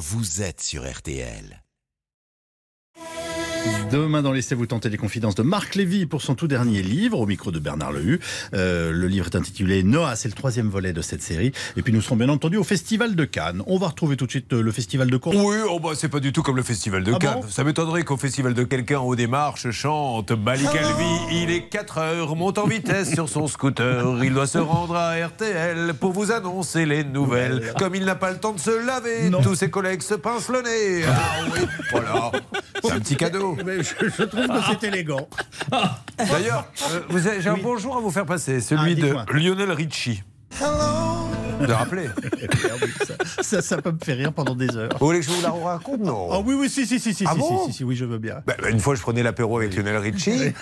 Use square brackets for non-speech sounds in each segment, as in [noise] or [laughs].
vous êtes sur RTL. Demain dans Laissez-vous tenter les confidences de Marc Lévy pour son tout dernier livre, au micro de Bernard Lehu. Euh, le livre est intitulé Noah, c'est le troisième volet de cette série. Et puis nous serons bien entendu au Festival de Cannes. On va retrouver tout de suite euh, le Festival de Caen. Oui, oh bah, c'est pas du tout comme le Festival de Ah Cannes. bon Ça m'étonnerait qu'au Festival de quelqu'un en haut des marches chante Bali Calvi, il est 4 heures, monte en vitesse sur son scooter. Il doit se rendre à RTL pour vous annoncer les nouvelles. Comme il n'a pas le temps de se laver, Non. tous ses collègues se pincent le nez. Ah oui, voilà. [laughs] C'est un petit cadeau. Mais je, je trouve que c'est élégant. D'ailleurs, euh, j'ai un Oui. bonjour à vous faire passer, celui Ah, de. Lionel Richie. De rappeler. [laughs] Ça, ça, ça peut me faire rire pendant des heures. Vous voulez que je vous la raconte Non. Oh oui, oui, si, si, si, si, Ah si, bon si, si, si, oui, je veux bien. Bah, bah, une fois, je prenais l'apéro avec Lionel Richie et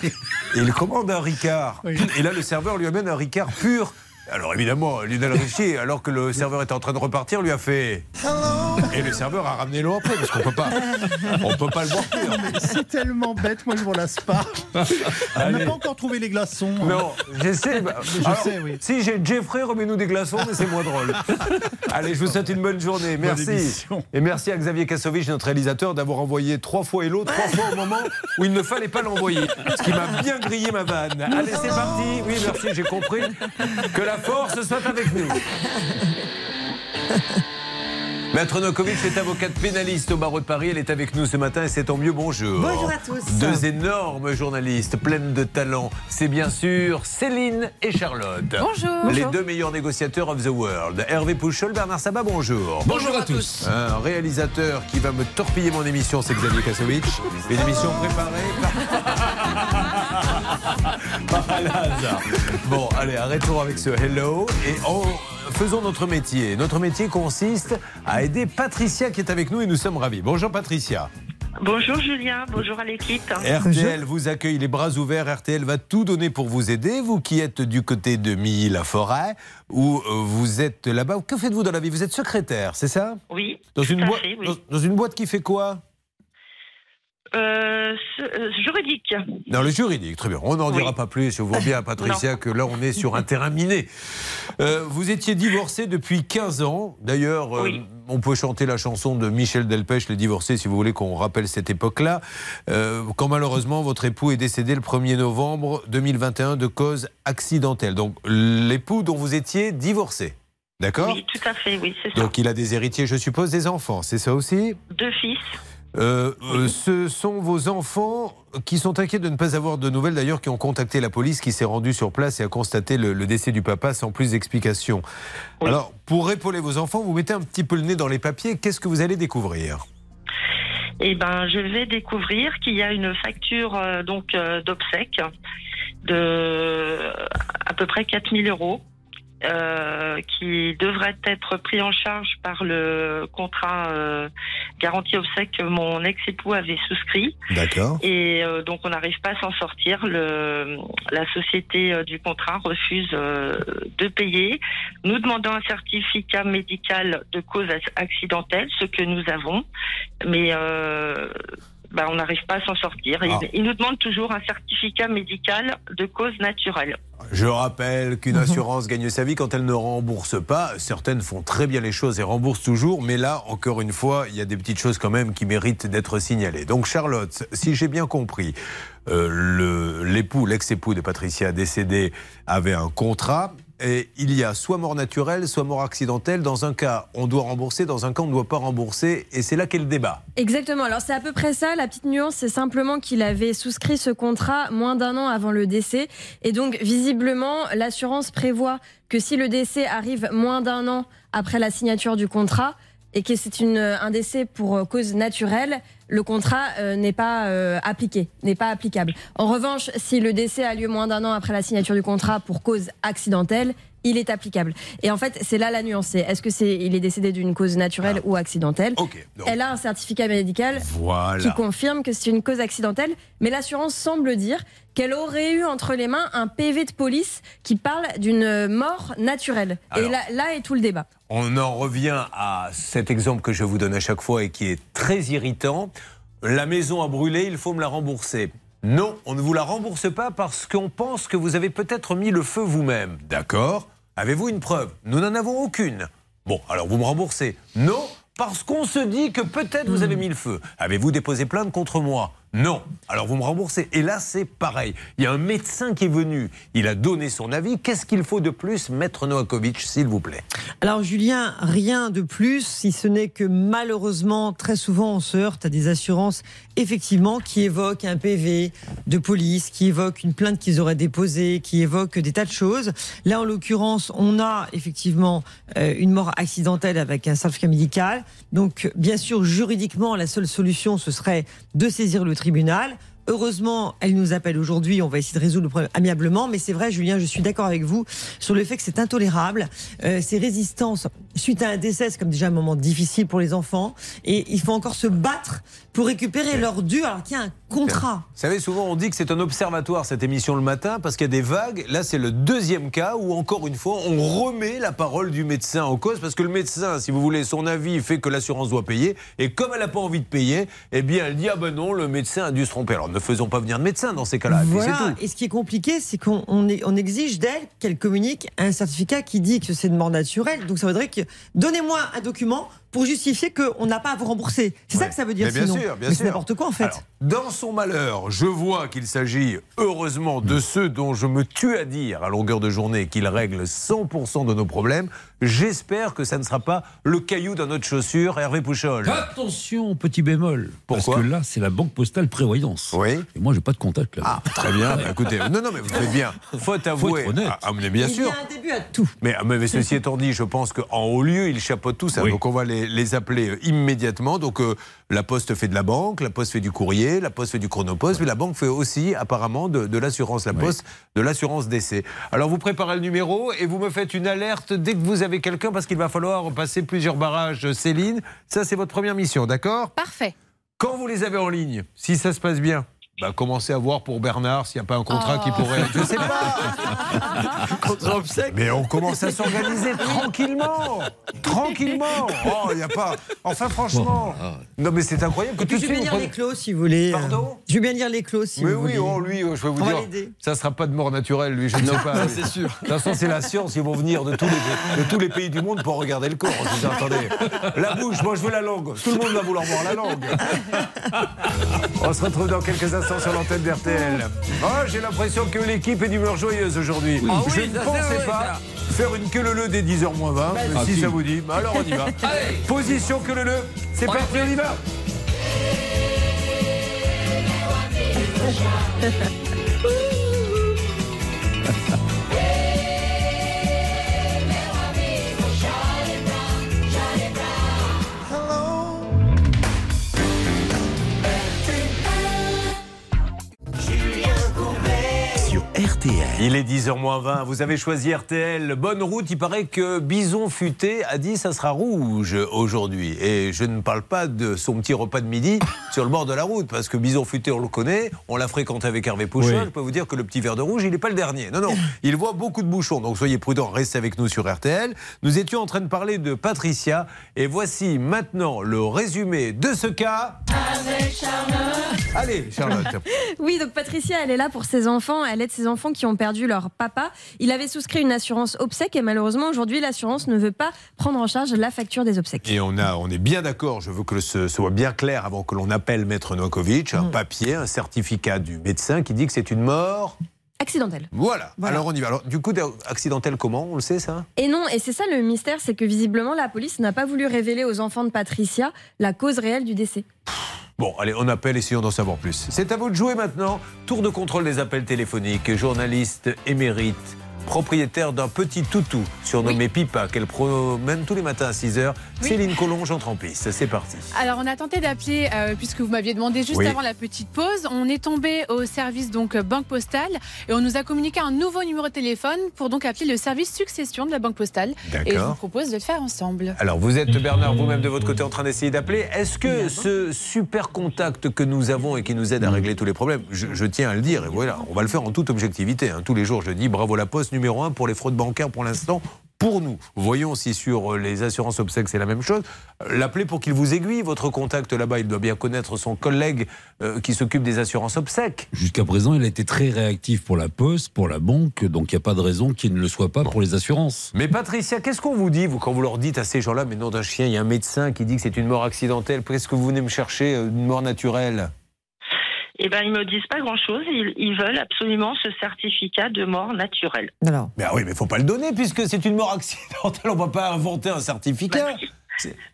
il commande un Ricard. Oui. Et là, le serveur lui amène un Ricard pur. Alors évidemment, Lionel Richie, [laughs] alors que le serveur était en train de repartir, lui a fait. Et le serveur a ramené l'eau après, parce qu'on peut pas, [laughs] on peut pas le boire. C'est tellement bête, moi je m'en lasse pas. On n'a pas encore trouvé les glaçons. hein. Non, j'essaie. bah, Je alors, sais, oui. Si j'ai Jeffrey, remets-nous des glaçons, mais c'est moins drôle. [laughs] Allez, je vous souhaite une bonne journée. Merci. Et merci à Xavier Kassovitch, notre réalisateur, d'avoir envoyé trois fois Hello, trois fois au moment où il ne fallait pas l'envoyer. Ce qui m'a bien grillé ma vanne. Allez, c'est parti. Oui, merci, j'ai compris. Que la force soit avec nous. Maître Nokovic est avocate pénaliste au barreau de Paris. Elle est avec nous ce matin et c'est tant mieux. Bonjour. Bonjour à tous. Deux énormes journalistes pleines de talent. C'est bien sûr Céline et Charlotte. Bonjour. Les deux meilleurs négociateurs of the world. Hervé Pouchol, Bernard Sabat, bonjour. Bonjour à tous. Un réalisateur qui va me torpiller mon émission, c'est Xavier Kassovitch. Une émission préparée par, [laughs] Bon, allez, arrêtons avec ce hello et faisons notre métier. Notre métier consiste à aider Patricia qui est avec nous et nous sommes ravis. Bonjour Patricia. Bonjour Julien, bonjour à l'équipe. RTL vous accueille les bras ouverts. RTL va tout donner pour vous aider. Vous qui êtes du côté de Milly-la-Forêt, où euh, vous êtes là-bas. Que faites-vous dans la vie? Vous êtes secrétaire, c'est ça? Oui, dans une, boîte, fait, oui. dans, dans une boîte qui fait quoi? Euh, euh, juridique. Dans le juridique, très bien. On n'en Oui. dira pas plus. Je vois bien, Patricia, que là, on est sur un terrain miné. Euh, vous étiez divorcé depuis 15 ans. D'ailleurs, euh, Oui. on peut chanter la chanson de Michel Delpech, Les divorcés, si vous voulez qu'on rappelle cette époque-là. Quand malheureusement, votre époux est décédé le 1er novembre 2021 de cause accidentelle. Donc, l'époux dont vous étiez divorcé. D'accord Oui, tout à fait, oui, c'est ça. Donc, il a des héritiers, je suppose, des enfants. C'est ça aussi? Deux fils. Euh, euh, ce sont vos enfants qui sont inquiets de ne pas avoir de nouvelles, d'ailleurs, qui ont contacté la police, qui s'est rendue sur place et a constaté le, le décès du papa sans plus d'explication. Oui. Alors, pour épauler vos enfants, vous mettez un petit peu le nez dans les papiers. Qu'est-ce que vous allez découvrir? Eh ben, je vais découvrir qu'il y a une facture euh, donc d'obsèques de à peu près 4000 euros. Euh, qui devrait être pris en charge par le contrat euh, garantie obsèques que mon ex-époux avait souscrit. D'accord. Et euh, donc on n'arrive pas à s'en sortir. Le, la société euh, du contrat refuse euh, de payer, nous demandant un certificat médical de cause ac- accidentelle, ce que nous avons, mais euh, bah, on n'arrive pas à s'en sortir. Ah. Ils nous demandent toujours un certificat médical de cause naturelle. Je rappelle qu'une assurance gagne sa vie quand elle ne rembourse pas. Certaines font très bien les choses et remboursent toujours, mais là, encore une fois, il y a des petites choses quand même qui méritent d'être signalées. Donc, Charlotte, si j'ai bien compris, euh, le- l'époux, l'ex-époux de Patricia décédé, avait un contrat. Et il y a soit mort naturelle, soit mort accidentelle. Dans un cas, on doit rembourser, dans un cas, on ne doit pas rembourser. Et c'est là qu'est le débat. Exactement. Alors c'est à peu près ça. La petite nuance, c'est simplement qu'il avait souscrit ce contrat moins d'un an avant le décès. Et donc visiblement, l'assurance prévoit que si le décès arrive moins d'un an après la signature du contrat et que c'est une, un décès pour euh, cause naturelle, le contrat euh, n'est pas euh, appliqué, n'est pas applicable. En revanche, si le décès a lieu moins d'un an après la signature du contrat pour cause accidentelle, il est applicable. Et en fait, c'est là la nuance. Est-ce que c'est il est décédé d'une cause naturelle ou accidentelle Elle a un certificat médical voilà. qui confirme que c'est une cause accidentelle, mais l'assurance semble dire qu'elle aurait eu entre les mains un PV de police qui parle d'une mort naturelle. Alors. Et là, là est tout le débat. On en revient à cet exemple que je vous donne à chaque fois et qui est très irritant. La maison a brûlé, il faut me la rembourser. Non, on ne vous la rembourse pas parce qu'on pense que vous avez peut-être mis le feu vous-même. D'accord? Avez-vous une preuve? Nous n'en avons aucune. Bon, alors vous me remboursez. Non, parce qu'on se dit que peut-être vous avez mis le feu. Avez-vous déposé plainte contre moi? Non. Alors vous me remboursez. Et là, c'est pareil. Il y a un médecin qui est venu. Il a donné son avis. Qu'est-ce qu'il faut de plus, Maître Novakovic, s'il vous plaît? Alors, Julien, rien de plus, si ce n'est que malheureusement, très souvent, on se heurte à des assurances, effectivement, qui évoquent un PV de police, qui évoquent une plainte qu'ils auraient déposée, qui évoquent des tas de choses. Là, en l'occurrence, on a effectivement euh, une mort accidentelle avec un certificat médical. Donc, bien sûr, juridiquement, la seule solution, ce serait de saisir le tribunal. Heureusement, elle nous appelle aujourd'hui. On va essayer de résoudre le problème amiablement. Mais c'est vrai, Julien, je suis d'accord avec vous sur le fait que c'est intolérable. Euh, ces résistances, suite à un décès, c'est comme déjà un moment difficile pour les enfants. Et il faut encore se battre pour récupérer leur dû alors qu'il y a un contrat. Vous savez, souvent on dit que c'est un observatoire cette émission le matin parce qu'il y a des vagues. Là, c'est le deuxième cas où, encore une fois, on remet la parole du médecin en cause parce que le médecin, si vous voulez, son avis fait que l'assurance doit payer. Et comme elle n'a pas envie de payer, eh bien, elle dit Ah ben non, le médecin a dû se tromper. Alors ne faisons pas venir de médecin dans ces cas-là. et Voilà. tout. Et ce qui est compliqué, c'est qu'on on exige d'elle qu'elle communique un certificat qui dit que c'est une mort naturelle. Donc ça voudrait que donnez-moi un document pour justifier qu'on n'a pas à vous rembourser. C'est ça que ça veut dire Mais bien sinon. sûr, bien Mais sûr. c'est n'importe quoi en fait. Alors, dans son malheur, je vois qu'il s'agit heureusement de ceux dont je me tue à dire à longueur de journée qu'ils règlent 100% de nos problèmes. J'espère que ça ne sera pas le caillou dans notre chaussure, Hervé Pouchol. Attention, petit bémol. Pourquoi Parce que là, c'est la Banque Postale Prévoyance. Oui. Et moi, j'ai pas de contact là. Ah, très bien. Bah, écoutez, [laughs] non, non, mais vous faites bien. Faut avouer. être honnête. Ah, ah, mais bien Il sûr. y a un début à tout. Mais, mais, mais ceci étant dit, je pense qu'en haut lieu, ils chapeautent tout ça. Oui. Donc on va les, les appeler euh, immédiatement. Donc euh, la Poste fait de la banque, la Poste fait du courrier, la Poste fait du chronopost, mais la banque fait aussi apparemment de, de l'assurance, la Poste de l'assurance d'essai. Alors vous préparez le numéro et vous me faites une alerte dès que vous avez quelqu'un parce qu'il va falloir passer plusieurs barrages. Céline, ça c'est votre première mission, d'accord? Parfait. Quand vous les avez en ligne, si ça se passe bien. Bah, commencez à voir pour Bernard s'il n'y a pas un contrat qui Oh. pourrait. Je sais pas. [laughs] Mais on commence à s'organiser tranquillement. Tranquillement. Oh, il n'y a pas. Enfin, franchement. Non, mais c'est incroyable que tout je vais bien lire les clauses si vous voulez. Pardon? Je vais bien lire les clauses si Mais vous oui, voulez. oh, lui, je vais vous On dire, ça sera pas de mort naturelle, lui, je ne sais pas. [laughs] c'est sûr. De toute façon, c'est la science, ils vont venir de tous, les, de tous les pays du monde pour regarder le corps. Je dis, attendez, la bouche, moi je veux la langue. Tout le monde va vouloir voir la langue. On se retrouve dans quelques instants sur l'antenne d'RTL. Oh, [laughs] j'ai l'impression que l'équipe est d'humeur joyeuse aujourd'hui. je ne pensais pas faire une queue le dès 10h moins 20. mais Ah, si si. ça vous dit, bah alors on y va. [laughs] Position que le c'est parti, on y va. [laughs] RTL. Il est 10h20, vous avez choisi RTL. Bonne route, il paraît que Bison Futé a dit ça sera rouge aujourd'hui. Et je ne parle pas de son petit repas de midi [laughs] sur le bord de la route, parce que Bison Futé, on le connaît, on l'a fréquenté avec Hervé Pouchol. Oui. Je peux vous dire que le petit verre de rouge, il n'est pas le dernier. Non, non, [laughs] il voit beaucoup de bouchons, donc soyez prudents, restez avec nous sur RTL. Nous étions en train de parler de Patricia, et voici maintenant le résumé de ce cas. Allez, Charlotte. [laughs] Oui, donc Patricia, elle est là pour ses enfants. Elle aide ses enfants qui ont perdu leur papa. Il avait souscrit une assurance obsèque et malheureusement, aujourd'hui, l'assurance ne veut pas prendre en charge la facture des obsèques. Et on, a, on est bien d'accord, je veux que ce soit bien clair avant que l'on appelle Maître Novakovic, un papier, un certificat du médecin qui dit que c'est une mort. Accidentelle. Voilà. Voilà. Alors on y va. Alors, du coup, accidentel comment On le sait ça? Et non, et c'est ça le mystère, c'est que visiblement, la police n'a pas voulu révéler aux enfants de Patricia la cause réelle du décès. Bon, allez, on appelle, essayons d'en savoir plus. C'est à vous de jouer maintenant. Tour de contrôle des appels téléphoniques. Journaliste émérite, propriétaire d'un petit toutou surnommé Pipa, qu'elle promène tous les matins à 6h. Oui. Céline Collonge entre en piste. C'est parti. Alors on a tenté d'appeler euh, puisque vous m'aviez demandé juste Oui. avant la petite pause. On est tombé au service donc euh, banque postale et on nous a communiqué un nouveau numéro de téléphone pour donc appeler le service succession de la banque postale. Et je vous propose de le faire ensemble. Alors, vous êtes, Bernard, vous-même de votre côté en train d'essayer d'appeler. Est-ce que ce super contact que nous avons et qui nous aide à régler tous les problèmes, je, je tiens à le dire, et voilà, on va le faire en toute objectivité. hein. Tous les jours, je dis bravo la Poste, numéro un pour les fraudes bancaires pour l'instant. pour nous. Voyons si sur les assurances obsèques c'est la même chose. L'appelez pour qu'il vous aiguille. Votre contact là-bas, il doit bien connaître son collègue euh, qui s'occupe des assurances obsèques. Jusqu'à présent, il a été très réactif pour la poste, pour la banque, donc il n'y a pas de raison qu'il ne le soit pas pour les assurances. Mais Patricia, qu'est-ce qu'on vous dit, vous, quand vous leur dites à ces gens-là, mais non d'un chien, il y a un médecin qui dit que c'est une mort accidentelle, qu'est-ce que vous venez me chercher, euh, une mort naturelle? Eh ben, ils me disent pas grand-chose. Ils, ils veulent absolument ce certificat de mort naturelle. Alors, Mais ah oui, mais faut pas le donner puisque c'est une mort accidentelle. On va pas inventer un certificat.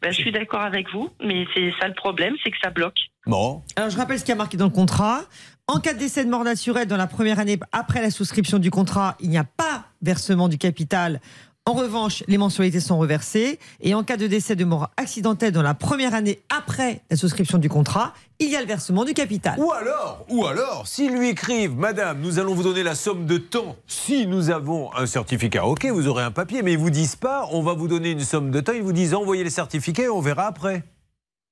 Ben, je suis d'accord avec vous, mais c'est ça le problème, c'est que ça bloque. Bon, alors je rappelle ce qui a marqué dans le contrat. En cas de décès de mort naturelle dans la première année après la souscription du contrat, il n'y a pas versement du capital. En revanche, les mensualités sont reversées. Et en cas de décès de mort accidentelle dans la première année après la souscription du contrat, il y a le versement du capital. Ou alors, ou alors, s'ils lui écrivent, Madame, nous allons vous donner la somme de temps si nous avons un certificat. Ok, vous aurez un papier, mais ils vous disent pas, on va vous donner une somme de temps. Ils vous disent, envoyez les certificats et on verra après.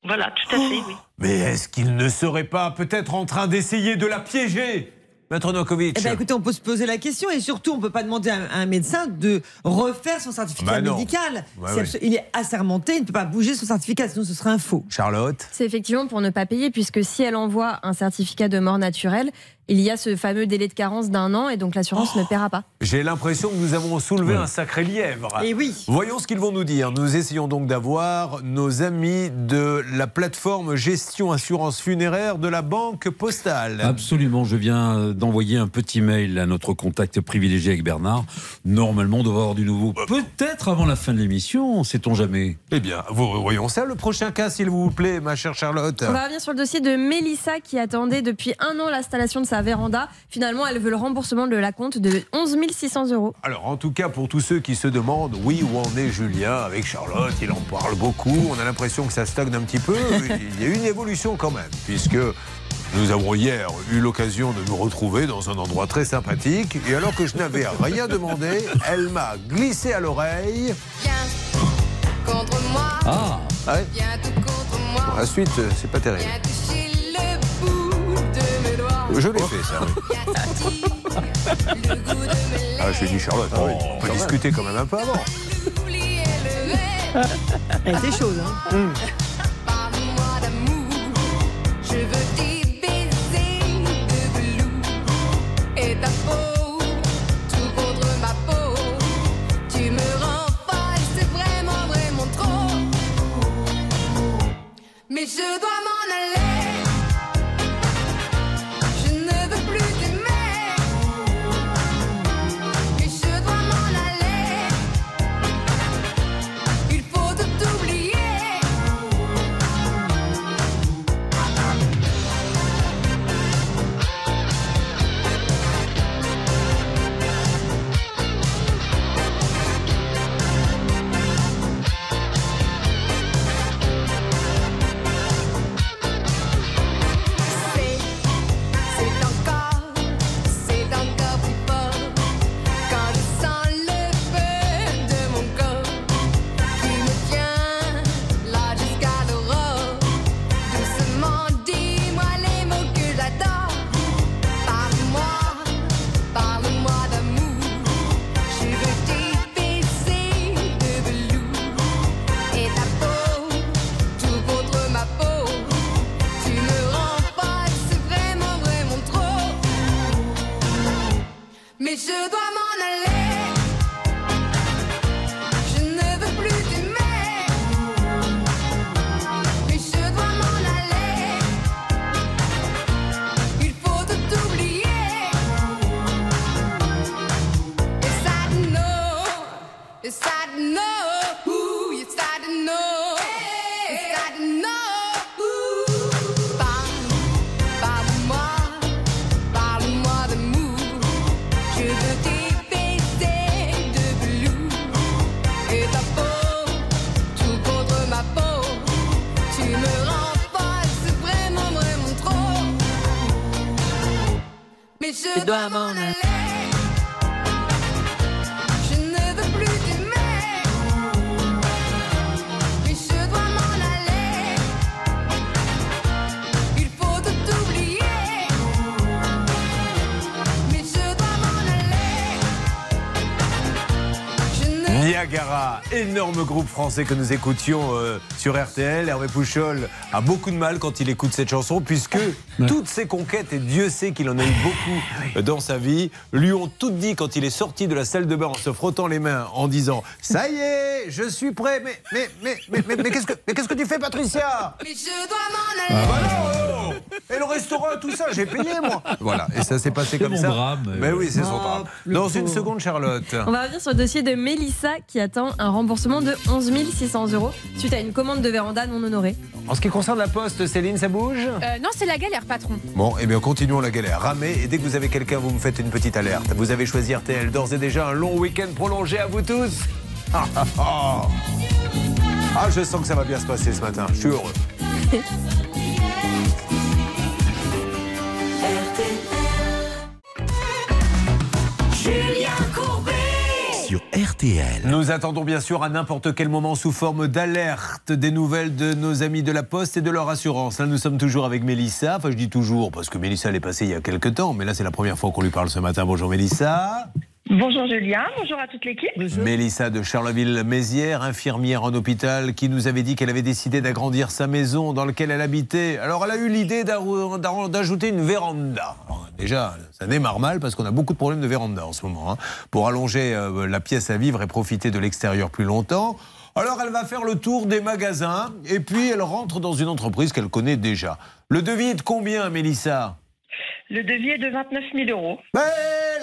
Voilà, tout à fait, oui. Mais est-ce qu'il ne serait pas peut-être en train d'essayer de la piéger? Maître Nokovic Eh ben, écoutez, on peut se poser la question et surtout, on ne peut pas demander à un, médecin de refaire son certificat Bah médical. Abso- Il est assermenté, il ne peut pas bouger son certificat, sinon ce serait un faux. Charlotte C'est effectivement pour ne pas payer, puisque si elle envoie un certificat de mort naturelle, il y a ce fameux délai de carence d'un an et donc l'assurance ne paiera pas. J'ai l'impression que nous avons soulevé un sacré lièvre. Et oui. Voyons ce qu'ils vont nous dire. Nous essayons donc d'avoir nos amis de la plateforme gestion assurance funéraire de la Banque Postale. Absolument, je viens euh, d'envoyer un petit mail à notre contact privilégié avec Bernard. Normalement, on devrait avoir du nouveau. Peut-être avant la fin de l'émission, sait-on jamais. Eh bien, voyons ça. Le prochain cas, s'il vous plaît, ma chère Charlotte. On va revenir sur le dossier de Mélissa qui attendait depuis un an l'installation de sa véranda. Finalement, elle veut le remboursement de la compte de 11 600 euros. Alors, en tout cas, pour tous ceux qui se demandent, oui, où en est Julien avec Charlotte Il en parle beaucoup. On a l'impression que ça stagne un petit peu. [laughs] Il y a eu une évolution quand même, puisque nous avons hier eu l'occasion de nous retrouver dans un endroit très sympathique. Et alors que je n'avais [laughs] rien demandé, elle m'a glissé à l'oreille. contre moi, Ah Ouais. viens tout contre moi, La suite, c'est pas terrible. Je l'ai fait, ça. oui. [laughs] Ah, je lui ai dit, Charlotte, on peut discuter quand même un peu avant. Elle était chaude. Hein. parle-moi énorme groupe français que nous écoutions euh, sur RTL. Hervé Pouchol a beaucoup de mal quand il écoute cette chanson, puisque toutes ses conquêtes, et Dieu sait qu'il en a eu beaucoup euh, dans sa vie, lui ont toutes dit quand il est sorti de la salle de bain en se frottant les mains, en disant Ça y est, je suis prêt. Mais, mais, mais, mais, mais, mais qu'est-ce que, mais qu'est-ce que tu fais, Patricia? Mais je dois m'en Ah, aller. bah non Et le restaurant, tout ça, j'ai payé moi. Voilà, et ça s'est passé comme mon ça. drame, Mais euh, oui, c'est son Ah, drame. Dans une seconde, Charlotte. On va revenir sur le dossier de Mélissa qui attend un remboursement de 11 600 euros suite à une commande de véranda non honorée. En ce qui concerne la poste, Céline, ça bouge? Euh, non, c'est la galère, patron. Bon, eh bien, continuons la galère. Ramez, et dès que vous avez quelqu'un, vous me faites une petite alerte. Vous avez choisi RTL, d'ores et déjà un long week-end prolongé à vous tous. [laughs] Ah, je sens que ça va bien se passer ce matin. Je suis heureux. [laughs] Julien Courbet. Sur RTL. Nous attendons bien sûr à n'importe quel moment sous forme d'alerte des nouvelles de nos amis de la Poste et de leur assurance. Là, nous sommes toujours avec Mélissa. Enfin, je dis toujours parce que Mélissa elle est passée il y a quelques temps, mais là, c'est la première fois qu'on lui parle ce matin. Bonjour Mélissa. Bonjour Julien, bonjour à toute l'équipe. Mélissa de Charleville-Mézières, infirmière en hôpital, qui nous avait dit qu'elle avait décidé d'agrandir sa maison dans laquelle elle habitait. Alors elle a eu l'idée d'ajouter une véranda. Alors, déjà, ça démarre mal parce qu'on a beaucoup de problèmes de véranda en ce moment. hein, pour allonger euh, la pièce à vivre et profiter de l'extérieur plus longtemps. Alors elle va faire le tour des magasins et puis elle rentre dans une entreprise qu'elle connaît déjà. Le devis est de combien, Mélissa? Le devis est de 29 000 euros. mais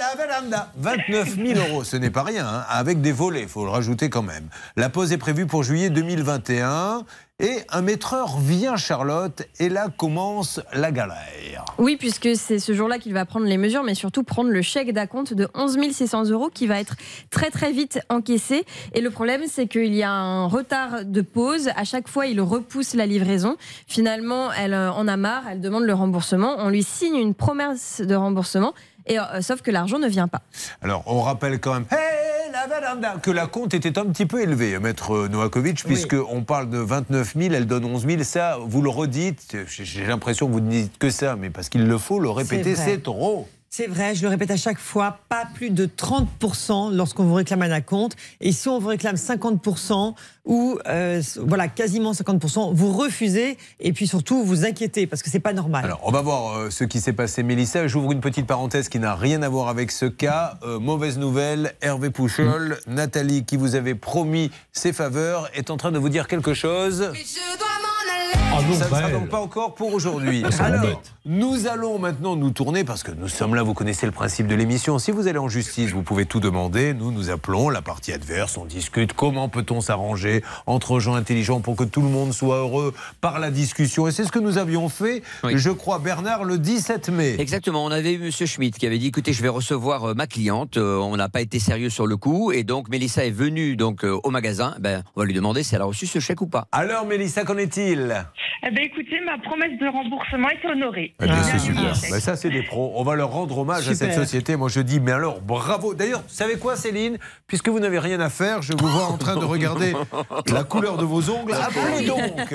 la véranda, 29 000 euros, ce n'est pas rien, hein, avec des volets, il faut le rajouter quand même. La pause est prévue pour juillet 2021 et un maîtreur vient Charlotte et là commence la galère. Oui, puisque c'est ce jour-là qu'il va prendre les mesures, mais surtout prendre le chèque d'acompte de 11 600 euros qui va être très très vite encaissé. Et le problème, c'est qu'il y a un retard de pause. À chaque fois, il repousse la livraison. Finalement, elle euh, en a marre, elle demande le remboursement. On lui signe une promesse de remboursement, et, euh, sauf que l'argent ne vient pas. Alors on rappelle quand même, hey, la véranda, que la compte était un petit peu élevée, maître Novakovic, puisqu'on parle de 29 000, elle donne 11 000, ça vous le redites, j'ai l'impression que vous ne dites que ça, mais parce qu'il le faut le répéter, c'est trop. C'est vrai, je le répète à chaque fois, pas plus de 30% lorsqu'on vous réclame un acompte. Et si on vous réclame 50% ou euh, voilà quasiment 50%, vous refusez et puis surtout vous inquiétez parce que c'est pas normal. Alors, on va voir euh, ce qui s'est passé, Mélissa. J'ouvre une petite parenthèse qui n'a rien à voir avec ce cas. Euh, mauvaise nouvelle, Hervé Pouchol, Nathalie, qui vous avait promis ses faveurs, est en train de vous dire quelque chose. Mais je dois. Ah non, Ça ne sera elle. donc pas encore pour aujourd'hui. Alors, nous allons maintenant nous tourner, parce que nous sommes là, vous connaissez le principe de l'émission. Si vous allez en justice, vous pouvez tout demander. Nous, nous appelons la partie adverse, on discute comment peut-on s'arranger entre gens intelligents pour que tout le monde soit heureux par la discussion. Et c'est ce que nous avions fait, Oui. je crois, Bernard, le 17 mai. Exactement, on avait eu Monsieur Schmitt qui avait dit écoutez, je vais recevoir euh, ma cliente, euh, on n'a pas été sérieux sur le coup et donc Mélissa est venue donc euh, au magasin, ben on va lui demander si elle a reçu ce chèque ou pas. Alors, Mélissa, qu'en est-il? Eh ben, écoutez, ma promesse de remboursement est honorée. Eh bien, Ah, c'est super. Ben, ça, c'est des pros. On va leur rendre hommage à cette société. Moi, je dis, mais alors, bravo. D'ailleurs, vous savez quoi, Céline? Puisque vous n'avez rien à faire, je vous vois en train de regarder [laughs] la couleur de vos ongles. Appelez donc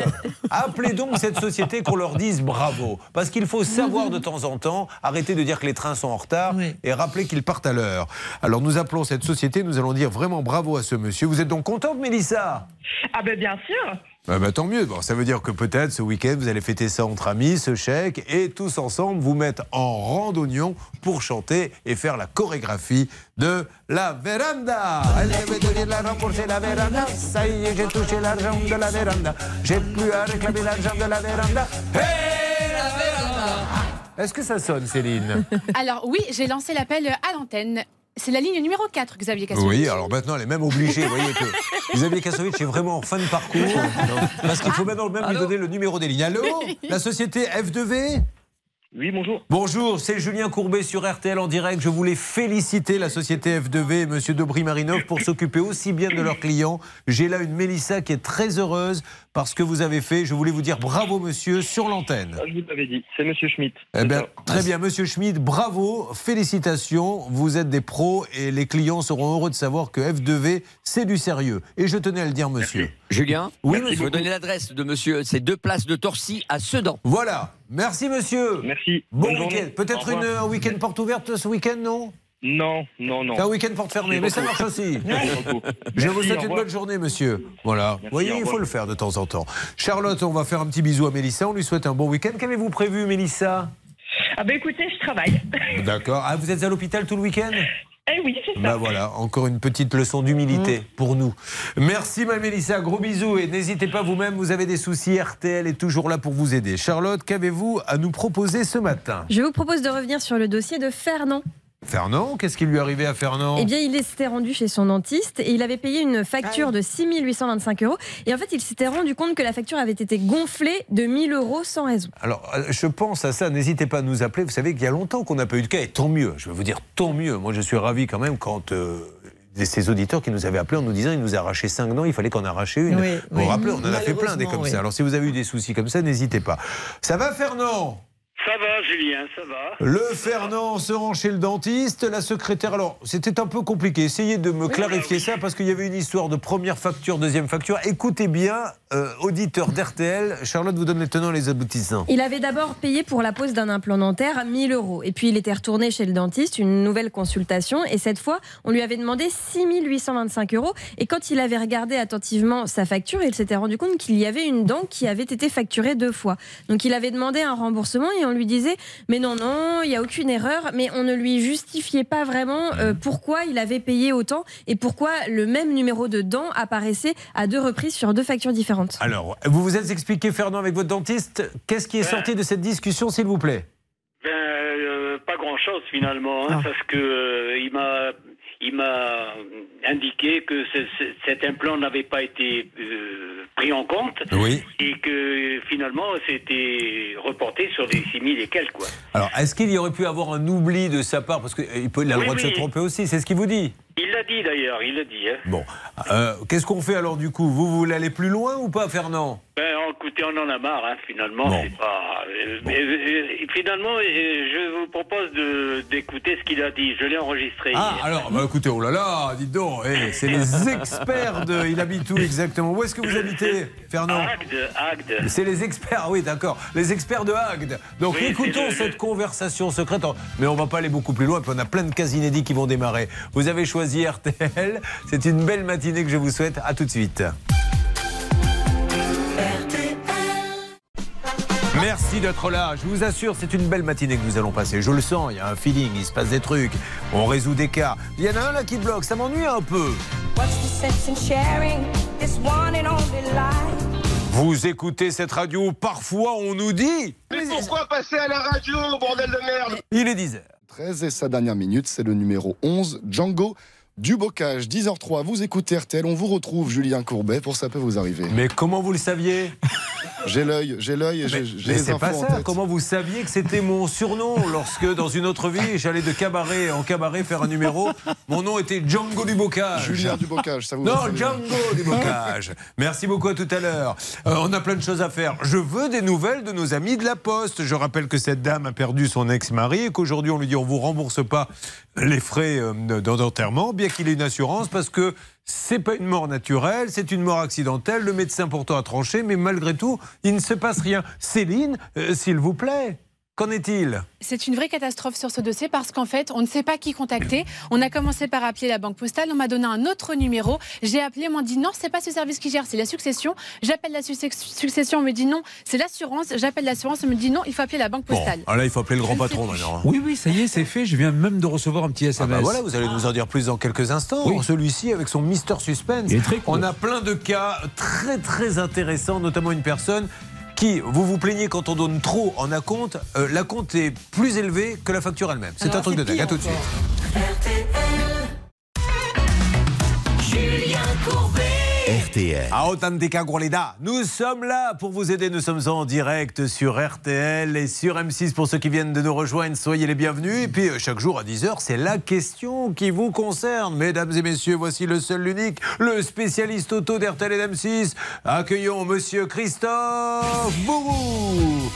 Appelez donc cette société qu'on leur dise bravo. Parce qu'il faut savoir de temps en temps arrêter de dire que les trains sont en retard Oui. et rappeler qu'ils partent à l'heure. Alors, nous appelons cette société, nous allons dire vraiment bravo à ce monsieur. Vous êtes donc contente, Mélissa? Ah ben bien sûr. Bah, bah, tant mieux. Bon, ça veut dire que peut-être ce week-end, vous allez fêter ça entre amis, ce chèque, et tous ensemble vous mettre en randonnion pour chanter et faire la chorégraphie de la véranda. Allez, je vais donner la rembourser la véranda. Ça y est, j'ai touché l'argent de la véranda. J'ai plus à réclamer l'argent de la véranda. Hey, la véranda Est-ce que ça sonne, Céline? Alors oui, j'ai lancé l'appel à l'antenne. C'est la ligne numéro 4, Xavier Cassou. Oui, alors maintenant, elle est même obligée. Vous voyez que [laughs] Xavier Kassovitch est vraiment en fin de parcours. Parce qu'il faut maintenant même lui donner le numéro des lignes. Allô [laughs] La société F2V Oui, bonjour. Bonjour, c'est Julien Courbet sur RTL en direct. Je voulais féliciter la société F2V et Monsieur Dobry Marinov pour s'occuper aussi bien de leurs clients. J'ai là une Mélissa qui est très heureuse parce que vous avez fait. Je voulais vous dire bravo, monsieur, sur l'antenne. Ah, Je vous l'avais dit, c'est Monsieur Schmitt. Eh bien, très bien, Monsieur Schmidt, bravo, félicitations. Vous êtes des pros et les clients seront heureux de savoir que F2V, c'est du sérieux. Et je tenais à le dire, monsieur. Julien, Oui, je vous donner l'adresse de monsieur, c'est deux places de Torcy à Sedan. Voilà. Merci, monsieur. Merci. Bon week-end. Peut-être un week-end porte ouverte ce week-end, non? Non, non, non. C'est un week-end porte fermée, mais ça marche aussi. [laughs] Je vous souhaite une bonne journée, monsieur. Voilà. Vous voyez, il faut le faire de temps en temps. Charlotte, on va faire un petit bisou à Mélissa. On lui souhaite un bon week-end. Qu'avez-vous prévu, Mélissa? Ah ben écoutez, je travaille. [laughs] D'accord. Ah, vous êtes à l'hôpital tout le week-end? Eh oui, c'est ça. Bah voilà, encore une petite leçon d'humilité pour nous. Merci ma Mélissa, gros bisous et n'hésitez pas vous-même, vous avez des soucis, RTL est toujours là pour vous aider. Charlotte, qu'avez-vous à nous proposer ce matin? Je vous propose de revenir sur le dossier de Fernand. Fernand, qu'est-ce qui lui est arrivé à Fernand Eh bien, il s'était rendu chez son dentiste et il avait payé une Ah facture de 6 825 euros. Et en fait, il s'était rendu compte que la facture avait été gonflée de 1000 euros sans raison. Alors, euh, je pense à ça, n'hésitez pas à nous appeler. Vous savez qu'il y a longtemps qu'on n'a pas eu de cas, et tant mieux. Je vais vous dire, tant mieux. Moi, je suis ravi quand même quand euh, ces auditeurs qui nous avaient appelés en nous disant il nous a arraché 5 dents, il fallait qu'en arracher une. Oui, vous rappelez, on en a fait plein des comme oui. ça. Alors, si vous avez eu des soucis comme ça, n'hésitez pas. Ça va, Fernand? Ça va, Julien, ça va. Le Fernand se rend chez le dentiste, la secrétaire. Alors, c'était un peu compliqué. Essayez de me clarifier ça parce qu'il y avait une histoire de première facture, deuxième facture. Écoutez bien, euh, auditeur d'RTL, Charlotte vous donne les tenants et les aboutissants. Il avait d'abord payé pour la pose d'un implant dentaire 1000 euros. Et puis il était retourné chez le dentiste, une nouvelle consultation. Et cette fois, on lui avait demandé 6 825 euros. Et quand il avait regardé attentivement sa facture, il s'était rendu compte qu'il y avait une dent qui avait été facturée deux fois. Donc il avait demandé un remboursement et on lui disait Mais non, non, il n'y a aucune erreur. Mais on ne lui justifiait pas vraiment euh, pourquoi il avait payé autant et pourquoi le même numéro de dent apparaissait à deux reprises sur deux factures différentes. Alors, vous vous êtes expliqué, Fernand, avec votre dentiste. Qu'est-ce qui est sorti de cette discussion, s'il vous plaît? Ben, euh, pas grand-chose finalement, Ah. hein, parce que euh, il m'a il m'a indiqué que ce- ce- cet implant n'avait pas été euh, pris en compte Oui. et que finalement c'était reporté sur des 6000 et quelques quoi. Alors, est-ce qu'il y aurait pu avoir un oubli de sa part? Parce qu'il peut il a le Oui, droit de oui. se tromper aussi, c'est ce qu'il vous dit Il l'a dit d'ailleurs, il l'a dit. Hein. Bon. Euh, Qu'est-ce qu'on fait alors du coup? Vous, vous voulez aller plus loin ou pas, Fernand? Ben, écoutez, on en a marre, hein, finalement. Bon. Euh, euh, finalement, je vous propose d'écouter ce qu'il a dit. Je l'ai enregistré. Ah, alors, bah, écoutez, oh là là, dites donc, eh, c'est les [laughs] experts de. Il habite où exactement? Où est-ce que vous habitez, Fernand? Agde, Agde. C'est les experts, oui, d'accord, les experts de Agde. Donc Oui, écoutons le- cette conversation secrète, mais on va pas aller beaucoup plus loin, puis on a plein de cas inédits qui vont démarrer. Vous avez choisi RTL, c'est une belle matinée que je vous souhaite. À tout de suite. Merci d'être là. Je vous assure, c'est une belle matinée que nous allons passer. Je le sens, il y a un feeling, il se passe des trucs. On résout des cas. Il y en a un là qui bloque, ça m'ennuie un peu. What's the sense in sharing this one and only life? Vous écoutez cette radio, parfois on nous dit. Mais pourquoi passer à la radio, bordel de merde? Il est 10h. 13 et sa dernière minute, c'est le numéro 11, Django du Bocage. 10h03, vous écoutez RTL, on vous retrouve Julien Courbet pour Ça peut vous arriver. Mais comment vous le saviez [laughs] J'ai l'œil, j'ai l'œil et j'ai les c'est infos pas en ça. tête. Comment vous saviez que c'était mon surnom [laughs] lorsque, dans une autre vie, j'allais de cabaret en cabaret faire un numéro Mon nom était Django du Bocage. Julien du Bocage, ça vous Non. Django du Bocage. Merci beaucoup à tout à l'heure. Euh, on a plein de choses à faire. Je veux des nouvelles de nos amis de la Poste. Je rappelle que cette dame a perdu son ex-mari et qu'aujourd'hui on lui dit on vous rembourse pas les frais euh, d'enterrement, bien qu'il ait une assurance, parce que c'est pas une mort naturelle, c'est une mort accidentelle. Le médecin pourtant a tranché, mais malgré tout, il ne se passe rien. Céline, euh, s'il vous plaît, qu'en est-il? C'est une vraie catastrophe sur ce dossier parce qu'en fait, on ne sait pas qui contacter. On a commencé par appeler la banque postale, on m'a donné un autre numéro. J'ai appelé, on m'a dit non, c'est pas ce service qui gère, c'est la succession. J'appelle la success- succession, on me dit non, c'est l'assurance. J'appelle l'assurance, on me dit non, il faut appeler la banque Bon, postale. alors là, il faut appeler le grand patron [laughs] maintenant. Oui, oui, ça y est, c'est fait. Je viens même de recevoir un petit Ah SMS. bah voilà, vous allez nous en dire plus dans quelques instants. Oui. Celui-ci avec son Mister Suspense. Il est très court. On a plein de cas très très intéressants, notamment une personne qui, vous vous plaignez quand on donne trop en acompte, euh, l'acompte est plus élevé que la facture elle-même. C'est un truc de dingue. À tout de suite. Julien Courbet. RTL. Nous sommes là pour vous aider. Nous sommes en direct sur RTL et sur M6 pour ceux qui viennent de nous rejoindre. Soyez les bienvenus. Et puis euh, chaque jour à 10h, c'est la question qui vous concerne. Mesdames et messieurs, voici le seul, l'unique, le spécialiste auto d'RTL et d'M6. Accueillons monsieur Christophe Bourou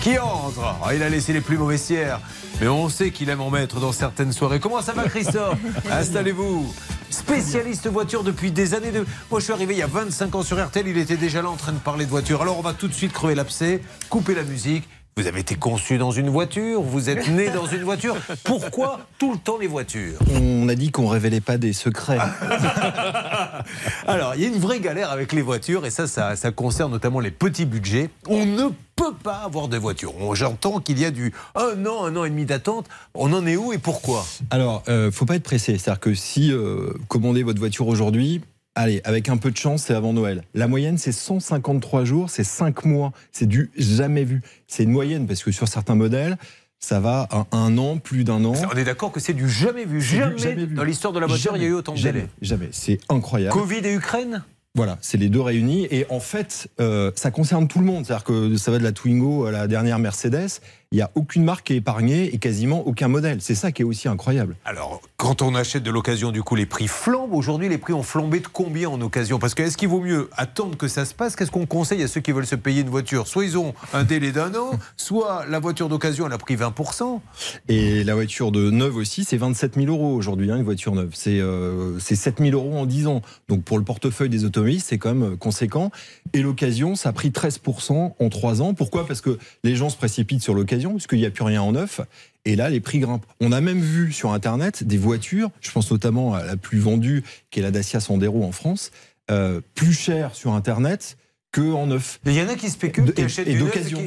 qui entre. Ah, il a laissé les plus mauvaises tiers. Mais on sait qu'il aime en mettre dans certaines soirées. Comment ça va, Christophe? [laughs] Installez-vous. Spécialiste voiture depuis des années. De... Moi, je suis arrivé il y a 25 ans sur RTL. Il était déjà là en train de parler de voiture. Alors, on va tout de suite crever l'abcès, couper la musique Vous avez été conçu dans une voiture, vous êtes né dans une voiture. Pourquoi tout le temps les voitures? On a dit qu'on révélait pas des secrets. [laughs] Alors, il y a une vraie galère avec les voitures, et ça, ça, ça concerne notamment les petits budgets. On ne peut pas avoir de voiture. J'entends qu'il y a du un an, un an et demi d'attente. On en est où et pourquoi? Alors, euh, faut pas être pressé. C'est-à-dire que si euh, commandez votre voiture aujourd'hui, allez, avec un peu de chance, c'est avant Noël. La moyenne, c'est 153 jours, c'est 5 mois. C'est du jamais vu. C'est une moyenne parce que sur certains modèles, ça va à un an, plus d'un an. On est d'accord que c'est du jamais vu. Du Jamais, vu. dans l'histoire de la voiture, il y a eu autant de jamais, délais. Jamais. C'est incroyable. Covid et Ukraine? Voilà, c'est les deux réunis. Et en fait, euh, ça concerne tout le monde. C'est-à-dire que ça va de la Twingo à la dernière Mercedes. Il n'y a aucune marque qui est épargnée et quasiment aucun modèle. C'est ça qui est aussi incroyable. Alors, quand on achète de l'occasion, du coup, les prix flambent. Aujourd'hui, les prix ont flambé de combien en occasion? Parce que est-ce qu'il vaut mieux attendre que ça se passe? Qu'est-ce qu'on conseille à ceux qui veulent se payer une voiture? Soit ils ont un délai d'un an, [laughs] soit la voiture d'occasion, elle a pris 20%. Et la voiture de neuve aussi, c'est 27 000 euros aujourd'hui, hein, une voiture neuve. C'est euh, c'est 7 000 euros en 10 ans. Donc pour le portefeuille des automobilistes, c'est quand même conséquent. Et l'occasion, ça a pris 13% en 3 ans. Pourquoi? Parce que les gens se précipitent sur l'occasion, puisqu'il n'y a plus rien en neuf. Et là, les prix grimpent. On a même vu sur Internet des voitures, je pense notamment à la plus vendue, qui est la Dacia Sandero en France, euh, plus chères sur Internet que en neuf. Il y en a qui spéculent, qui achètent d'occasion.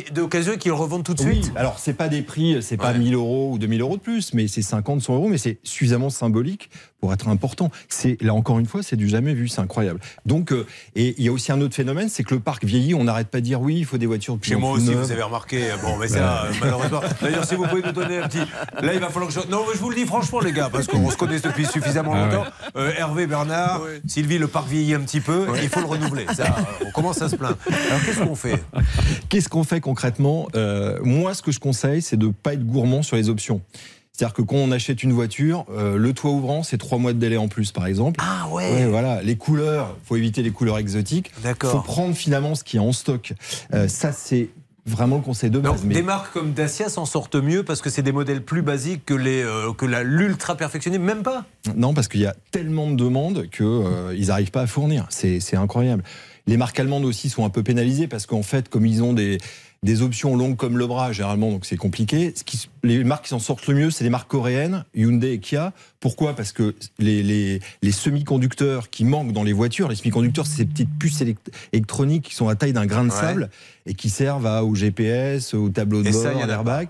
et qui- le revendent tout de Oui, suite. alors c'est pas des prix, c'est pas 1000 euros ou 2000 euros de plus, mais c'est 50, 100 euros, mais c'est suffisamment symbolique pour être important. C'est là encore une fois, c'est du jamais vu, c'est incroyable. Donc, euh, et il y a aussi un autre phénomène, c'est que le parc vieillit. On n'arrête pas de dire oui, il faut des voitures Chez moi aussi, neuves. vous avez remarqué. Bon, mais ça, euh, malheureusement. D'ailleurs, si vous pouvez nous donner un petit. Là, il va falloir que je. Non, mais je vous le dis franchement, les gars, parce qu'on se connaît depuis suffisamment Ah longtemps. Euh, Hervé, Bernard, Sylvie, le parc vieillit un petit peu. Il faut le renouveler. Ça, euh, on commence à se plaindre. Alors, qu'est-ce qu'on fait? Qu'est-ce qu'on fait concrètement? Euh, Moi, ce que je conseille, c'est de ne pas être gourmand sur les options. C'est-à-dire que quand on achète une voiture, euh, le toit ouvrant, c'est trois mois de délai en plus, par exemple. Ah ouais. voilà. Les couleurs, faut éviter les couleurs exotiques. D'accord. faut prendre finalement ce qui est en stock. Euh, ça, c'est vraiment le conseil de base. Donc, Des marques comme Dacia s'en sortent mieux parce que c'est des modèles plus basiques que les euh, que la l'ultra perfectionné, même pas. Non, parce qu'il y a tellement de demandes qu'ils n'arrivent pas à fournir. C'est incroyable. Les marques allemandes aussi sont un peu pénalisées parce qu'en fait, comme ils ont des, des options longues comme le bras, généralement, donc c'est compliqué. Ce qui, les marques qui s'en sortent le mieux, c'est les marques coréennes, Hyundai et Kia. Pourquoi? Parce que les, les, les semi-conducteurs qui manquent dans les voitures, les semi-conducteurs, c'est ces petites puces élect- électroniques qui sont à taille d'un grain de Ouais. sable et qui servent à, au GPS, au tableau de Et bord, à l'airbag.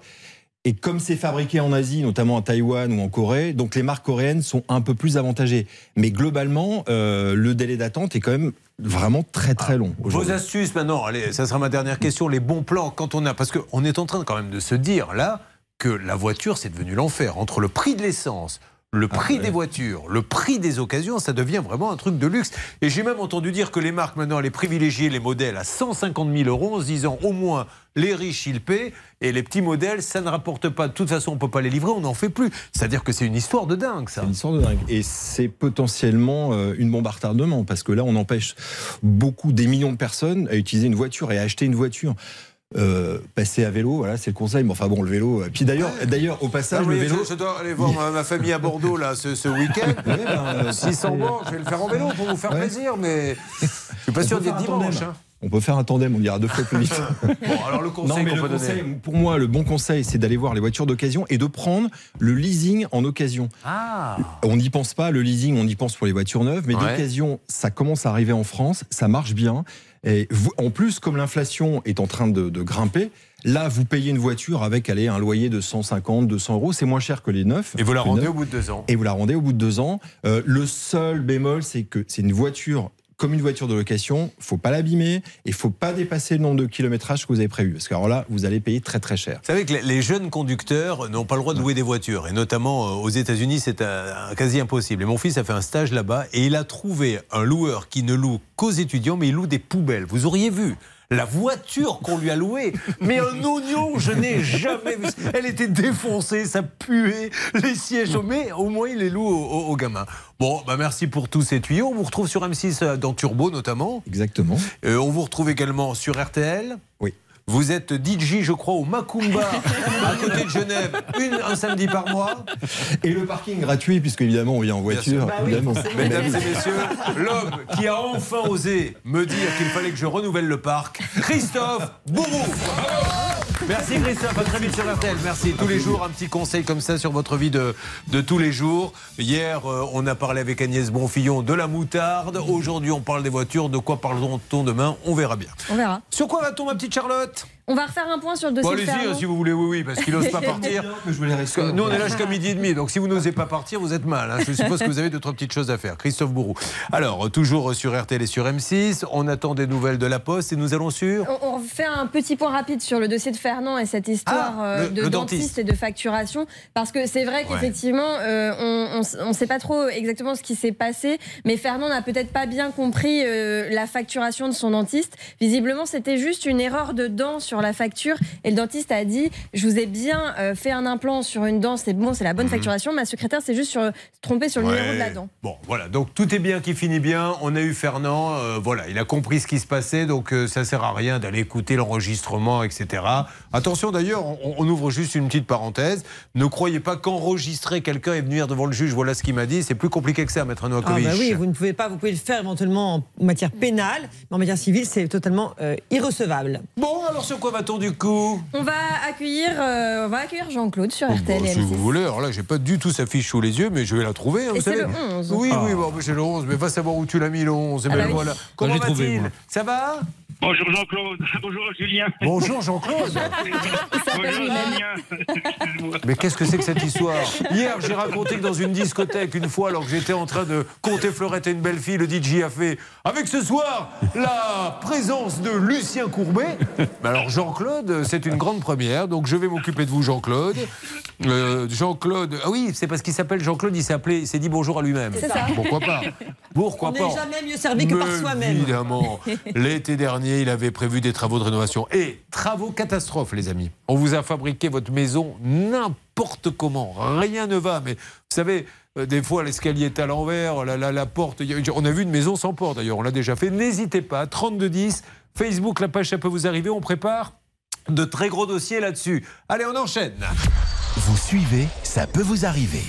Et comme c'est fabriqué en Asie, notamment en Taïwan ou en Corée, donc les marques coréennes sont un peu plus avantagées. Mais globalement, euh, le délai d'attente est quand même vraiment très très long. Vos astuces maintenant, allez, ça sera ma dernière question. Les bons plans quand on a. Parce qu'on est en train quand même de se dire là que la voiture, c'est devenu l'enfer. Entre le prix de l'essence, le prix des voitures, le prix des occasions, ça devient vraiment un truc de luxe. Et j'ai même entendu dire que les marques maintenant allaient privilégier les modèles à 150 000 euros en se disant au moins les riches ils paient et les petits modèles ça ne rapporte pas. De toute façon, on peut pas les livrer, on n'en fait plus. C'est-à-dire que c'est une histoire de dingue ça. C'est une histoire de dingue. Et c'est potentiellement euh, une bombe à retardement, parce que là, on empêche beaucoup, des millions de personnes à utiliser une voiture et à acheter une voiture. Euh, passer à vélo, voilà, c'est le conseil. Mais enfin bon, le vélo. euh, Puis d'ailleurs, d'ailleurs, au Ah passage, oui, le vélo. je, je dois aller voir [laughs] ma, ma famille à Bordeaux là ce, ce week-end. [laughs] ben, 600 bords, je vais le faire en vélo pour vous faire Ouais. plaisir, mais je suis pas On sûr d'être dimanche. tandem. hein. On peut faire un tandem, on ira deux fois plus vite. [laughs] Bon, alors le conseil Non, mais le peut conseil, donner. pour moi, le bon conseil, c'est d'aller voir les voitures d'occasion et de prendre le leasing en occasion. Ah On n'y pense pas, le leasing, on y pense pour les voitures neuves, mais Ouais. d'occasion, ça commence à arriver en France, ça marche bien. Et vous- en plus, comme l'inflation est en train de, de grimper, là, vous payez une voiture avec allez, un loyer de 150, 200 euros, c'est moins cher que les neufs. Et vous la rendez neufs. au bout de deux ans. Et vous la rendez au bout de deux ans. Euh, le seul bémol, c'est que c'est une voiture comme une voiture de location, faut pas l'abîmer et faut pas dépasser le nombre de kilométrages que vous avez prévu. Parce que alors là, vous allez payer très très cher. Vous savez que les- jeunes conducteurs n'ont pas le droit de louer des voitures. Et notamment euh, aux États-Unis, c'est quasi impossible. Et mon fils a fait un stage là-bas et il a trouvé un loueur qui ne loue qu'aux étudiants, mais il loue des poubelles. Vous auriez vu la voiture qu'on lui a louée. Mais un oignon, je n'ai jamais vu. Elle était défoncée, ça puait, les sièges. Mais au moins, il les loue aux, aux gamins. Bon, bah merci pour tous ces tuyaux. On vous retrouve sur M6 euh, dans Turbo notamment. Exactement. Euh, on vous retrouve également sur RTL. Oui. Vous êtes DJ, je crois, au Macumba, à côté de Genève, une, un samedi par mois. Et le parking gratuit, puisque évidemment on vient en voiture. Bah évidemment. Mesdames et messieurs, l'homme qui a enfin osé me dire qu'il fallait que je renouvelle le parc, Christophe Boubou. Merci Christophe, à très vite sur RTL. Merci. Tous les jours, un petit conseil comme ça sur votre vie de, de tous les jours. Hier, euh, on a parlé avec Agnès Bonfillon de la moutarde. Aujourd'hui, on parle des voitures. De quoi parlera-t-on demain? On verra bien. On verra. Sur quoi va-t-on, ma petite Charlotte? it. On va refaire un point sur le Bon, dossier de allez-y, si vous voulez, oui, oui, parce qu'il n'ose pas [laughs] partir. Nous, on est là jusqu'à midi et demi, donc si vous n'osez pas partir, vous êtes mal. hein. Je suppose que vous avez deux, trois petites choses à faire. Christophe Bourou. Alors, toujours sur RTL et sur M6, on attend des nouvelles de la Poste et nous allons sur. On, on fait un petit point rapide sur le dossier de Fernand et cette histoire Ah, euh, le- de le dentiste. dentiste. et de facturation. Parce que c'est vrai qu'effectivement, euh, on ne sait pas trop exactement ce qui s'est passé, mais Fernand n'a peut-être pas bien compris euh, la facturation de son dentiste. Visiblement, c'était juste une erreur de dent sur la facture et le dentiste a dit Je vous ai bien euh, fait un implant sur une dent, c'est bon, c'est la bonne facturation. Ma secrétaire s'est juste sur- trompée sur le numéro de la dent. Bon, voilà, donc tout est bien qui finit bien. On a eu Fernand, euh, voilà, il a compris ce qui se passait, donc euh, ça sert à rien d'aller écouter l'enregistrement, etc. Attention d'ailleurs, on, on ouvre juste une petite parenthèse. Ne croyez pas qu'enregistrer quelqu'un et venir devant le juge, voilà ce qu'il m'a dit, c'est plus compliqué que ça, Maître Ah Novakovic. bah oui, vous ne pouvez pas, vous pouvez le faire éventuellement en matière pénale, mais en matière civile, c'est totalement euh, irrecevable. Bon, alors sur quoi va-t-on du coup On va accueillir, euh, on va accueillir Jean-Claude sur RTL Bon, si M6. vous voulez, alors là, j'ai pas du tout sa fiche sous les yeux, mais je vais la trouver. hein, vous c'est savez. le 11. Oui, Ah. oui, bon, mais c'est le 11, mais va savoir où tu l'as mis le 11. Et Ah ben bah oui. voilà. Moi, Comment j'ai trouvé, va-t-il. Ça va Bonjour Jean-Claude. [laughs] Bonjour Julien. Bonjour Jean-Claude. Bonjour Julien. Mais qu'est-ce que c'est que cette histoire? Hier, j'ai raconté que dans une discothèque, une fois, alors que j'étais en train de compter Fleurette et une belle fille, le DJ a fait avec ce soir la présence de Lucien Courbet. Mais alors Jean-Claude, c'est une grande première, donc je vais m'occuper de vous, Jean-Claude. Euh, Jean-Claude, ah oui, c'est parce qu'il s'appelle Jean-Claude, il s'est appelé, il s'est dit bonjour à lui-même. C'est ça. Pourquoi pas? [laughs] Pourquoi On pas n'est jamais mieux servi que par soi-même. Évidemment. L'été dernier, [laughs] il avait prévu des travaux de rénovation. Et travaux catastrophes, les amis. On vous a fabriqué votre maison n'importe comment. Rien ne va. Mais vous savez, euh, des fois, l'escalier est à l'envers, la, la, la porte. On a vu une maison sans porte, d'ailleurs. On l'a déjà fait. N'hésitez pas. 3210, Facebook, la page, ça peut vous arriver. On prépare de très gros dossiers là-dessus. Allez, on enchaîne. Vous suivez, ça peut vous arriver.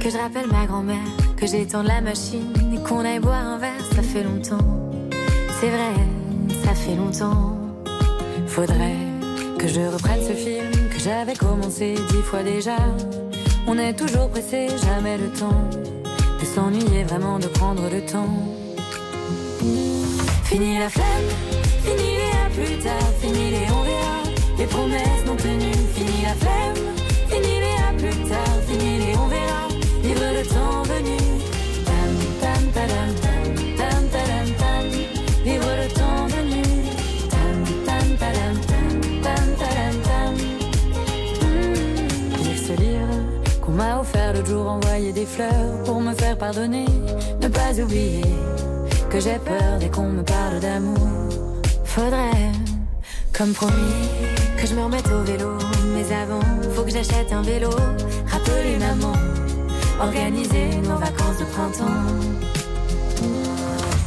Que je rappelle ma grand-mère, que j'étende la machine et qu'on aille boire un verre, ça fait longtemps. C'est vrai, ça fait longtemps. Faudrait que je reprenne ce film que j'avais commencé dix fois déjà. On est toujours pressé, jamais le temps de s'ennuyer vraiment, de prendre le temps. Fini la flemme, fini les à plus tard, fini les on verra, les promesses non tenues, fini la flemme, plus tard, fini les on verra, vivre le temps venu. Tam tam tadam tam tam tam, vivre le temps venu. Tam tam tam tam tadam tam. Hmm, Lire ce livre qu'on m'a offert l'autre jour, envoyer des fleurs pour me faire pardonner, ne pas oublier que j'ai peur dès qu'on me parle d'amour. Faudrait, comme promis, que je me remette au vélo. Mais avant, faut que j'achète un vélo. Rappeler maman, organiser nos vacances de printemps.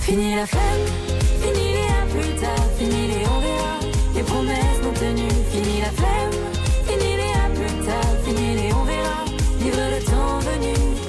Fini la flemme, fini les à plus tard, fini les on verra, les promesses non tenues. Fini la flemme, fini les à plus tard, fini les on verra, vivre le temps venu.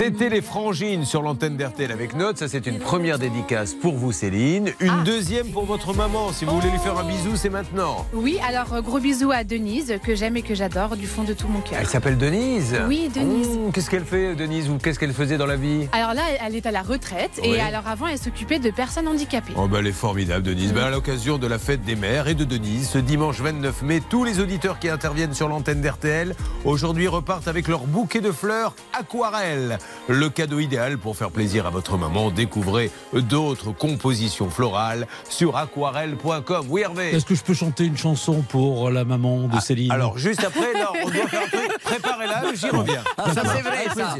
C'était les frangines sur l'antenne d'RTL avec Note. Ça, c'est une première dédicace pour vous, Céline. Une deuxième pour votre maman. Si vous voulez lui faire un bisou, c'est maintenant. Oui, alors euh, gros bisous à Denise, que j'aime et que j'adore du fond de tout mon cœur. Elle s'appelle Denise Oui, Denise. Oh, qu'est-ce qu'elle fait, Denise Ou qu'est-ce qu'elle faisait dans la vie? Alors là, elle est à la retraite Oui. et alors avant, elle s'occupait de personnes handicapées. Oh bah elle est formidable Denise. Bah, à l'occasion de la fête des mères et de Denise, ce dimanche 29 mai, tous les auditeurs qui interviennent sur l'antenne d'RTL aujourd'hui repartent avec leur bouquet de fleurs aquarelles. Le cadeau idéal pour faire plaisir à votre maman. Découvrez d'autres compositions florales sur aquarelle.com. Oui, Hervé Est-ce que je peux chanter une chanson pour la maman de Céline? Ah, Alors, juste après, là, on doit faire un truc. [laughs] Préparez-la, j'y reviens. Ça, c'est vrai, ça.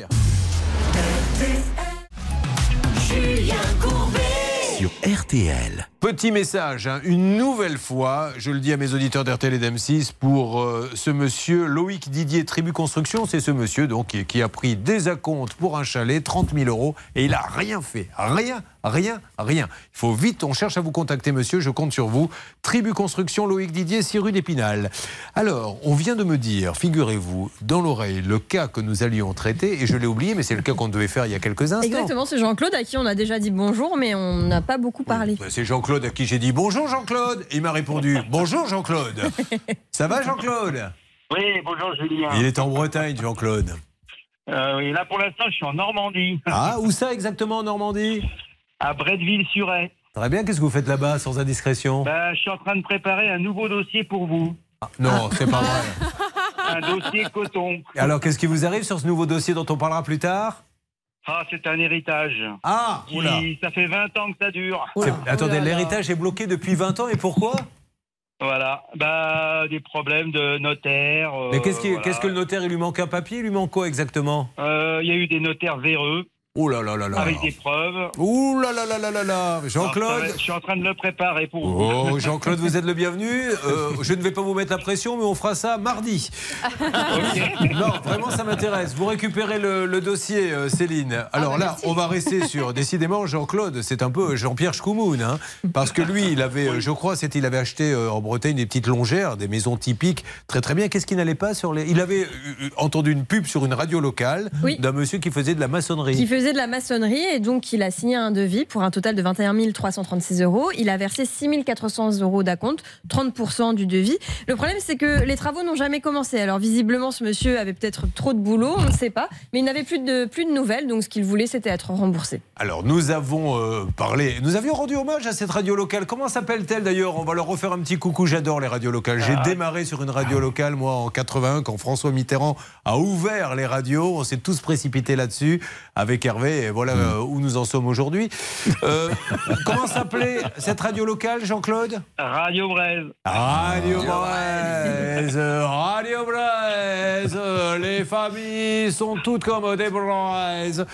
Julien Courbet RTL. Petit message, hein, une nouvelle fois, je le dis à mes auditeurs d'RTL et d'M6, pour euh, ce monsieur Loïc Didier Tribu Construction, c'est ce monsieur donc qui, qui a pris des acomptes pour un chalet, 30 000 euros, et il a rien fait, rien, rien, rien. Il faut vite, on cherche à vous contacter monsieur, je compte sur vous. Tribu Construction, Loïc Didier, 6 rue d'Épinal. Alors, on vient de me dire, figurez-vous, dans l'oreille, le cas que nous allions traiter, et je l'ai oublié, mais c'est le cas qu'on devait faire il y a quelques instants. Exactement, c'est Jean-Claude à qui on a déjà dit bonjour, mais on n'a pas beaucoup parlé. Bah, C'est Jean-Claude à qui j'ai dit bonjour Jean-Claude. Et il m'a répondu [laughs] bonjour Jean-Claude. Ça va Jean-Claude? Oui, bonjour Julien. Il est en Bretagne Jean-Claude. Euh, oui, là pour l'instant, je suis en Normandie. Ah, où ça exactement en Normandie? À Bretteville-sur-Aix. Très bien, qu'est-ce que vous faites là-bas sans indiscrétion? Bah, je suis en train de préparer un nouveau dossier pour vous. Non, c'est pas vrai. [laughs] Un dossier coton. Alors qu'est-ce qui vous arrive sur ce nouveau dossier dont on parlera plus tard? Ah, c'est un héritage. Ah, Qui- oula. Ça fait 20 ans que ça dure. Attendez, l'héritage est bloqué depuis 20 ans et pourquoi? Voilà. Bah, des problèmes de notaire. euh, Mais qu'est-ce qui- voilà. qu'est-ce que le notaire, il lui manque un papier? Il lui manque quoi exactement? Euh, Il y a eu des notaires véreux. Oh là là là là. Avec des preuves. Ouh là là là là là là. Jean-Claude Je suis en train de le préparer pour vous. Oh, Jean-Claude, vous êtes le bienvenu. Euh, je ne vais pas vous mettre la pression, mais on fera ça mardi. Non, vraiment, ça m'intéresse. Vous récupérez le, le dossier, euh, Céline. Alors là, on va rester sur. Décidément, Jean-Claude, c'est un peu Jean-Pierre Schkoumoun. hein, parce que lui, il avait, euh, je crois, c'était, il avait acheté euh, en Bretagne des petites longères, des maisons typiques. Très, très bien. Qu'est-ce qui n'allait pas sur les. Il avait entendu une pub sur une radio locale Oui. d'un monsieur qui faisait de la maçonnerie. Qui faisait de la maçonnerie et donc il a signé un devis pour un total de 21 336 euros. Il a versé 6 400 euros d'acompte, 30% du devis. Le problème, c'est que les travaux n'ont jamais commencé. Alors visiblement, ce monsieur avait peut-être trop de boulot, on ne sait pas, mais il n'avait plus de, plus de nouvelles, donc ce qu'il voulait, c'était être remboursé. Alors, nous avons euh, parlé, nous avions rendu hommage à cette radio locale. Comment s'appelle-t-elle d'ailleurs? On va leur refaire un petit coucou. J'adore les radios locales. J'ai Ah. démarré sur une radio locale, moi, en 81, quand François Mitterrand a ouvert les radios. On s'est tous précipités là-dessus avec Hervé. Et voilà euh, où nous en sommes aujourd'hui. Euh, [laughs] comment s'appelait cette radio locale, Jean-Claude? Radio Braise. Radio Braise, Radio Braise, les familles sont toutes comme des braises.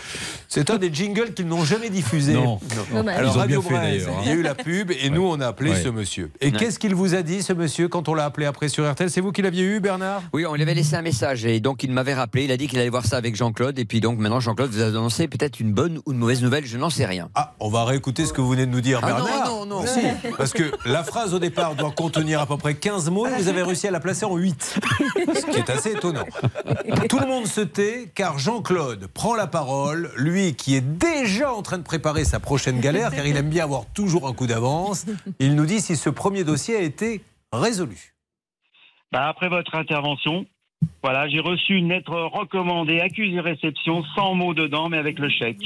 C'est un des jingles qu'ils n'ont jamais diffusé. Non. Dommage. Alors Ils ont Radio bien fait, Braise, hein. il y a eu la pub et nous on a appelé Ouais. ce monsieur. Et Ouais. qu'est-ce qu'il vous a dit ce monsieur quand on l'a appelé après sur RTL C'est vous qui l'aviez eu Bernard? Oui, on lui avait laissé un message et donc il m'avait rappelé. Il a dit qu'il allait voir ça avec Jean-Claude. Et puis donc maintenant, Jean-Claude vous a annoncé peut-être une bonne ou une mauvaise nouvelle, je n'en sais rien. Ah, on va réécouter ce que vous venez de nous dire Ah non, Bernard. non, non. Si, parce que la phrase au départ doit contenir à peu près 15 mots et vous avez réussi à la placer en 8. Ce qui est assez étonnant. Tout le monde se tait car Jean-Claude prend la parole, lui qui est déjà en train de préparer sa prochaine galère car il aime bien avoir toujours un coup d'avance. Il nous dit si ce premier dossier a été résolu. Bah, après votre intervention, voilà, j'ai reçu une lettre recommandée, accusé réception, sans mots dedans, mais avec le chèque.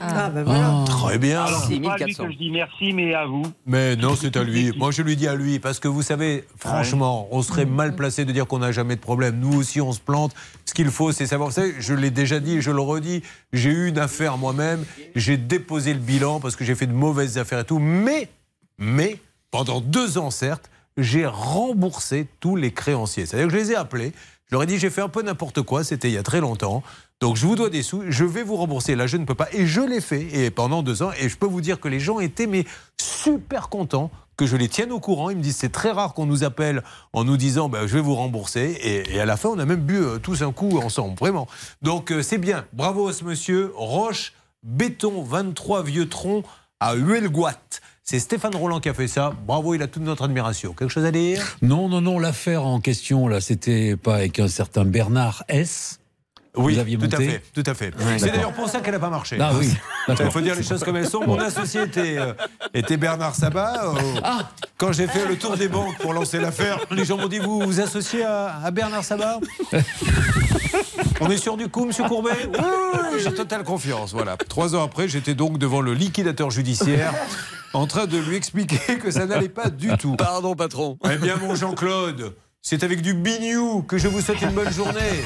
Ah, ben voilà. Très bien. Alors, c'est pas à lui 6400. que je dis merci, mais à vous. Mais non, c'est à lui. Moi, je lui dis à lui, parce que vous savez, franchement, on serait mal placé de dire qu'on n'a jamais de problème. Nous aussi, on se plante. Ce qu'il faut, c'est savoir. Vous savez, je l'ai déjà dit et je le redis, j'ai eu une affaire moi-même. J'ai déposé le bilan parce que j'ai fait de mauvaises affaires et tout. Mais, mais, pendant deux ans, certes, j'ai remboursé tous les créanciers. C'est-à-dire que je les ai appelés. Je leur ai dit, j'ai fait un peu n'importe quoi. C'était il y a très longtemps. Donc je vous dois des sous, je vais vous rembourser. Là, je ne peux pas. Et je l'ai fait. Et pendant deux ans, et je peux vous dire que les gens étaient mais super contents que je les tienne au courant. Ils me disent c'est très rare qu'on nous appelle en nous disant ben, je vais vous rembourser. Et, à la fin, on a même bu euh, tous un coup ensemble, vraiment. Donc euh, c'est bien. Bravo à ce monsieur. Roche, béton, 23 vieux troncs à Huelgoat. C'est Stéphane Roland qui a fait ça. Bravo, il a toute notre admiration. Quelque chose à dire? Non, non, non, l'affaire en question, là, c'était pas avec un certain Bernard S. Oui, Vous aviez tout à fait, tout à fait. C'est d'ailleurs pour ça qu'elle n'a pas marché. Ah oui, [laughs] Il faut dire les choses comme elles sont. Mon associé était, euh, était Bernard Sabat. Euh, Ah. Quand j'ai fait le tour des banques pour lancer l'affaire, les gens m'ont dit Vous vous associez à, à Bernard Sabat? On est sûr du coup, monsieur Courbet? Oui, j'ai totale confiance. Voilà. Trois ans après, j'étais donc devant le liquidateur judiciaire en train de lui expliquer que ça n'allait pas du tout. Pardon, patron. Eh bien, mon Jean-Claude, c'est avec du bignou que je vous souhaite une bonne journée.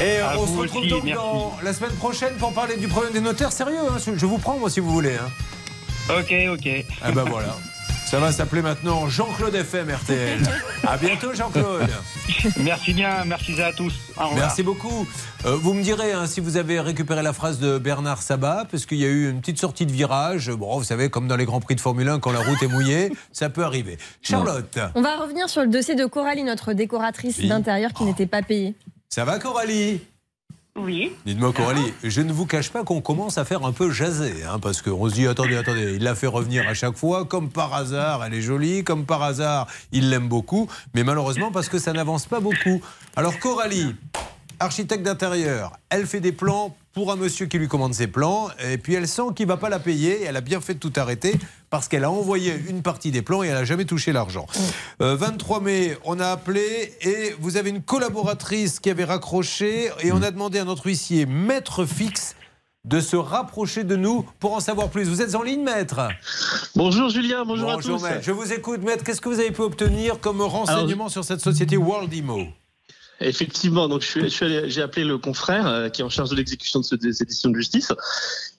Et À on se retrouve aussi, donc merci. dans la semaine prochaine pour parler du problème des notaires. Sérieux, hein, je vous prends moi si vous voulez. hein. Ok, ok. Ah ben voilà. Ça va s'appeler maintenant Jean-Claude FM RTL. [laughs] À bientôt Jean-Claude. Merci bien, merci à tous. Au revoir. Merci beaucoup. Euh, vous me direz hein, si vous avez récupéré la phrase de Bernard Sabat, parce qu'il y a eu une petite sortie de virage. Bon, vous savez, comme dans les Grands Prix de Formule 1, quand la route est mouillée, [laughs] ça peut arriver. Charlotte, On va revenir sur le dossier de Coralie, notre décoratrice Oui. d'intérieur qui n'était pas payée. ça va Coralie? Oui. Dites-moi Coralie, je ne vous cache pas qu'on commence à faire un peu jaser, hein, parce qu'on se dit, attendez, attendez, il l'a fait revenir à chaque fois, comme par hasard, elle est jolie, comme par hasard, il l'aime beaucoup, mais malheureusement parce que ça n'avance pas beaucoup. Alors Coralie, architecte d'intérieur, elle fait des plans pour un monsieur qui lui commande ses plans, et puis elle sent qu'il ne va pas la payer, et elle a bien fait de tout arrêter, parce qu'elle a envoyé une partie des plans et elle n'a jamais touché l'argent. Euh, 23 mai, on a appelé, et vous avez une collaboratrice qui avait raccroché, et on a demandé à notre huissier, maître fixe, de se rapprocher de nous pour en savoir plus. Vous êtes en ligne, maître? Bonjour Julien, bonjour, à tous. maître. Je vous écoute, maître. Qu'est-ce que vous avez pu obtenir comme renseignement sur cette société World Imo? Effectivement, donc j'ai appelé le confrère euh, qui est en charge de l'exécution de, ce- de cette de justice.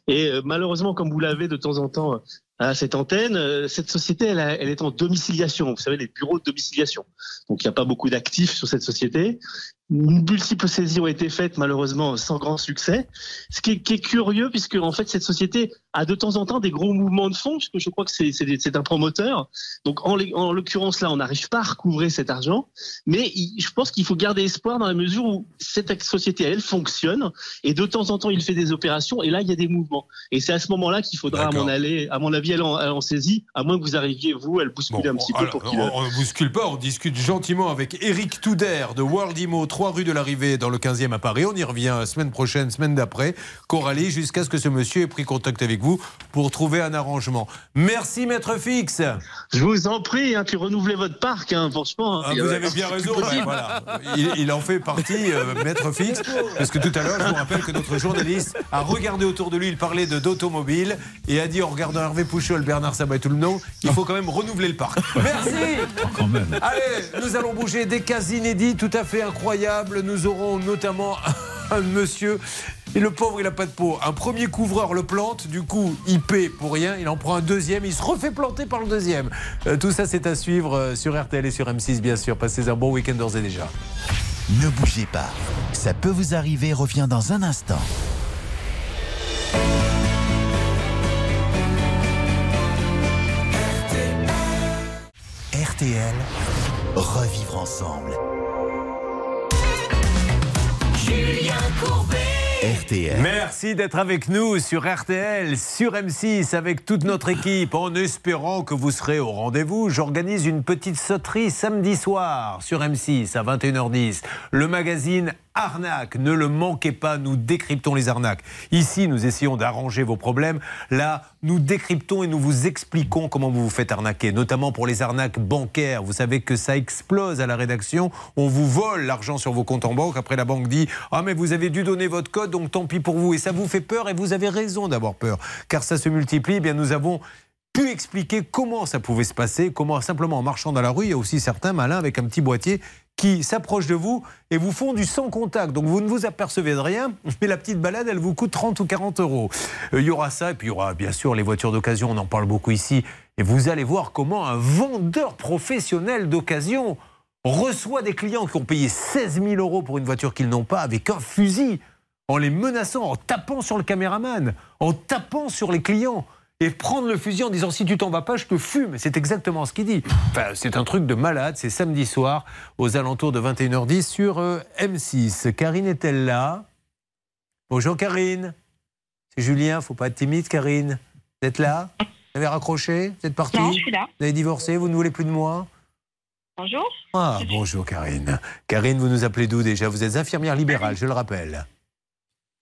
Et euh, malheureusement, comme vous l'avez de temps en temps euh, à cette antenne, cette société, elle est en domiciliation. Vous savez, les bureaux de domiciliation. Donc il n'y a pas beaucoup d'actifs sur cette société. Multiples saisies ont été faites, malheureusement sans grand succès. Ce qui est, qui est curieux, puisque en fait cette société a de temps en temps des gros mouvements de fonds, puisque je crois que c'est- un promoteur. Donc en, l'occurrence là, on n'arrive pas à recouvrer cet argent, mais il- je pense qu'il faut garder espoir dans la mesure où cette société elle fonctionne et de temps en temps il fait des opérations et là il y a des mouvements. Et c'est à ce moment-là qu'il faudra à mon, aller, à mon avis aller en, aller en saisie, à moins que vous arriviez vous à le bousculer un petit peu pour qu'il. on ne bouscule pas, on discute gentiment avec Eric Touder de World Imo, 3 rue de l'Arrivée dans le 15e à Paris. On y revient semaine prochaine, semaine d'après. Coralie, jusqu'à ce que ce monsieur ait pris contact avec vous pour trouver un arrangement. Merci, maître fixe. Je vous en prie, hein, puis renouvelez votre parc, hein, franchement. Ah, vous avez bien raison. ben, voilà. il, il en fait partie, euh, maître fixe. Parce que tout à l'heure, je vous rappelle que notre journaliste a regardé autour de lui, il parlait de- d'automobile et a dit en regardant Hervé Pouchol, Bernard Sabat et tout le nom, il faut quand même renouveler le parc. Merci. Quand même. Allez, nous allons bouger des cas inédits tout à fait incroyables. Nous aurons notamment [laughs] un monsieur. Et le pauvre, il n'a pas de peau. Un premier couvreur le plante, du coup, il paie pour rien. Il en prend un deuxième, il se refait planter par le deuxième. Euh, tout ça, c'est à suivre euh, sur RTL et sur M6, bien sûr. Passez un bon week-end d'ores et déjà. Ne bougez pas. Ça peut vous arriver, revient dans un instant. RTL, revivre ensemble. Julien Courbet. RTL. Merci d'être avec nous sur RTL, sur M6, avec toute notre équipe, en espérant que vous serez au rendez-vous. J'organise une petite sauterie samedi soir sur M6 à 21h10. Le magazine Arnaque, ne le manquez pas, nous décryptons les arnaques. Ici, nous essayons d'arranger vos problèmes. Là, nous décryptons et nous vous expliquons comment vous vous faites arnaquer, notamment pour les arnaques bancaires. Vous savez que ça explose à la rédaction. On vous vole l'argent sur vos comptes en banque. Après, la banque dit Ah, mais vous avez dû donner votre code, donc tant pis pour vous. Et ça vous fait peur et vous avez raison d'avoir peur, car ça se multiplie. Eh bien, nous avons pu expliquer comment ça pouvait se passer, comment simplement en marchant dans la rue, il y a aussi certains malins avec un petit boîtier qui s'approchent de vous et vous font du sans contact. Donc vous ne vous apercevez de rien, mais la petite balade, elle vous coûte 30 ou 40 euros. Euh, Il y aura ça, et puis il y aura bien sûr les voitures d'occasion, on en parle beaucoup ici. Et vous allez voir comment un vendeur professionnel d'occasion reçoit des clients qui ont payé 16 000 euros pour une voiture qu'ils n'ont pas avec un fusil, en les menaçant, en tapant sur le caméraman, en tapant sur les clients et prendre le fusil en disant si tu t'en vas pas, je te fume. C'est exactement ce qu'il dit. Enfin, c'est un truc de malade. C'est samedi soir aux alentours de 21h10 sur euh, M6. Karine est-elle là? Bonjour Karine. C'est Julien. Faut pas être timide, Karine. Vous êtes là? Vous avez raccroché? Vous êtes partie Non, je suis là. Vous avez divorcé? Vous ne voulez plus de moi? Bonjour. Ah, bonjour Karine. Karine, vous nous appelez d'où déjà? Vous êtes infirmière libérale, je le rappelle.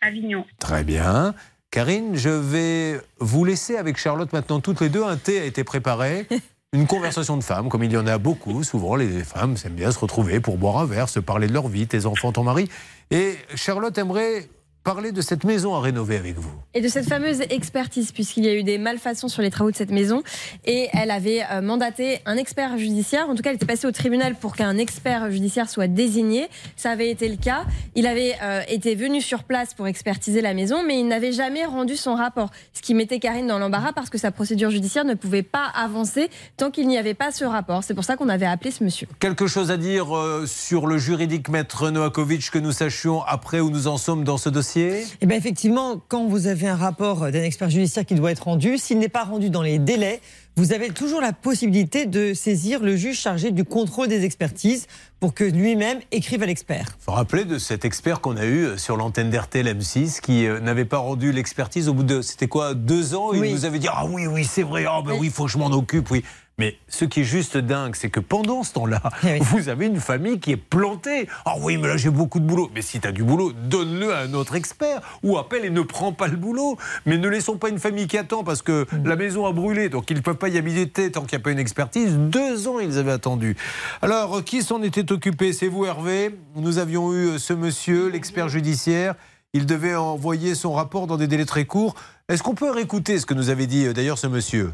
Avignon. Très bien. Karine, je vais vous laisser avec Charlotte maintenant toutes les deux. Un thé a été préparé. [laughs] Une conversation de femmes, comme il y en a beaucoup. Souvent, les femmes aiment bien se retrouver pour boire un verre, se parler de leur vie, tes enfants, ton mari. Et Charlotte aimerait parler de cette maison à rénover avec vous. Et de cette fameuse expertise, puisqu'il y a eu des malfaçons sur les travaux de cette maison, et elle avait euh, mandaté un expert judiciaire. En tout cas, elle était passée au tribunal pour qu'un expert judiciaire soit désigné. Ça avait été le cas. Il avait euh, été venu sur place pour expertiser la maison, mais il n'avait jamais rendu son rapport. Ce qui mettait Karine dans l'embarras parce que sa procédure judiciaire ne pouvait pas avancer tant qu'il n'y avait pas ce rapport. C'est pour ça qu'on avait appelé ce monsieur. Quelque chose à dire euh, sur le juridique maître Noakovic que nous sachions après où nous en sommes dans ce dossier? Eh bien, effectivement, quand vous avez un rapport d'un expert judiciaire qui doit être rendu, s'il n'est pas rendu dans les délais, vous avez toujours la possibilité de saisir le juge chargé du contrôle des expertises pour que lui-même écrive à l'expert. Vous vous rappelez de cet expert qu'on a eu euh, sur l'antenne d'RTL M6 qui euh, n'avait pas rendu l'expertise au bout de, c'était quoi, deux ans? Il nous avait dit Ah oui, oui, c'est vrai, ah ben oui, il faut que je m'en occupe, oui. Mais ce qui est juste dingue, c'est que pendant ce temps-là, vous avez une famille qui est plantée. Ah oui, mais là j'ai beaucoup de boulot. Mais si tu as du boulot, donne-le à un autre expert ou appelle et ne prends pas le boulot. Mais ne laissons pas une famille qui attend parce que la maison a brûlé, donc ils ne peuvent pas y habiter tant qu'il n'y a pas une expertise. Deux ans, ils avaient attendu. Alors, qui s'en était occupé? C'est vous, Hervé. Nous avions eu euh, ce monsieur, l'expert judiciaire. Il devait envoyer son rapport dans des délais très courts. Est-ce qu'on peut réécouter ce que nous avait dit euh, d'ailleurs ce monsieur?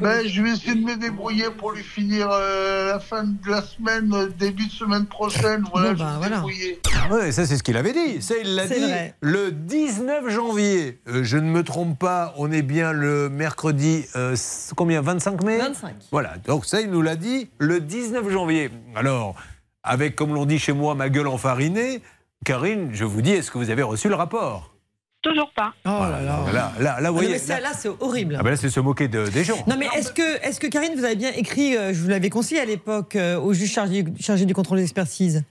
Ben, je vais essayer de me débrouiller pour lui finir euh, la fin de la semaine, euh, début de semaine prochaine. Voilà, je vais me débrouiller. Oui, ça c'est ce qu'il avait dit. Ça, il l'a C'est dit vrai. le 19 janvier. Euh, je ne me trompe pas, on est bien le mercredi, euh, combien 25 mai 25. Voilà, donc ça, il nous l'a dit le 19 janvier. Alors, avec, comme l'on dit chez moi, ma gueule enfarinée, Karine, je vous dis, est-ce que vous avez reçu le rapport? Toujours pas. Oh là là. Là, là, là, Ah non, vous voyez, mais ça, là, c'est horrible. ah ben là, c'est se moquer de- des gens. Non mais est-ce que, est que Karine, vous avez bien écrit, euh, je vous l'avais conseillé à l'époque, euh, au juge chargé, chargé du contrôle d'expertise?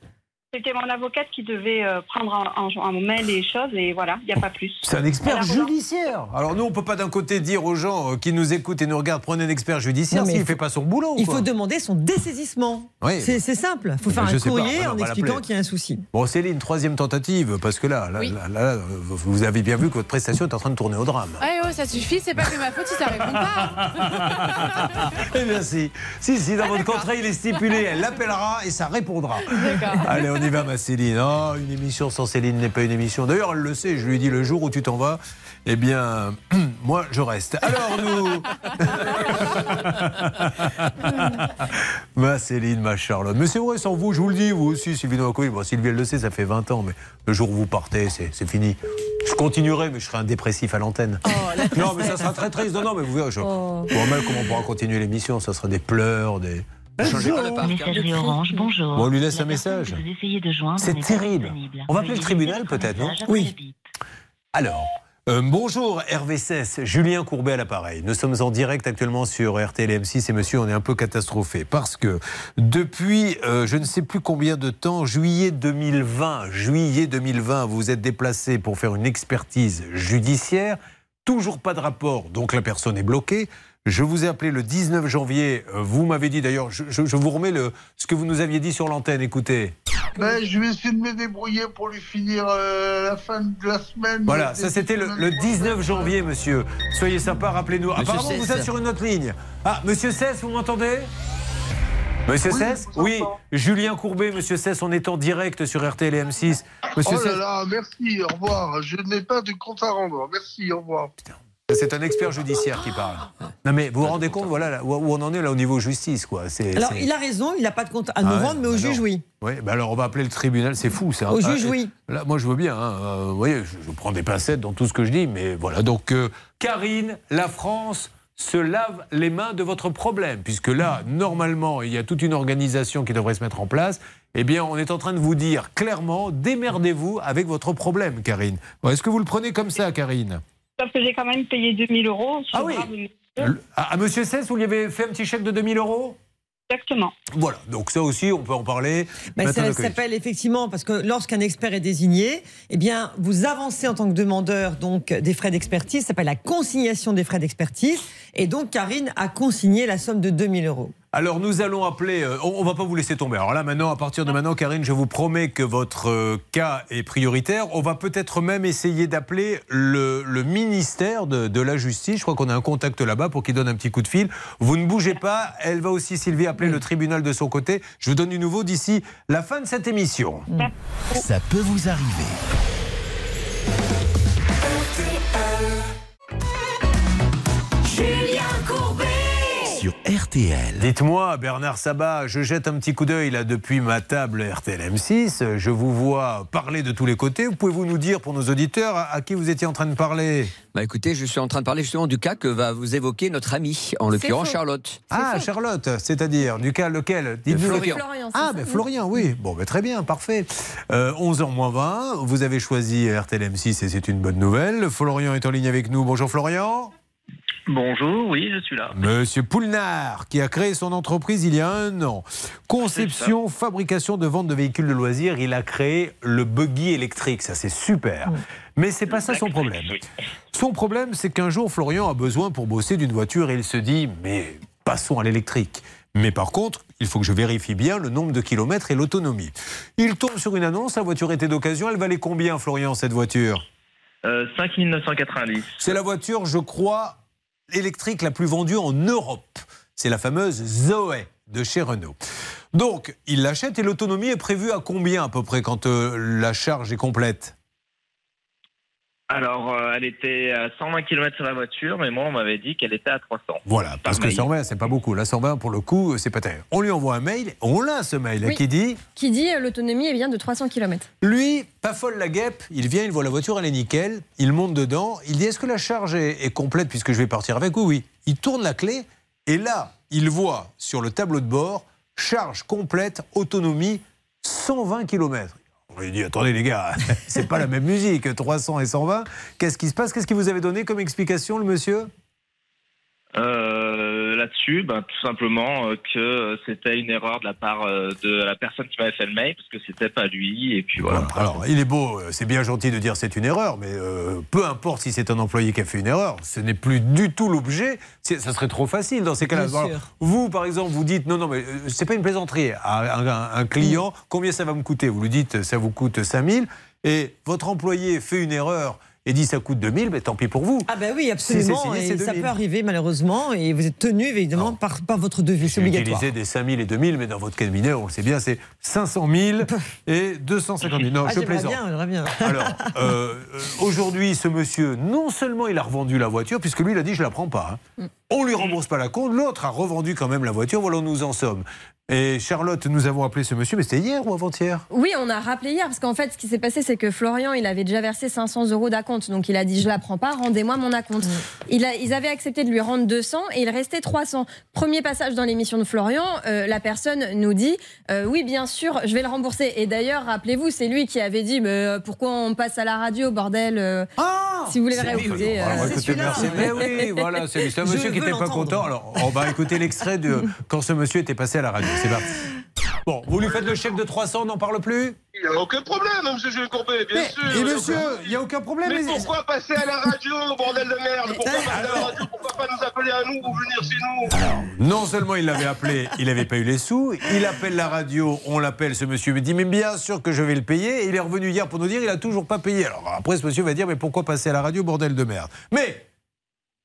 C'était mon avocate qui devait euh, prendre en, main les choses et voilà, il n'y a pas plus. C'est un expert judiciaire. Alors nous, on peut pas d'un côté dire aux gens euh, qui nous écoutent et nous regardent, prenez un expert judiciaire s'il il fait pas son boulot. Il quoi. faut demander son dessaisissement. Oui. C'est simple. Il faut faire Je un courrier en expliquant qu'il y a un souci. Bon, Céline, troisième tentative, parce que là, là, Oui. là, là, vous avez bien vu que votre prestation est en train de tourner au drame. Ah oh, ça suffit, c'est pas que ma faute si ça répond pas. [laughs] Eh bien, si. Si, si, dans votre contrat, il est stipulé, elle l'appellera et ça répondra. D'accord. Allez, on y va, ma Céline. Oh, une émission sans Céline n'est pas une émission. D'ailleurs, elle le sait, je lui ai dit le jour où tu t'en vas, eh bien, [clears throat] moi, je reste. Alors, nous. [laughs] ma Céline, ma Charlotte. Mais c'est vrai, sans vous, je vous le dis, vous aussi, Sylvie Noakovic. Bon, Sylvie, elle le sait, ça fait 20 ans, mais le jour où vous partez, c'est fini. Je continuerai, mais je serai un dépressif à l'antenne. non, mais ça sera très triste. Non, non, mais vous verrez, je, Oh. vois mal comment on pourra continuer l'émission. Ça sera des pleurs, des. Changer- Messagerie Orange, bonjour. Bon, on lui laisse La un message. que Vous essayez de joindre C'est terrible. On va appeler le tribunal peut-être, non bip. Alors, euh, bonjour Hervé Cess, Julien Courbet à l'appareil. Nous sommes en direct actuellement sur RTL et M6 et monsieur, on est un peu catastrophé parce que depuis euh, je ne sais plus combien de temps, juillet 2020, juillet 2020, vous vous êtes déplacé pour faire une expertise judiciaire, toujours pas de rapport, donc la personne est bloquée. Je vous ai appelé le 19 janvier, euh, vous m'avez dit d'ailleurs, je, je- je vous remets le, ce que vous nous aviez dit sur l'antenne, écoutez. Ben, je vais essayer de me débrouiller pour lui finir euh, la fin de la semaine. Voilà, ça c'était le, semaine le prochaine. 19 janvier, monsieur. Soyez sympa, rappelez-nous. Apparemment, vous Cess. êtes sur une autre ligne. Ah, monsieur Cess, vous m'entendez? Monsieur Oui, Cess je vous Oui. Julien Courbet, monsieur Cess, on est en direct sur RTL et M6. Monsieur Oh là là, merci, au revoir. Je n'ai pas de compte à rendre. Merci, au revoir. c'est un expert judiciaire qui parle. Non mais vous vous rendez compte, voilà là, où on en est là au niveau justice, quoi. C'est- Alors, c'est- il a raison, il n'a pas de compte à nous Ah rendre, mais au bah juge, oui. Oui, bah alors on va appeler le tribunal, c'est fou. c'est un- Au juge, ah, oui. Là, moi, je veux bien. hein, euh, vous voyez, je, je prends des pincettes dans tout ce que je dis, mais voilà. Donc, euh, Karine, la France se lave les mains de votre problème, puisque là, normalement, il y a toute une organisation qui devrait se mettre en place. Eh bien, on est en train de vous dire clairement, démerdez-vous avec votre problème, Karine. Bon, Est-ce que vous le prenez comme ça, Karine? Sauf que j'ai quand même payé 2000 euros. Ah oui. À, à Monsieur Cess, vous lui avez fait un petit chèque de 2000 euros? Exactement. Voilà, donc ça aussi, on peut en parler. Ben, ça s'appelle effectivement, parce que lorsqu'un expert est désigné, eh bien, vous avancez en tant que demandeur donc, des frais d'expertise, ça s'appelle la consignation des frais d'expertise, et donc Karine a consigné la somme de 2000 euros. Alors nous allons appeler, euh, on, on va pas vous laisser tomber. Alors là maintenant, à partir de maintenant, Karine, je vous promets que votre euh, cas est prioritaire. On va peut-être même essayer d'appeler le, le ministère de, de la Justice. Je crois qu'on a un contact là-bas pour qu'il donne un petit coup de fil. Vous ne bougez pas. Elle va aussi, Sylvie, appeler le tribunal de son côté. Je vous donne du nouveau d'ici la fin de cette émission. Ça peut vous arriver. Sur RTL. Dites-moi, Bernard Sabat, je jette un petit coup d'œil là depuis ma table RTL M6. Je vous vois parler de tous les côtés. Pouvez-vous nous dire pour nos auditeurs à, à qui vous étiez en train de parler? Bah écoutez, je suis en train de parler justement du cas que va vous évoquer notre amie, en l'occurrence. Charlotte. Ah, Charlotte, c'est-à-dire du cas lequel Dites-nous Florian. lequel. Florian, Ah, c'est ben ça, Florian, oui. Bon, ben, très bien, parfait. Euh, 11 h moins 20, vous avez choisi RTL M6 et c'est une bonne nouvelle. Florian est en ligne avec nous. Bonjour Florian. Bonjour, oui, je suis là. Monsieur Poulnard, qui a créé son entreprise il y a un an. Conception, fabrication de vente de véhicules de loisirs. Il a créé le buggy électrique. Ça, c'est super. Mais c'est pas ça son problème. Son problème, c'est qu'un jour, Florian a besoin pour bosser d'une voiture et il se dit Mais passons à l'électrique. Mais par contre, il faut que je vérifie bien le nombre de kilomètres et l'autonomie. Il tombe sur une annonce, la voiture était d'occasion. Elle valait combien, Florian, cette voiture? Euh, 5990. c'est la voiture, je crois, électrique la plus vendue en Europe. C'est la fameuse Zoé de chez Renault. Donc, il l'achète et l'autonomie est prévue à combien à peu près quand euh, la charge est complète? Alors, euh, elle était à 120 km sur la voiture, mais moi, on m'avait dit qu'elle était à 300. Voilà, parce que mail. 120, c'est pas beaucoup. La 120, pour le coup, c'est pas terrible. On lui envoie un mail, on l'a ce mail, Oui. qui dit Qui dit euh, l'autonomie est bien de 300 km. Lui, pas folle la guêpe, il vient, il voit la voiture, elle est nickel, il monte dedans, il dit est-ce que la charge est, est complète puisque je vais partir avec Oui, oui. Il tourne la clé et là, il voit sur le tableau de bord charge complète, autonomie 120 km. On dit attendez les gars, [laughs] c'est pas la même musique, 300 et 120. Qu'est-ce qui se passe? Qu'est-ce qu'il vous avait donné comme explication le monsieur? Euh, Là-dessus, ben, tout simplement euh, que c'était une erreur de la part euh, de la personne qui m'avait fait le mail, parce que c'était pas lui, et puis voilà. Alors, il est beau, c'est bien gentil de dire c'est une erreur, mais euh, peu importe si c'est un employé qui a fait une erreur, ce n'est plus du tout l'objet. Ça serait trop facile dans ces cas-là. Vous, par exemple, vous dites non, non, mais euh, c'est pas une plaisanterie. À un, un- un client, combien ça va me coûter? Vous lui dites ça vous coûte 5000 et votre employé fait une erreur et dit ça coûte 2000, mais tant pis pour vous. Ah ben oui, Si absolument. signé, et ça 2000. peut arriver malheureusement et vous êtes tenu évidemment par, par votre devis. C'est obligatoire. Utiliser des 5000 et 2000, mais dans votre cabinet, on le sait bien, c'est 500 000 [laughs] et 250 000. Non, Ah, je plaisante. bien, bien. Alors, euh, [laughs] euh, aujourd'hui, ce monsieur, non seulement il a revendu la voiture, puisque lui, il a dit je la prends pas. hein. On lui rembourse pas la compte. L'autre a revendu quand même la voiture. Voilà où nous en sommes. Et Charlotte, nous avons appelé ce monsieur, mais c'était hier ou avant-hier? Oui, on a rappelé hier, parce qu'en fait, ce qui s'est passé, c'est que Florian, il avait déjà versé 500 euros d'acompte. Donc, il a dit, je la prends pas, rendez-moi mon acompte. Il a, ils avaient accepté de lui rendre 200 et il restait 300. Premier passage dans l'émission de Florian, euh, la personne nous dit, euh, oui, bien sûr, je vais le rembourser. Et d'ailleurs, rappelez-vous, c'est lui qui avait dit, mais euh, pourquoi on passe à la radio, bordel euh, Si vous voulez le C'est réécouter. oui. euh, Alors, écoutez, merci. Mais oui, voilà, c'est monsieur qui veux n'était pas content. Alors, on va écouter l'extrait de [laughs] quand ce monsieur était passé à la radio. C'est parti. Bon, vous lui faites le chèque de 300, on n'en parle plus? Il n'y a aucun problème, monsieur Julien Courbet, bien Mais- sûr. et monsieur, il n'y a aucun problème. Mais mais- pourquoi passer à la radio, bordel de merde? Pourquoi passer à la radio Pourquoi pas nous appeler à nous ou venir chez nous? Non seulement il l'avait appelé, il n'avait pas eu les sous, il appelle la radio, on l'appelle, ce monsieur me dit mais bien sûr que je vais le payer, et il est revenu hier pour nous dire il a toujours pas payé. Alors après ce monsieur va dire mais pourquoi passer à la radio, bordel de merde? Mais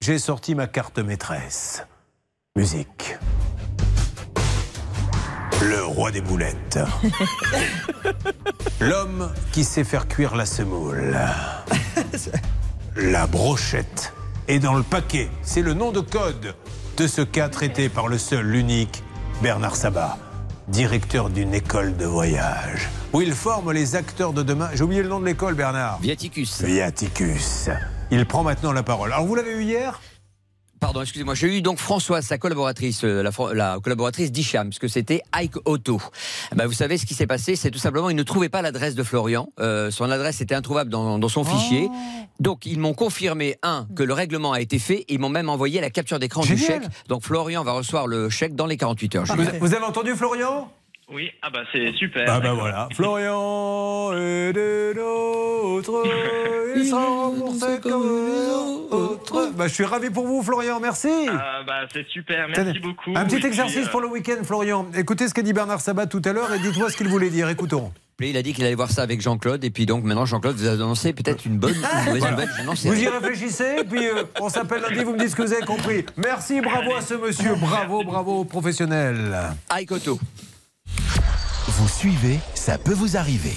j'ai sorti ma carte maîtresse. Musique. Le roi des boulettes. [laughs] L'homme qui sait faire cuire la semoule. La brochette est dans le paquet. C'est le nom de code de ce cas traité par le seul, l'unique Bernard Sabat, directeur d'une école de voyage, où il forme les acteurs de demain. J'ai oublié le nom de l'école, Bernard. Viaticus. Viaticus. Il prend maintenant la parole. Alors, vous l'avez eu hier? Pardon, excusez-moi. J'ai eu donc Françoise, sa collaboratrice, euh, la, collaboratrice d'Icham, puisque c'était Ike Auto. Eh ben, vous savez ce qui s'est passé, c'est tout simplement il ne trouvait pas l'adresse de Florian. Euh, son adresse était introuvable dans, dans son fichier. Donc ils m'ont confirmé un que le règlement a été fait. Ils m'ont même envoyé la capture d'écran du chèque. Donc Florian va recevoir le chèque dans les 48 heures. Vous avez entendu, Florian? Oui, ah bah c'est super. Ah ben voilà, [laughs] Florian est des nôtres, [laughs] il sera remboursé comme les autres. Bah, je suis ravi pour vous, Florian, merci. Ah bah c'est super, merci Tenez, beaucoup. Un Et petit puis, exercice euh, pour le week-end, Florian. Écoutez ce qu'a dit Bernard Sabat tout à l'heure et dites-moi ce qu'il voulait dire. Écoutons. Il a dit qu'il allait voir ça avec Jean-Claude. Et puis donc maintenant, Jean-Claude vous a annoncé peut-être une bonne une mauvaise nouvelle. Vous y réfléchissez, puis euh, on s'appelle lundi, vous me dites ce que vous avez compris. Merci, bravo à ce monsieur, bravo, bravo, professionnel. Auto. Vous suivez, ça peut vous arriver.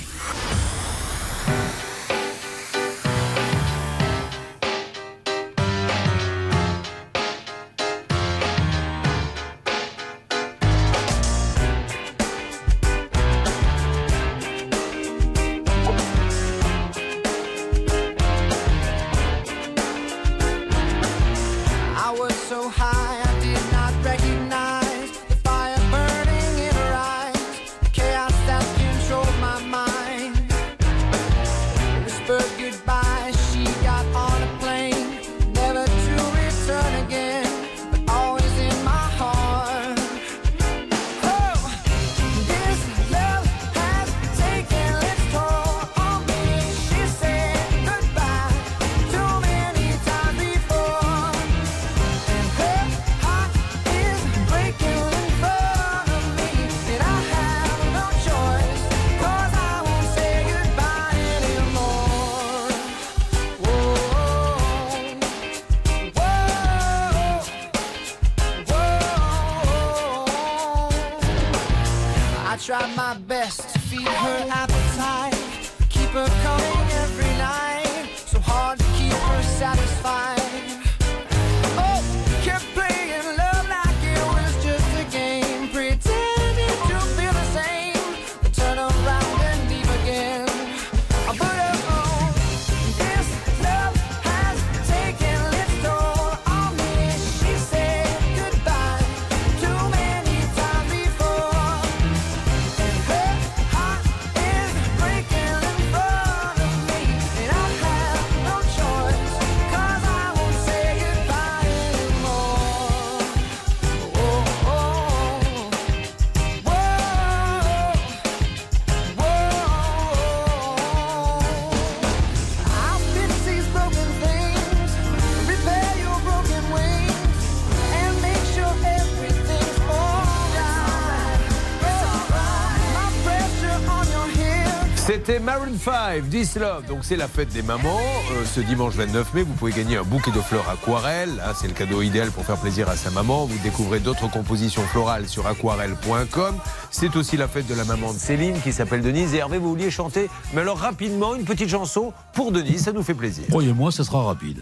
C'était Maroon 5, This Love. Donc c'est la fête des mamans. Euh, ce dimanche 29 mai, vous pouvez gagner un bouquet de fleurs aquarelles. Hein, c'est le cadeau idéal pour faire plaisir à sa maman. Vous découvrez d'autres compositions florales sur aquarelle.com. C'est aussi la fête de la maman de Céline qui s'appelle Denise. Et Hervé, vous vouliez chanter Mais alors rapidement, une petite chanson pour Denise, ça nous fait plaisir. Croyez-moi, ce sera rapide.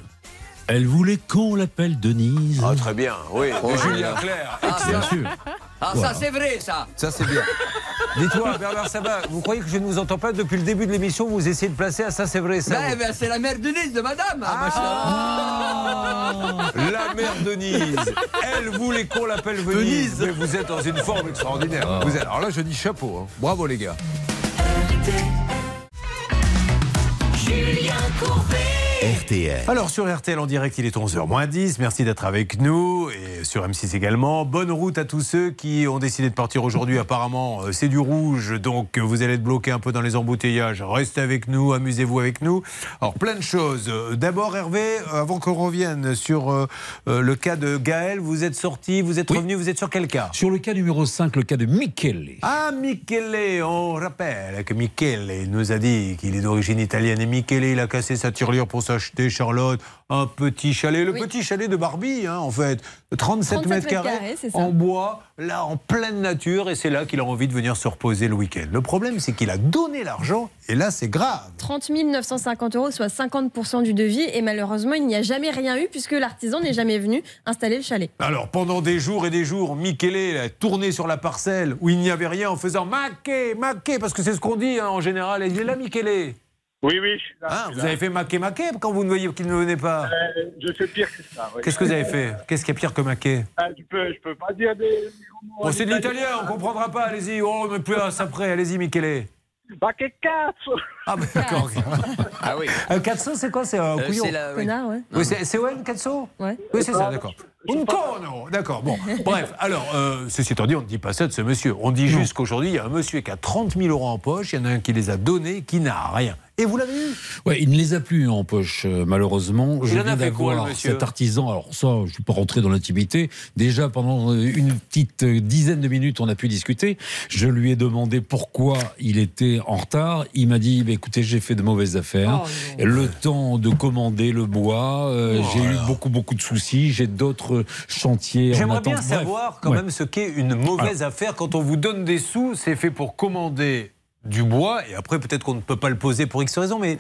Elle voulait qu'on l'appelle Denise. Ah, très bien, oui, de Oh, Julien là. Clerc. Ah, Excellent. bien sûr. Ah, Voilà. ça c'est vrai, ça. Ça, c'est bien. Dites-moi, Bernard Sabat, vous croyez que je ne vous entends pas depuis le début de l'émission Vous essayez de placer à ça, c'est vrai, ça Ben, ben, c'est la mère Denise de madame. Ah. La mère Denise, elle voulait qu'on l'appelle Venise. Mais vous êtes dans une forme extraordinaire. Vous êtes- alors là, je dis chapeau. hein. Bravo, les gars. Julien Courbet. RTL. Alors sur RTL en direct, il est 11h moins 10. Merci d'être avec nous et sur M6 également. Bonne route à tous ceux qui ont décidé de partir aujourd'hui. Apparemment, euh, c'est du rouge, donc vous allez être bloqués un peu dans les embouteillages. Restez avec nous, amusez-vous avec nous. Alors plein de choses. Euh, D'abord Hervé, euh, avant qu'on revienne sur le cas de Gaël, vous êtes sorti, vous êtes revenu, vous êtes sur quel cas? Sur le cas numéro 5, le cas de Michele. Ah, Michele, on rappelle que Michele nous a dit qu'il est d'origine italienne. Et Michele, il a cassé sa tirelire pour s'acheter, Charlotte, un petit chalet. Le Oui. petit chalet de Barbie, hein, en fait. 37, 37 mètres carrés, en bois, là, en pleine nature. Et c'est là qu'il a envie de venir se reposer le week-end. Le problème, c'est qu'il a donné l'argent. Et là, c'est grave. 30 950 euros, soit 50% du devis. Et malheureusement, il n'y a jamais rien eu puisque l'artisan n'est jamais venu installer le chalet. Alors, pendant des jours et des jours, Michele a tourné sur la parcelle où il n'y avait rien en faisant maquet, maquet, parce que c'est ce qu'on dit hein, en général. Il est là, Michele. Oui, oui, je suis là. Ah, je suis vous là. avez fait maquet maquet quand vous ne voyez qu'il ne venait pas. Euh, je fais pire que ça. oui. Qu'est-ce que vous avez fait? Qu'est-ce qui est pire que maquet? Ah, je, peux, je peux pas dire des. Bon, c'est de l'italien, on comprendra pas. Allez-y, oh, mais plus à ça près. Allez-y, Michele. Bah, que cazzo Ah, bah, d'accord. Ah oui. Un Katso, c'est quoi? C'est un Euh, couillon c'est la- oui. Ouais. Oui, c'est ouais. Oui, c'est ça, d'accord. Un cono D'accord, bon. Bref, alors, euh, ceci étant dit, on ne dit pas ça de ce monsieur. On dit juste qu'aujourd'hui, il y a un monsieur qui a 30 000 euros en poche, il y en a un qui les a donnés, qui n'a rien. Et vous l'avez eu Ouais, il ne les a plus en poche, euh, malheureusement. Il Je en a viens d'avoir cet artisan. Alors ça, je ne suis pas rentré dans l'intimité. Déjà, pendant euh, une petite euh, dizaine de minutes, on a pu discuter. Je lui ai demandé pourquoi il était en retard. Il m'a dit, bah, écoutez, j'ai fait de mauvaises affaires. Oh, le temps de commander le bois, euh, Oh j'ai eu beaucoup, beaucoup de soucis. J'ai d'autres chantiers J'aimerais bien Bref, savoir quand ouais. même ce qu'est une mauvaise affaire. Quand on vous donne des sous, c'est fait pour commander du bois et après peut-être qu'on ne peut pas le poser pour X raison, mais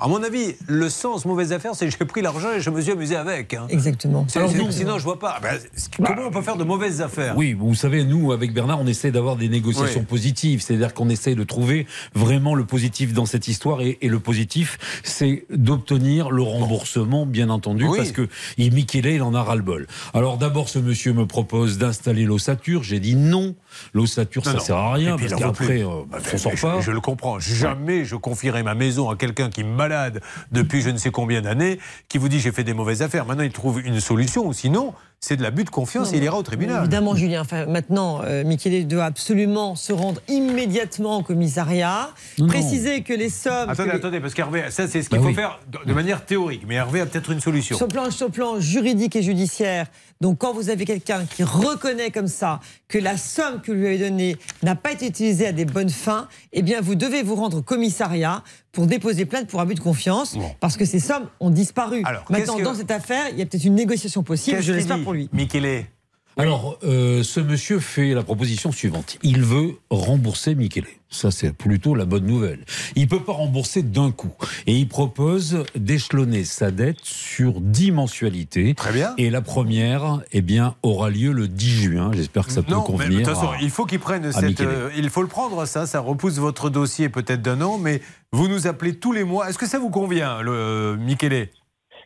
à mon avis, le sens mauvaise affaire, c'est j'ai pris l'argent et je me suis amusé avec. hein. Exactement. C'est- Alors sinon, je vois pas. Ben, c- comment on peut faire de mauvaises affaires? Oui, vous savez, nous, avec Bernard, on essaie d'avoir des négociations Oui. positives. C'est-à-dire qu'on essaie de trouver vraiment le positif dans cette histoire. Et, et le positif, c'est d'obtenir le remboursement, bien entendu, Oui. parce que il, Michele, il en a ras-le-bol. Alors d'abord, ce monsieur me propose d'installer l'ossature. J'ai dit non. L'ossature, ça sert à rien, parce qu'après, euh, Bah, on s'en sort pas. je le comprends. Jamais je confierai ma maison à quelqu'un qui me malade depuis je ne sais combien d'années, qui vous dit j'ai fait des mauvaises affaires. Maintenant, il trouve une solution, ou sinon, c'est de l'abus de confiance et il ira au tribunal. Évidemment, Julien. Enfin, maintenant, euh, Michele doit absolument se rendre immédiatement au commissariat, Non, préciser que les sommes. Attendez, les- attendez, parce qu'Hervé, ça c'est ce qu'il Bah faut oui. faire de, manière théorique. Mais Hervé a peut-être une solution. Sur plan, sur le plan juridique et judiciaire, donc quand vous avez quelqu'un qui reconnaît comme ça que la somme que vous lui avez donnée n'a pas été utilisée à des bonnes fins, eh bien vous devez vous rendre au commissariat pour déposer plainte pour abus de confiance, parce que ces sommes ont disparu. Alors, Maintenant, que- dans cette affaire, il y a peut-être une négociation possible, je l'espère pour lui. Michele? Alors, euh, ce monsieur fait la proposition suivante. Il veut rembourser Michele. Ça, c'est plutôt la bonne nouvelle. Il peut pas rembourser d'un coup. Et il propose d'échelonner sa dette sur 10 mensualités. Très bien. Et la première, eh bien, aura lieu le 10 juin. J'espère que ça peut Non, mais convenir. de toute façon, à- il faut qu'il prenne cette. Euh, il faut le prendre, ça. Ça repousse votre dossier peut-être d'un an, mais vous nous appelez tous les mois. Est-ce que ça vous convient, le euh, Michele?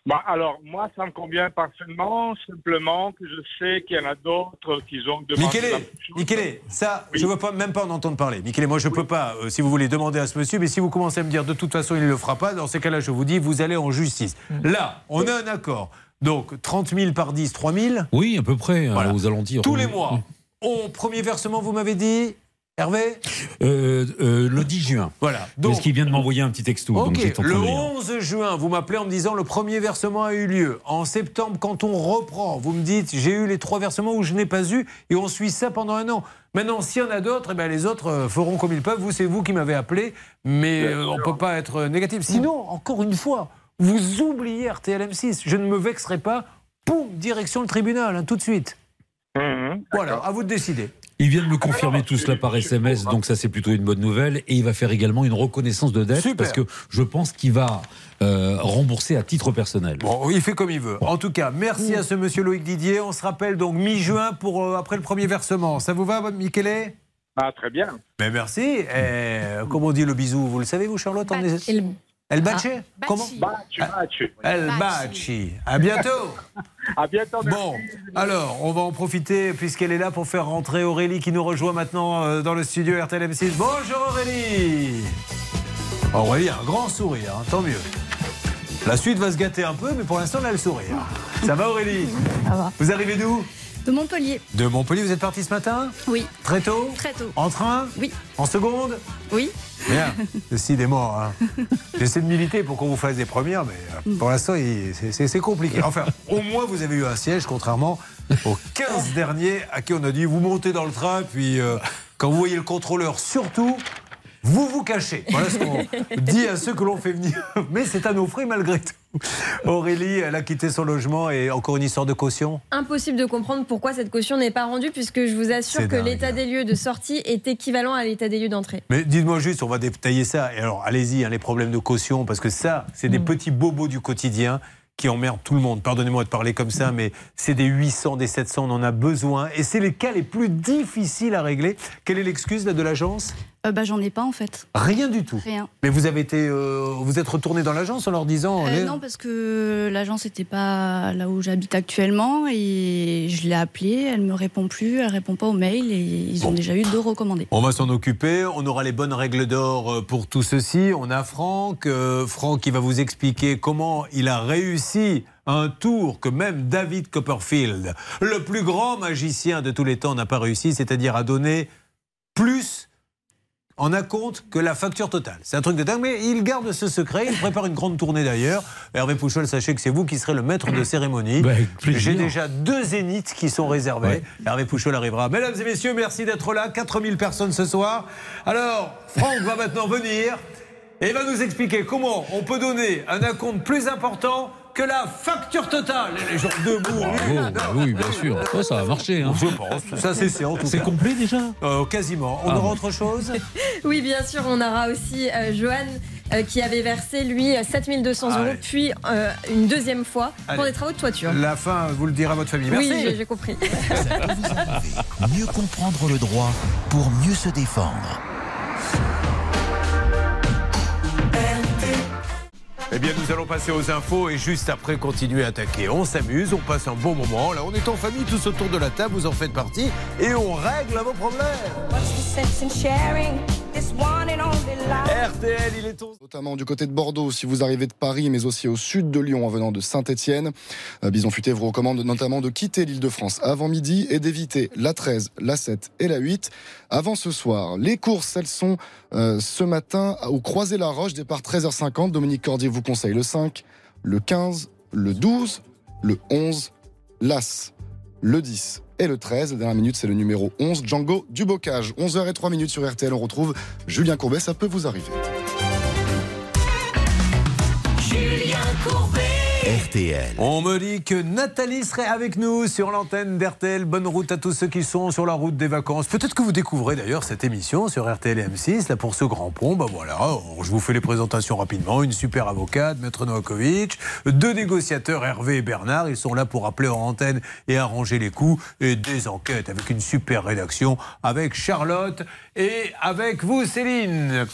Bah, alors, moi, ça me convient parfaitement, simplement que je sais qu'il y en a d'autres qui ont demandé. Michele, la- Michele, ça, je ne veux pas, même pas en entendre parler. Michele, moi, je ne peux pas, euh, si vous voulez, demander à ce monsieur, mais si vous commencez à me dire de toute façon, il ne le fera pas, dans ces cas-là, je vous dis, vous allez en justice. Là, on a un accord. Donc, 30 000 par 10, 3 000. Oui, à peu près, euh, aux alentours. Tous les mois. Au premier versement, vous m'avez dit, Hervé Euh, euh, le 10 juin. Voilà. Parce qu'il vient de m'envoyer un petit texto. donc le de lire. 11 juin, vous m'appelez en me disant le premier versement a eu lieu. En septembre, quand on reprend, vous me dites j'ai eu les trois versements où je n'ai pas eu et on suit ça pendant un an. Maintenant, s'il y en a d'autres, eh ben, les autres euh, feront comme ils peuvent. Vous, c'est vous qui m'avez appelé, mais euh, on ne peut pas être négatif. Sinon, encore une fois, vous oubliez RTLM6. Je ne me vexerai pas. Poum, direction le tribunal, hein, tout de suite. Mhm, Voilà, à vous de décider. Il vient de me confirmer tout cela par SMS, donc ça c'est plutôt une bonne nouvelle. Et il va faire également une reconnaissance de dette Super. parce que je pense qu'il va euh, rembourser à titre personnel. Bon, il fait comme il veut. En tout cas, merci à ce monsieur Loïc Didier. On se rappelle donc mi-juin pour euh, après le premier versement. Ça vous va, Michele? Ah, très bien. Mais merci. Et, comment on dit le bisou Vous le savez, vous, Charlotte? Est- El Bache? Ah, Comment? Baci, baci. El Baci. À bientôt. [laughs] À bientôt. Bon, alors, on va en profiter puisqu'elle est là pour faire rentrer Aurélie qui nous rejoint maintenant euh, dans le studio RTLM6. Bonjour Aurélie Aurélie a un grand sourire, hein, tant mieux. La suite va se gâter un peu, mais pour l'instant, elle a le sourire. Ça va Aurélie? Ça va. Vous arrivez d'où? De Montpellier. De Montpellier, vous êtes parti ce matin Oui. Très tôt Très tôt. En train Oui. En seconde Oui. Bien, décidément. Hein. [laughs] J'essaie de militer pour qu'on vous fasse des premières, mais euh, pour l'instant, c'est compliqué. Enfin, [laughs] au moins, vous avez eu un siège, contrairement aux 15 derniers à qui on a dit vous montez dans le train, puis euh, quand vous voyez le contrôleur, surtout, vous vous cachez. Voilà ce qu'on dit à ceux que l'on fait venir. [laughs] Mais c'est à nos frais malgré tout. Aurélie, elle a quitté son logement et encore une histoire de caution Impossible de comprendre pourquoi cette caution n'est pas rendue, puisque je vous assure que l'état des lieux de sortie est équivalent à l'état des lieux d'entrée. Mais dites-moi juste, on va détailler ça. Et alors, allez-y, hein, les problèmes de caution, parce que ça, c'est des petits bobos du quotidien qui emmerdent tout le monde. Pardonnez-moi de parler comme ça, mais c'est des 800, des 700, on en a besoin. Et c'est les cas les plus difficiles à régler. Quelle est l'excuse de l'agence? Euh, bah, j'en ai pas en fait. Rien du tout. Rien. Mais vous avez été, euh, vous êtes retourné dans l'agence en leur disant. Euh, non, parce que l'agence n'était pas là où j'habite actuellement et je l'ai appelée, elle me répond plus, elle répond pas aux mails et ils ont déjà eu deux recommandés. On va s'en occuper. On aura les bonnes règles d'or euh, pour tout ceci. On a Franck. euh, Franck qui va vous expliquer comment il a réussi un tour que même David Copperfield, le plus grand magicien de tous les temps, n'a pas réussi, c'est-à-dire à donner plus en un compte que la facture totale. C'est un truc de dingue, mais il garde ce secret. Il prépare une grande tournée d'ailleurs. Hervé Pouchol, sachez que c'est vous qui serez le maître de cérémonie. Bah. J'ai déjà deux zéniths qui sont réservés. Hervé Pouchol arrivera. Mesdames et messieurs, merci d'être là. 4000 personnes ce soir. Alors, Franck va maintenant venir et va nous expliquer comment on peut donner un acompte plus important que la facture totale. Et les gens debout. Bravo, bah oui, bien sûr. Ça, ça a marché. Hein. Je pense. Ça, c'est c'est en tout C'est cas. complet déjà Euh, quasiment. On Ah aura bon. autre chose? [laughs] Oui, bien sûr, on aura aussi euh, Johan euh, qui avait versé, lui, 7200 euros, Allez. puis euh, une deuxième fois pour Allez. des travaux de toiture. La fin, vous le direz à votre famille. Merci. Oui, j'ai- j'ai compris. [laughs] [laughs] Mieux comprendre le droit pour mieux se défendre. Eh bien, nous allons passer aux infos et juste après continuer à attaquer. On s'amuse, on passe un bon moment. Là, on est en famille, tous autour de la table, vous en faites partie et on règle vos problèmes. RTL, il est 11. Notamment du côté de Bordeaux, si vous arrivez de Paris, mais aussi au sud de Lyon en venant de Saint-Etienne. Bison Futé vous recommande notamment de quitter l'île de France avant midi et d'éviter la 13, la 7 et la 8 avant ce soir. Les courses, elles sont euh, ce matin au Croisé-la-Roche, départ 13h50. Dominique Cordier vous conseille le 5, le 15, le 12, le 11, l'As, le 10 et le 13. La dernière minute, c'est le numéro 11, Django du Bocage. 11h03 minutes sur RTL, on retrouve Julien Courbet, ça peut vous arriver. Julien Courbet. RTL. On me dit que Nathalie serait avec nous sur l'antenne d'RTL. Bonne route à tous ceux qui sont sur la route des vacances. Peut-être que vous découvrez d'ailleurs cette émission sur RTL et M6, là pour ce grand pont. Ben voilà, je vous fais les présentations rapidement. Une super avocate, Maître Novakovic, deux négociateurs, Hervé et Bernard. Ils sont là pour appeler en antenne et arranger les coups. Et des enquêtes avec une super rédaction, avec Charlotte et avec vous, Céline.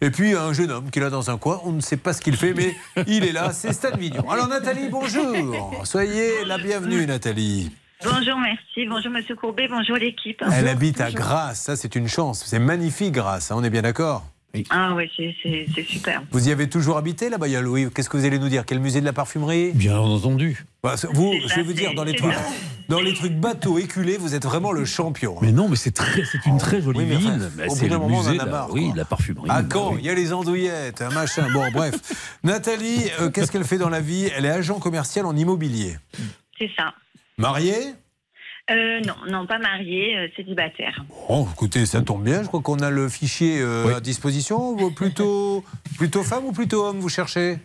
Et puis un jeune homme qui est là dans un coin, on ne sait pas ce qu'il fait, mais [laughs] il est là, c'est Stan Vignon. Alors Nathalie, bonjour. Soyez la bienvenue, Nathalie. Bonjour, merci. Bonjour, Monsieur Courbet. Bonjour, l'équipe. Elle habite à Grasse, ça c'est une chance. C'est magnifique, Grasse, on est bien d'accord? Oui, c'est- c'est c'est super. Vous y avez toujours habité là-bas, il y a Louis Qu'est-ce que vous allez nous dire Quel musée de la parfumerie Bien entendu. Bah, vous, je vais vous ça, dire, dans les trucs, dans les trucs bateaux éculés, vous êtes vraiment le champion. Mais non, mais c'est très, c'est une très jolie Oui, mais ville. Bah, au c'est bout d'un le moment, on en musée, a de la, marre, oui, la parfumerie. À bah Caen, oui. il y a les andouillettes, un machin. Bon, bref. [laughs] Nathalie, euh, qu'est-ce qu'elle fait dans la vie? Elle est agent commercial en immobilier. C'est ça. Mariée? Euh, non, non, pas marié, euh, célibataire. Bon, écoutez, ça tombe bien. Je crois qu'on a le fichier euh, à disposition. Vous, Plutôt, [laughs] plutôt femme ou plutôt homme, vous cherchez?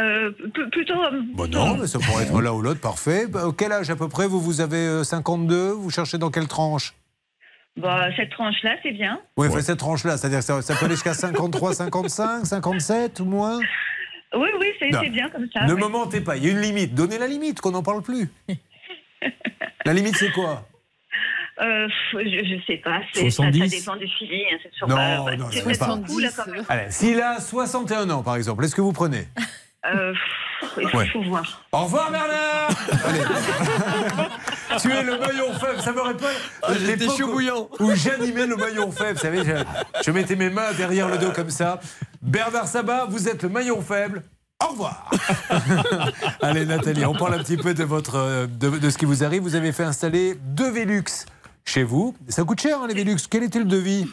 Euh, plutôt homme. Bon, non, mais ça pourrait être l'un ou l'autre, parfait. Bah, quel âge à peu près Vous, vous avez euh, 52 Vous cherchez dans quelle tranche? Bah, cette tranche-là, c'est bien. Oui, enfin, cette tranche-là, c'est-à-dire que ça, ça peut aller jusqu'à 53, 55, 57 ou moins? Oui, oui, c'est Non. c'est bien comme ça. Ne oui. me mentez pas, il y a une limite. Donnez la limite, qu'on n'en parle plus. [laughs] la limite, c'est quoi? Euh, je, je sais pas. c'est- Ça, ça 70? dépend du feeling. hein, c'est toujours Non, pas- non, c'est pas. là, quand même. Allez, S'il a 61 ans, par exemple, est-ce que vous prenez? Euh, il faut, Ouais. faut voir. Au revoir Bernard Allez. [laughs] Tu es le maillon faible, ça me rappelle Ah, j'étais chaud bouillant. Où j'animais le maillon faible, vous savez, je, je mettais mes mains derrière le dos comme ça. Bernard Sabat, vous êtes le maillon faible. Au revoir [laughs] Allez Nathalie, on parle un petit peu de, votre, euh, de, de ce qui vous arrive. Vous avez fait installer deux Velux chez vous. Ça coûte cher hein, les Velux. Quel était le devis?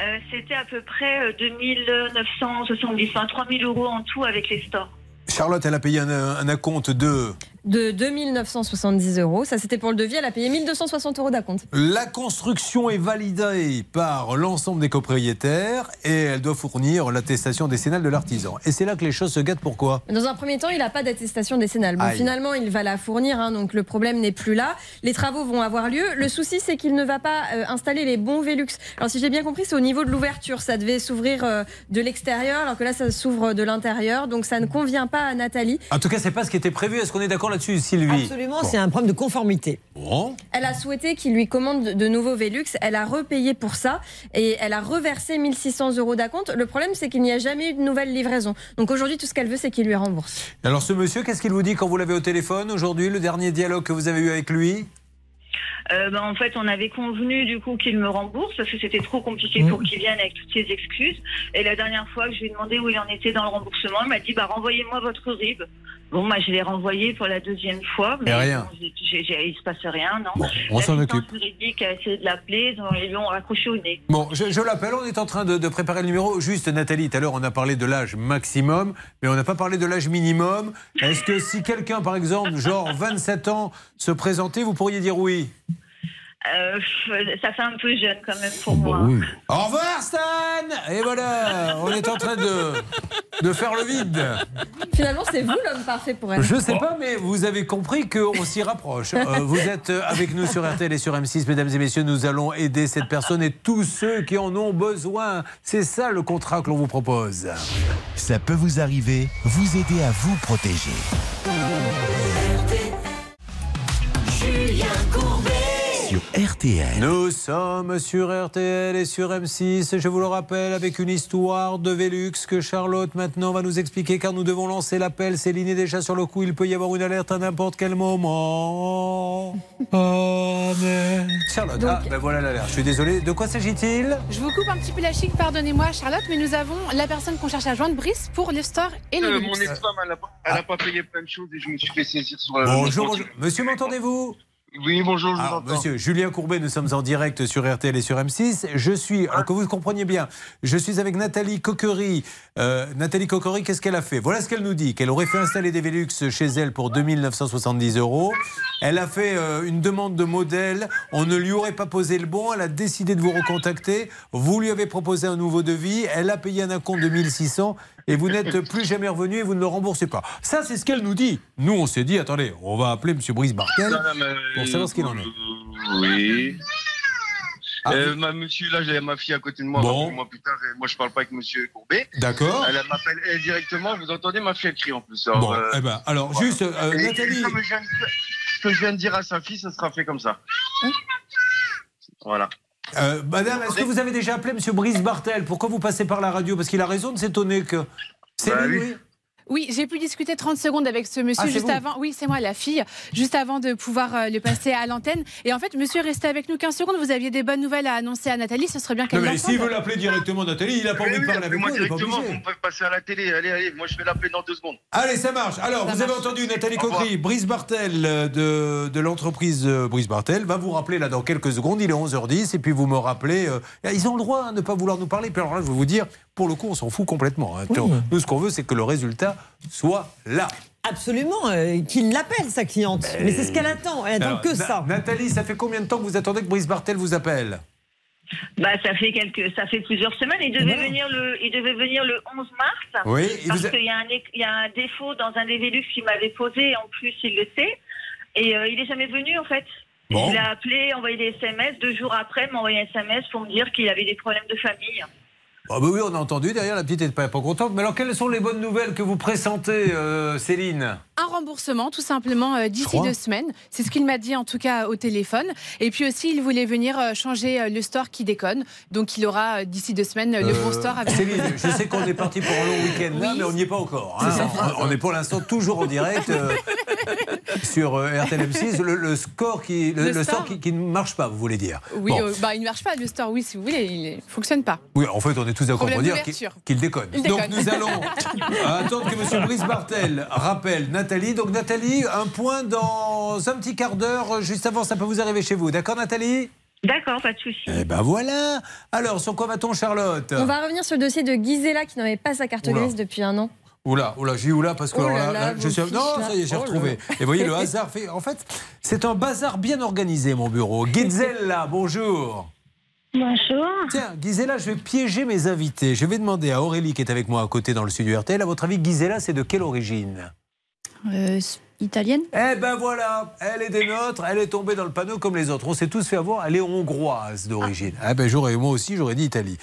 Euh, C'était à peu près euh, 2970, enfin 3000 euros en tout avec les stores. Charlotte, elle a payé un, un acompte de... De 2970 euros. Ça, c'était pour le devis. Elle a payé 1260 euros d'acompte. La construction est validée par l'ensemble des copropriétaires et elle doit fournir l'attestation décennale de l'artisan. Et c'est là que les choses se gâtent. Pourquoi? Dans un premier temps, il n'a pas d'attestation décennale. Bon, Aïe. finalement, il va la fournir, hein, donc le problème n'est plus là. Les travaux vont avoir lieu. Le souci, c'est qu'il ne va pas euh, installer les bons Velux. Alors, si j'ai bien compris, c'est au niveau de l'ouverture. Ça devait s'ouvrir euh, de l'extérieur, alors que là, ça s'ouvre de l'intérieur. Donc, ça ne convient pas à Nathalie. En tout cas, c'est pas ce qui était prévu. Est-ce qu'on est d'accord là-dessus, Sylvie Absolument, Bon. c'est un problème de conformité. Bon. Elle a souhaité qu'il lui commande de nouveaux Velux. Elle a repayé pour ça et elle a reversé 1600 euros d'acompte. Le problème, c'est qu'il n'y a jamais eu de nouvelle livraison. Donc aujourd'hui, tout ce qu'elle veut, c'est qu'il lui rembourse. Alors, ce monsieur, qu'est-ce qu'il vous dit quand vous l'avez au téléphone aujourd'hui, le dernier dialogue que vous avez eu avec lui? Euh, ben, en fait, on avait convenu du coup qu'il me rembourse parce que c'était trop compliqué pour qu'il vienne avec toutes ses excuses. Et la dernière fois que je lui ai demandé où il en était dans le remboursement, il m'a dit bah renvoyez-moi votre RIB. Bon, moi je l'ai renvoyé pour la deuxième fois, mais rien. bon, j'ai- il se passe rien, non. on s'en occupe. juridique a essayé de l'appeler, ils lui ont raccroché au nez. Bon, je, je l'appelle, on est en train de, de préparer le numéro. Juste, Nathalie, tout à l'heure, on a parlé de l'âge maximum, mais on n'a pas parlé de l'âge minimum. Est-ce que si quelqu'un, par exemple, genre 27 ans, se présentait, vous pourriez dire oui? Euh, ça fait un peu jeune quand même pour moi. Au revoir, Stan Et voilà, on est en train de, de faire le vide. Finalement, c'est vous l'homme parfait pour elle. Je sais pas, mais vous avez compris qu'on s'y rapproche. Euh, vous êtes avec nous sur RTL et sur M6, mesdames et messieurs. Nous allons aider cette personne et tous ceux qui en ont besoin. C'est ça le contrat que l'on vous propose. Ça peut vous arriver, vous aider à vous protéger. Sur RTL. Nous sommes sur RTL et sur M6, je vous le rappelle, avec une histoire de Velux que Charlotte maintenant va nous expliquer car nous devons lancer l'appel. Céline est déjà sur le coup, il peut y avoir une alerte à n'importe quel moment. [laughs] Oh, mais... Charlotte, ah, ben voilà l'alerte, je suis désolé. De quoi s'agit-il? Je vous coupe un petit peu la chic, pardonnez-moi Charlotte, mais nous avons la personne qu'on cherche à joindre, Brice, pour le store et le Euh, Velux. mon ex-femme, elle a, pas- elle a pas payé plein de choses et je me suis fait saisir sur la. Bonjour, bonjour. monsieur, m'entendez-vous? Oui, bonjour, je vous Alors, entends. monsieur Julien Courbet, nous sommes en direct sur RTL et sur M6. Je suis, alors que vous compreniez bien, je suis avec Nathalie Coquery, Euh, Nathalie Cocori, qu'est-ce qu'elle a fait? Voilà ce qu'elle nous dit qu'elle aurait fait installer des Velux chez elle pour 2970 euros. Elle a fait euh, une demande de modèle. On ne lui aurait pas posé le bon. Elle a décidé de vous recontacter. Vous lui avez proposé un nouveau devis. Elle a payé un acompte de 1600 et vous n'êtes plus jamais revenu et vous ne le remboursez pas. Ça, c'est ce qu'elle nous dit. Nous, on s'est dit, attendez, on va appeler M. Brice Bartel pour savoir ce qu'il en est. Oui. Ah, Euh, ma, monsieur, là, j'ai ma fille à côté de moi. Bon. rappelez-moi plus tard. moi, je parle pas avec monsieur Courbet. D'accord. Elle m'appelle elle, directement. Vous entendez, ma fille, elle crie en plus. Alors, Bon, euh, eh ben, alors, voilà. juste, euh, Et- et Nathalie- comme je viens de- ce que je viens de dire à sa fille, ça sera fait comme ça. Voilà. Euh, madame, est-ce que vous avez déjà appelé M. Brice Bartel? Pourquoi vous passez par la radio? Parce qu'il a raison de s'étonner que. C'est Bah lui, oui. Oui. J'ai pu discuter 30 secondes avec ce monsieur Ah, juste vous avant. Oui, c'est moi, la fille, juste avant de pouvoir euh, le passer à l'antenne. Et en fait, monsieur est resté avec nous 15 secondes. Vous aviez des bonnes nouvelles à annoncer à Nathalie. Ce serait bien qu'elle mais s'il veut l'appeler directement, Nathalie, il n'a pas envie de parler avec moi directement. Vous pouvez passer à la télé. Allez, allez. Moi, je vais l'appeler dans deux secondes. Allez, ça marche. Alors, Ça vous avez entendu Nathalie. Coquery, Brice Bartel euh, de, de l'entreprise euh, Brice Bartel va vous rappeler là dans quelques secondes. Il est 11h10 et puis vous me rappelez. euh, ils ont le droit hein, de ne pas vouloir nous parler. Puis alors là, je vais vous dire, pour le coup, on s'en fout complètement. hein. Nous, ce qu'on veut, c'est que le résultat soit là. Absolument, euh, qu'il l'appelle sa cliente. Mais c'est ce qu'elle attend. Elle attend Alors, que Na- ça. Nathalie, ça fait combien de temps que vous attendez que Brice Bartel vous appelle? Bah, ça fait quelques, ça fait plusieurs semaines. Il devait venir le, il devait venir le 11 mars. Oui, Parce a- qu'il y a un, il y a un défaut dans un des Velux qu'il m'avait posé. En plus, il le sait. Et euh, il est jamais venu, en fait. Bon. Il a appelé, envoyé des SMS. Deux jours après, m'a envoyé un SMS pour me dire qu'il avait des problèmes de famille. Ah bah oui, on a entendu. Derrière, la petite n'est pas, pas contente. Mais alors, quelles sont les bonnes nouvelles que vous pressentez, euh, Céline? Un remboursement, tout simplement, euh, d'ici deux semaines. C'est ce qu'il m'a dit, en tout cas, au téléphone. Et puis aussi, il voulait venir euh, changer le store qui déconne. Donc, il aura d'ici deux semaines le bon store avec Céline, je sais qu'on est parti pour un long week-end là, mais on n'y est pas encore. hein. On, on est pour l'instant toujours en direct [laughs] sur euh, RTLM6. Le, le score qui, le, Le le store score qui, qui ne marche pas, vous voulez dire Oui, Bon. euh, bah, il ne marche pas, le store, oui, si vous voulez, il ne fonctionne pas. Oui, en fait, on est tous d'accord pour dire qu'il déconne. Donc, nous allons [laughs] attendre que M. Brice Bartel rappelle Nathalie. Donc, Nathalie, un point dans un petit quart d'heure, juste avant, ça peut vous arriver chez vous. D'accord, Nathalie? D'accord, pas de souci. Eh ben voilà Alors, sur quoi va-t-on, Charlotte? On va revenir sur le dossier de Gisela qui n'avait pas sa carte Oula. grise depuis un an. Oula, oula, j'ai oula parce que Oh alors là là, là, là, je suis. Non, là. ça y est, j'ai Oh retrouvé. là. Et vous voyez, le hasard fait. En fait, c'est un bazar bien organisé, mon bureau. Gisela, bonjour. Bonjour. Tiens, Gisela, je vais piéger mes invités. Je vais demander à Aurélie qui est avec moi à côté dans le studio RTL. À votre avis, Gisela, c'est de quelle origine? Euh, italienne? Eh ben voilà, elle est des nôtres, elle est tombée dans le panneau comme les autres. On s'est tous fait avoir, elle est hongroise d'origine. Ah ben j'aurais, moi aussi, j'aurais dit Italie.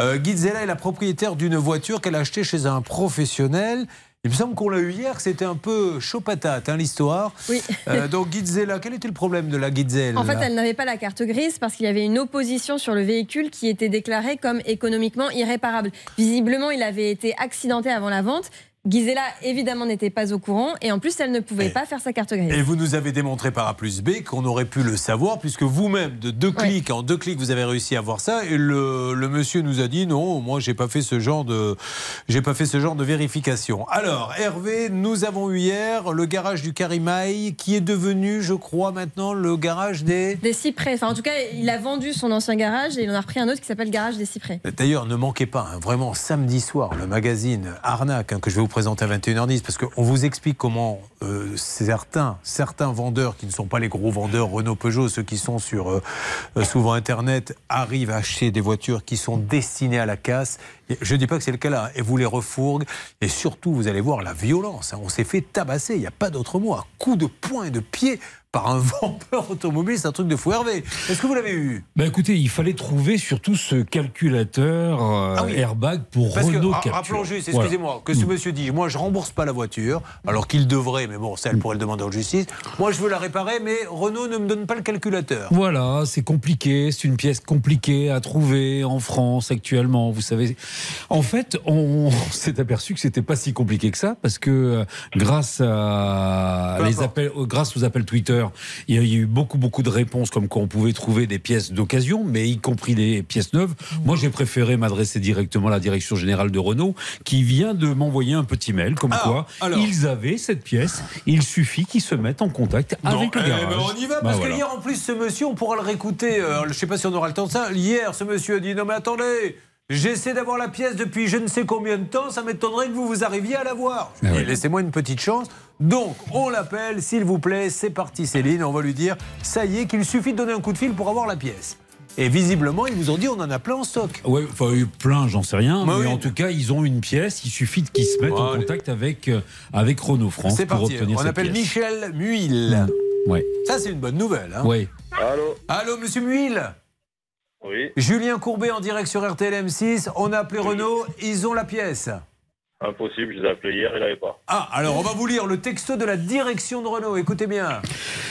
Euh, est la propriétaire d'une voiture qu'elle a achetée chez un professionnel. Il me semble qu'on l'a eu hier, c'était un peu chaud patate, hein, l'histoire. Oui. Euh, donc Gisela, quel était le problème de la Gisela En fait, elle n'avait pas la carte grise parce qu'il y avait une opposition sur le véhicule qui était déclarée comme économiquement irréparable. Visiblement, il avait été accidenté avant la vente. Gisela, évidemment, n'était pas au courant et en plus, elle ne pouvait pas faire sa carte grise. Et vous nous avez démontré par A plus B qu'on aurait pu le savoir, puisque vous-même, de deux clics, en deux clics, vous avez réussi à voir ça. Et le, le monsieur nous a dit non, moi, j'ai pas fait ce genre de, j'ai pas fait ce genre de vérification. Alors, Hervé, nous avons eu hier le garage du Carimaï, qui est devenu, je crois, maintenant le garage des. Des cyprès. Enfin, en tout cas, il a vendu son ancien garage et il en a repris un autre qui s'appelle Garage des cyprès. D'ailleurs, ne manquez pas, hein, vraiment, samedi soir, le magazine Arnaque, hein, que je vais vous présenter à 21h10, parce qu'on vous explique comment euh, certains, certains vendeurs, qui ne sont pas les gros vendeurs Renault Peugeot, ceux qui sont sur euh, euh, souvent Internet, arrivent à acheter des voitures qui sont destinées à la casse. Je ne dis pas que c'est le cas là, et vous les refourguez. Et surtout, vous allez voir la violence. hein. On s'est fait tabasser, il n'y a pas d'autre mot, à coups de poing et de pied par un [laughs] vendeur automobile, c'est un truc de fou. Hervé, est-ce que vous l'avez eu? Ben écoutez, il fallait trouver surtout ce calculateur euh, Ah oui. airbag pour Parce que, Renault ra- Captur. rappelons juste, Voilà. excusez-moi, que ce monsieur dit Moi, je rembourse pas la voiture, alors qu'il devrait, mais bon, ça, elle pourrait le demander en justice. Moi, je veux la réparer, mais Renault ne me donne pas le calculateur. Voilà, c'est compliqué, c'est une pièce compliquée à trouver en France actuellement, vous savez. En fait, on [laughs] s'est aperçu que c'était pas si compliqué que ça parce que euh, grâce à Peu les importe. appels euh, grâce aux appels Twitter, il y a eu beaucoup beaucoup de réponses comme quoi on pouvait trouver des pièces d'occasion mais y compris des pièces neuves. Moi, j'ai préféré m'adresser directement à la direction générale de Renault qui vient de m'envoyer un petit mail comme Ah, quoi alors. ils avaient cette pièce, il suffit qu'ils se mettent en contact avec le eh garage. ben, on y va, Bah, parce voilà. que hier, en plus, ce monsieur, on pourra le réécouter. euh, je sais pas si on aura le temps de ça. Hier, ce monsieur a dit Non, mais attendez, J'essaie d'avoir la pièce depuis je ne sais combien de temps, ça m'étonnerait que vous vous arriviez à la voir. Ah Et Laissez-moi une petite chance. Donc, on l'appelle, s'il vous plaît, c'est parti Céline, on va lui dire, ça y est, qu'il suffit de donner un coup de fil pour avoir la pièce. Et visiblement, ils vous ont dit, on en a plein en stock. Ouais, enfin, eu plein, j'en sais rien. Mais oui. en tout cas, ils ont une pièce. Il suffit qu'ils se mettent en contact avec, euh, avec Renault France C'est pour parti, obtenir on cette appelle pièce. Michel Muil. Ouais. Ça, c'est une bonne nouvelle. Hein. Oui. Allô? Allô, monsieur Muil? Oui. Julien Courbet en direct sur RTL M6. On a appelé Renault, ils ont la pièce. Impossible, je les ai appelés hier, ils l'avaient pas. Ah, alors on va vous lire le texto de la direction de Renault. Écoutez bien.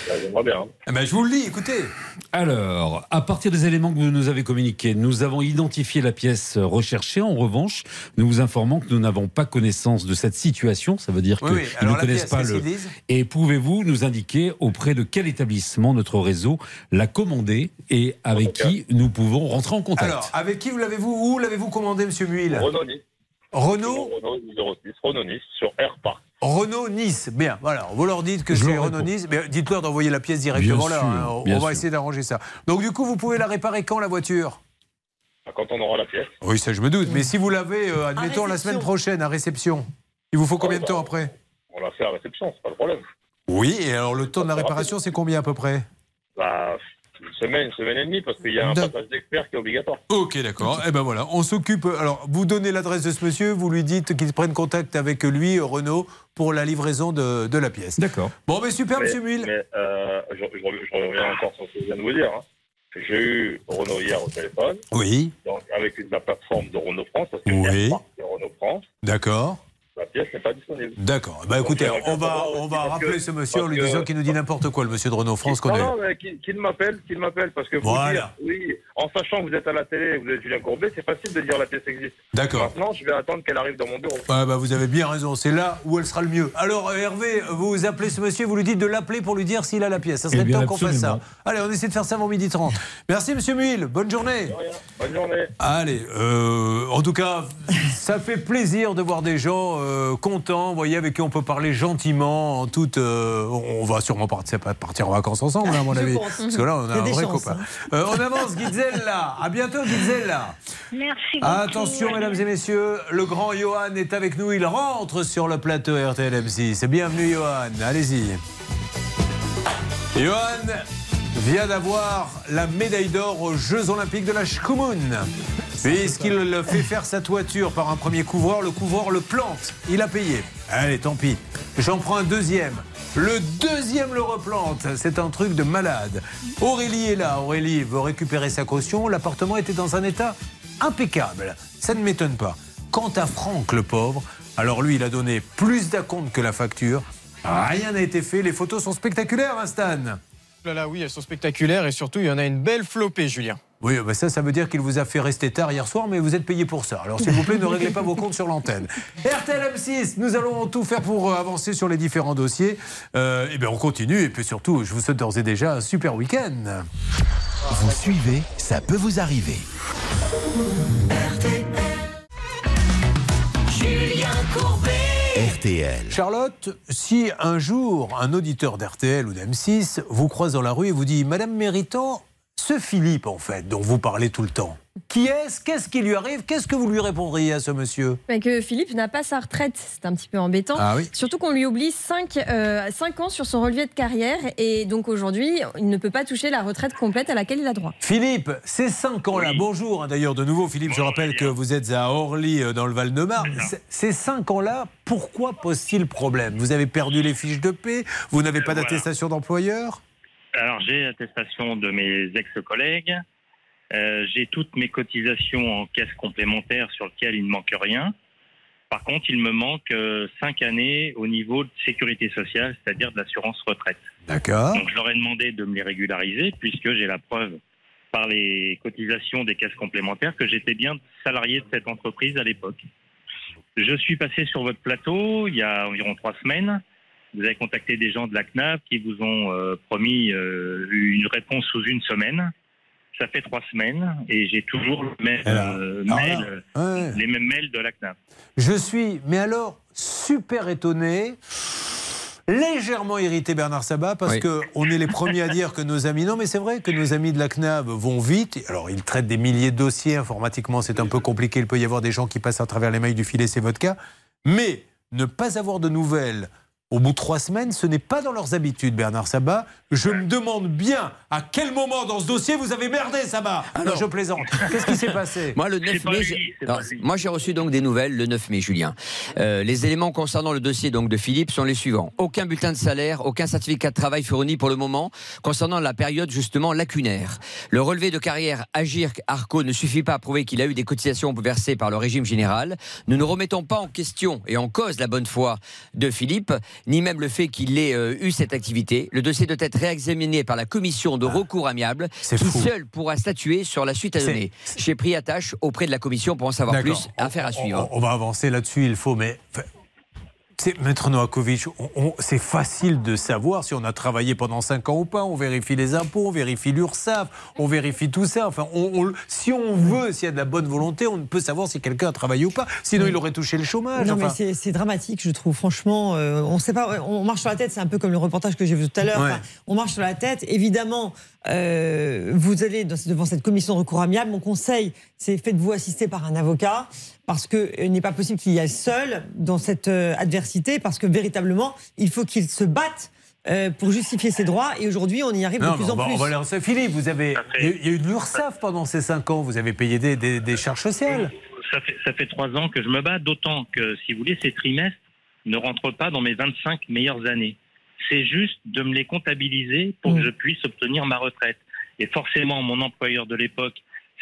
Bah, J'aimerais bien. Eh ben, je vous le lis, écoutez. Alors, à partir des éléments que vous nous avez communiqués, nous avons identifié la pièce recherchée. En revanche, nous vous informons que nous n'avons pas connaissance de cette situation. Ça veut dire Oui, qu'ils oui. Ne connaissent pièce, pas le. qu'ils disent Et pouvez-vous nous indiquer auprès de quel établissement notre réseau l'a commandé et avec qui nous pouvons rentrer en contact? Alors, avec qui vous l'avez-vous Où l'avez-vous commandé, monsieur Muil? Renault Nice. Renault Renault 06, Renault Nice, sur Air Park. Renault Nice. Bien, voilà. Vous leur dites que Je c'est Renault. Nice. Mais dites-leur d'envoyer la pièce directement Bien là. sûr, hein. On va sûr. essayer d'arranger ça. Donc, du coup, vous pouvez la réparer quand, la voiture? Bah, Quand on aura la pièce. Oui, ça, je me doute. Mais si vous l'avez, euh, admettons, la semaine prochaine, à réception, il vous faut combien de temps après? On l'a fait à réception, c'est pas le problème. Oui, et alors le temps de la réparation, c'est combien à peu près? Bah, une semaine, une semaine et demie, parce qu'il y a un passage d'expert qui est obligatoire. Ok, d'accord. Eh ben voilà, on s'occupe. Alors, vous donnez l'adresse de ce monsieur, vous lui dites qu'il prenne contact avec lui, Renault, pour la livraison de, de la pièce. D'accord. Bon, mais super, mais, monsieur Muil. Mais euh, je, je reviens- je reviens encore sur ce que je viens de vous dire. hein. J'ai eu Renault hier au téléphone. Oui. Donc, avec une- la plateforme de Renault France, parce que Oui. Renault France, D'accord. La pièce n'est pas disponible. D'accord. Bah écoutez, on va, on va rappeler que- ce monsieur en lui que- disant qu'il nous dit n'importe quoi, le monsieur de Renault France qu'on non, mais qu'il m'appelle, qu'il m'appelle, parce que vous Voilà. dire, oui, en sachant que vous êtes à la télé, vous êtes Julien Courbet, c'est facile de dire la pièce existe. D'accord. Maintenant, je vais attendre qu'elle arrive dans mon bureau. Ouais, bah, vous avez bien raison, c'est là où elle sera le mieux. Alors euh, Hervé, vous appelez ce monsieur, vous lui dites de l'appeler pour lui dire s'il a la pièce. Ça serait Eh bien, temps qu'on fasse ça. Allez, on essaie de faire ça avant midi 30. Merci monsieur Muil, bonne journée. Bonne journée. Allez, euh, en tout cas, ça fait plaisir de voir des gens euh, contents, vous voyez, avec qui on peut parler gentiment, en toute... euh, on va sûrement partir, partir en vacances ensemble, hein, à mon [laughs] Je avis. pense. Parce que là, on a, a un vrai chances, copain. hein. Euh, on avance, Gizella. À bientôt, Gizella. Merci beaucoup. Attention, mesdames et messieurs, le grand Johan est avec nous. Il rentre sur le plateau RTL M6. Bienvenue, Johan. Allez-y. Johan vient d'avoir la médaille d'or aux Jeux Olympiques de la Shkumun. Puisqu'il fait faire sa toiture par un premier couvreur, le couvreur le plante. Il a payé. Allez, tant pis. J'en prends un deuxième. Le deuxième le replante. C'est un truc de malade. Aurélie est là. Aurélie veut récupérer sa caution. L'appartement était dans un état impeccable. Ça ne m'étonne pas. Quant à Franck, le pauvre, alors lui, il a donné plus d'acompte que la facture. Rien n'a été fait. Les photos sont spectaculaires, hein, Stan? Là, là, oui, elles sont spectaculaires et surtout, il y en a une belle flopée, Julien. Oui, ça, ça veut dire qu'il vous a fait rester tard hier soir, mais vous êtes payé pour ça. Alors, s'il vous plaît, ne réglez pas vos comptes sur l'antenne. RTL M6, nous allons tout faire pour euh, avancer sur les différents dossiers. Euh, et bien, on continue. Et puis surtout, je vous souhaite d'ores et déjà un super week-end. Vous suivez, ça peut vous arriver. Julien Courbet. Charlotte, si un jour un auditeur d'RTL ou d'M6 vous croise dans la rue et vous dit Madame Méritant, ce Philippe, en fait, dont vous parlez tout le temps, qui est-ce? Qu'est-ce qui lui arrive? Qu'est-ce que vous lui répondriez à ce monsieur? Mais que Philippe n'a pas sa retraite, c'est un petit peu embêtant. Ah oui. Surtout qu'on lui oublie 5, ans sur son relevé de carrière. Et donc aujourd'hui, il ne peut pas toucher la retraite complète à laquelle il a droit. Philippe, ces cinq ans-là, bonjour hein, d'ailleurs de nouveau. Philippe, je rappelle que vous êtes à Orly euh, dans le Val-de-Marne. Ces cinq ans-là, pourquoi pose-t-il problème? Vous avez perdu les fiches de paix? Vous n'avez pas Voilà. d'attestation d'employeur? Alors, j'ai l'attestation de mes ex-collègues. Euh, j'ai toutes mes cotisations en caisse complémentaire sur lesquelles il ne manque rien. Par contre, il me manque euh, cinq années au niveau de sécurité sociale, c'est-à-dire de l'assurance retraite. D'accord. Donc, je leur ai demandé de me les régulariser puisque j'ai la preuve par les cotisations des caisses complémentaires que j'étais bien salarié de cette entreprise à l'époque. Je suis passé sur votre plateau il y a environ trois semaines. Vous avez contacté des gens de la CNAP qui vous ont euh, promis euh, une réponse sous une semaine. Ça fait trois semaines et j'ai toujours le même, euh, alors mail, là, ouais. les mêmes mails de la CNAP. Je suis, mais alors, super étonné. légèrement irrité Bernard Sabat parce Oui. que on est les premiers à [laughs] dire que nos amis, non mais c'est vrai que nos amis de la CNAV vont vite. Alors ils traitent des milliers de dossiers informatiquement, c'est un peu compliqué. Il peut y avoir des gens qui passent à travers les mailles du filet, c'est votre cas. Mais ne pas avoir de nouvelles au bout de trois semaines, ce n'est pas dans leurs habitudes, Bernard Sabat. Je me demande bien à quel moment dans ce dossier vous avez merdé, Sabat. Non, je plaisante. Qu'est-ce qui s'est passé [laughs] Moi, le 9 mai, alors, moi, j'ai reçu donc des nouvelles le 9 mai, Julien. Euh, les éléments concernant le dossier donc de Philippe sont les suivants aucun bulletin de salaire, aucun certificat de travail fourni pour le moment concernant la période justement lacunaire. Le relevé de carrière Agir Arco ne suffit pas à prouver qu'il a eu des cotisations versées par le régime général. Nous ne remettons pas en question et en cause la bonne foi de Philippe, ni même le fait qu'il ait euh, eu cette activité. Le dossier doit être réexaminé par la commission de recours amiable, qui fou. seule pourra statuer sur la suite à donner. J'ai pris attache auprès de la commission pour en savoir plus. Affaire à suivre. On, on va avancer là-dessus, il faut, mais. Maître on- c'est facile de savoir si on a travaillé pendant 5 ans ou pas. On vérifie les impôts, on vérifie l'URSSAF, on vérifie tout ça. Enfin, on- on- si on veut, s'il y a de la bonne volonté, on peut savoir si quelqu'un a travaillé ou pas. Sinon, il aurait touché le chômage. Non, Enfin, mais c'est- dramatique, je trouve. Franchement, euh, on sait pas. On marche sur la tête. C'est un peu comme le reportage que j'ai vu tout à l'heure. Ouais. Enfin, on marche sur la tête. Évidemment, euh, vous allez devant cette commission de recours amiable. Mon conseil, c'est faites-vous assister par un avocat. Parce que il n'est pas possible qu'il y ait seul dans cette euh, adversité, parce que véritablement, il faut qu'il se batte euh, pour justifier ses droits. Et aujourd'hui, on y arrive non, de plus en va, plus. on va lancer. Philippe, vous avez, il y a eu- de l'URSSAF pendant ces 5 ans. Vous avez payé des, des- des charges sociales. Ça fait, ça fait trois ans que je me bats, d'autant que, si vous voulez, ces trimestres ne rentrent pas dans mes 25 meilleures années. C'est juste de me les comptabiliser pour que je puisse obtenir ma retraite. Et forcément, mon employeur de l'époque,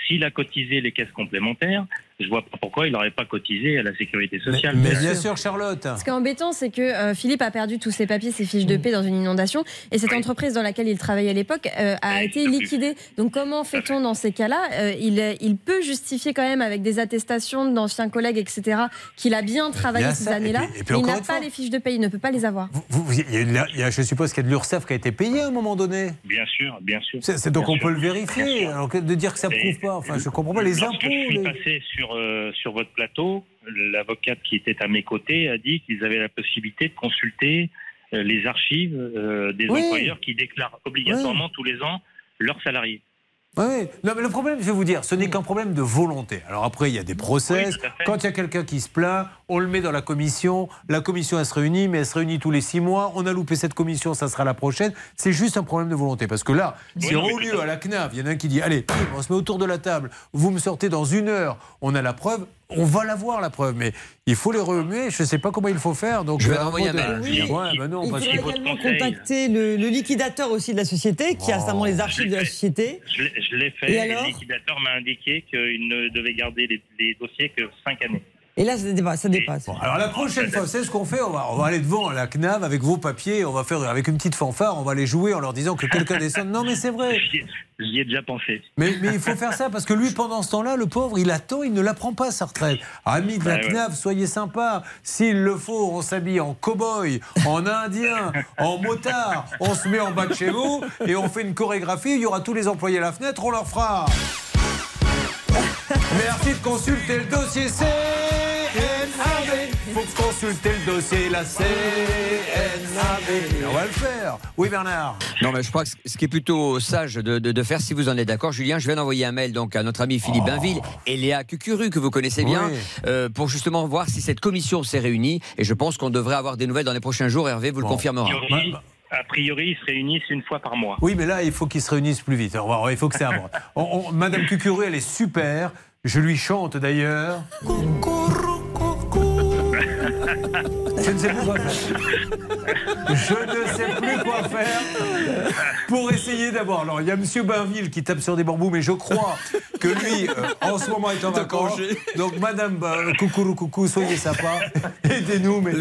s'il a cotisé les caisses complémentaires, je vois pas pourquoi il n'aurait pas cotisé à la sécurité sociale. Mais bien sûr, Charlotte. Ce qui est embêtant, c'est que euh, Philippe a perdu tous ses papiers, ses fiches de paie dans une inondation. Et cette entreprise dans laquelle il travaillait à l'époque euh, a été liquidée. Donc, comment fait-on dans ces cas-là? Euh, il, il peut justifier quand même avec des attestations d'anciens collègues, etc., qu'il a bien travaillé ces années-là. il n'a pas les fiches de paie, il ne peut pas les avoir. Vous- vous- il y a une- il y a- je suppose qu'il y a de l'URSSAF qui a été payé à un moment donné. Bien sûr, bien sûr. Donc Bien on sûr. peut le vérifier. Alors que de dire que ça Et- prouve pas, enfin, je comprends pas les impôts. je suis les- passé sur, euh, sur votre plateau, l'avocate qui était à mes côtés a dit qu'ils avaient la possibilité de consulter euh, les archives euh, des Oui. employeurs qui déclarent obligatoirement tous les ans leurs salariés. Oui. Non, mais le problème, je vais vous dire, ce n'est qu'un problème de volonté. Alors après, il y a des process. Oui. Quand il y a quelqu'un qui se plaint, on le met dans la commission. La commission, elle se réunit, mais elle se réunit tous les six mois. On a loupé cette commission, ça sera la prochaine. C'est juste un problème de volonté. Parce que là, si au lieu à à la CNAV, il y en a un qui dit Allez, on se met autour de la table, vous me sortez dans une heure, on a la preuve, on va la voir, la preuve. Mais il faut les remuer. Je ne sais pas comment il faut faire. Donc, Je vais envoyer un moment mail, de- Julien. Ouais, ben non, Il parce faudrait que- également contacter le, le liquidateur aussi de la société, qui a certainement les archives de la société. Je l'ai- fait Et et, alors? le liquidateur m'a indiqué qu'il ne devait garder les, les dossiers que cinq années. Et là, ça dépasse. Ça dépasse. Alors la prochaine fois, c'est ce qu'on fait? On va, on va aller devant la CNAV avec vos papiers. On va faire avec une petite fanfare. On va les jouer en leur disant que quelqu'un descende. Non, mais c'est vrai. [laughs] J'y ai- déjà pensé. Mais, mais il faut faire ça parce que lui, pendant ce temps-là, le pauvre, il attend, il ne la prend pas sa retraite. Amis de la ouais. CNAV, soyez sympas. S'il le faut, on s'habille en cow-boy, en indien, en motard. On se met en bas de chez vous et on fait une chorégraphie. Il y aura tous les employés à la fenêtre. On leur fera. Merci de consulter le dossier CNAV. Faut consulter le dossier la CNAV. On va le faire. Oui, Bernard. Non, mais je crois que ce qui est plutôt sage de, de- de faire, si vous en êtes d'accord, Julien, je viens d'envoyer un mail donc à notre ami Philippe Bainville et Léa Cucuru, que vous connaissez bien, Oh. Oui. euh, pour justement voir si cette commission s'est réunie. Et je pense qu'on devrait avoir des nouvelles dans les prochains jours. Hervé vous le confirmera. a priori, ils se réunissent une fois par mois. Oui, mais là, il faut qu'ils se réunissent plus vite. Il faut que ça avance. [laughs] Madame Cucuru, elle est super. Je lui chante d'ailleurs. [laughs] Je ne sais plus quoi faire. Je ne sais plus quoi faire pour essayer d'avoir. Alors, il y a Monsieur Bainville qui tape sur des bambous, mais je crois que lui, euh, en ce moment, est en vacances. Donc, Madame euh, Coucou, coucou, soyez sympa. Aidez-nous, mais